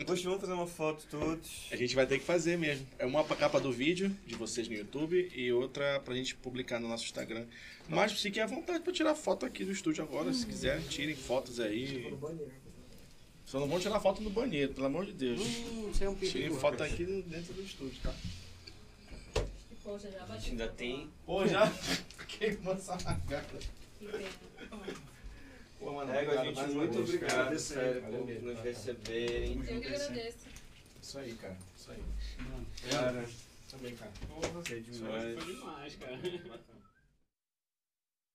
Poxa, vamos fazer uma foto todos. A gente vai ter que fazer mesmo. É uma pra capa do vídeo de vocês no YouTube e outra pra gente publicar no nosso Instagram. Mas fiquem à vontade pra tirar foto aqui do estúdio agora, se quiserem. Tirem fotos aí. Só não vão tirar foto no banheiro, pelo amor de Deus. Hum, é um Tirem foto aqui dentro do estúdio, tá? Poxa, já A bati. gente ainda tem. Pô, já queimou essa lagarta. Que pena. Pô, mano, Égua, obrigado gente, uma muito obrigado, sério, por mesmo, nos cara. receberem. Eu que agradeço. Isso aí, cara. Isso aí. Mano, Cara, Também, cara. porra, demais. foi demais, cara.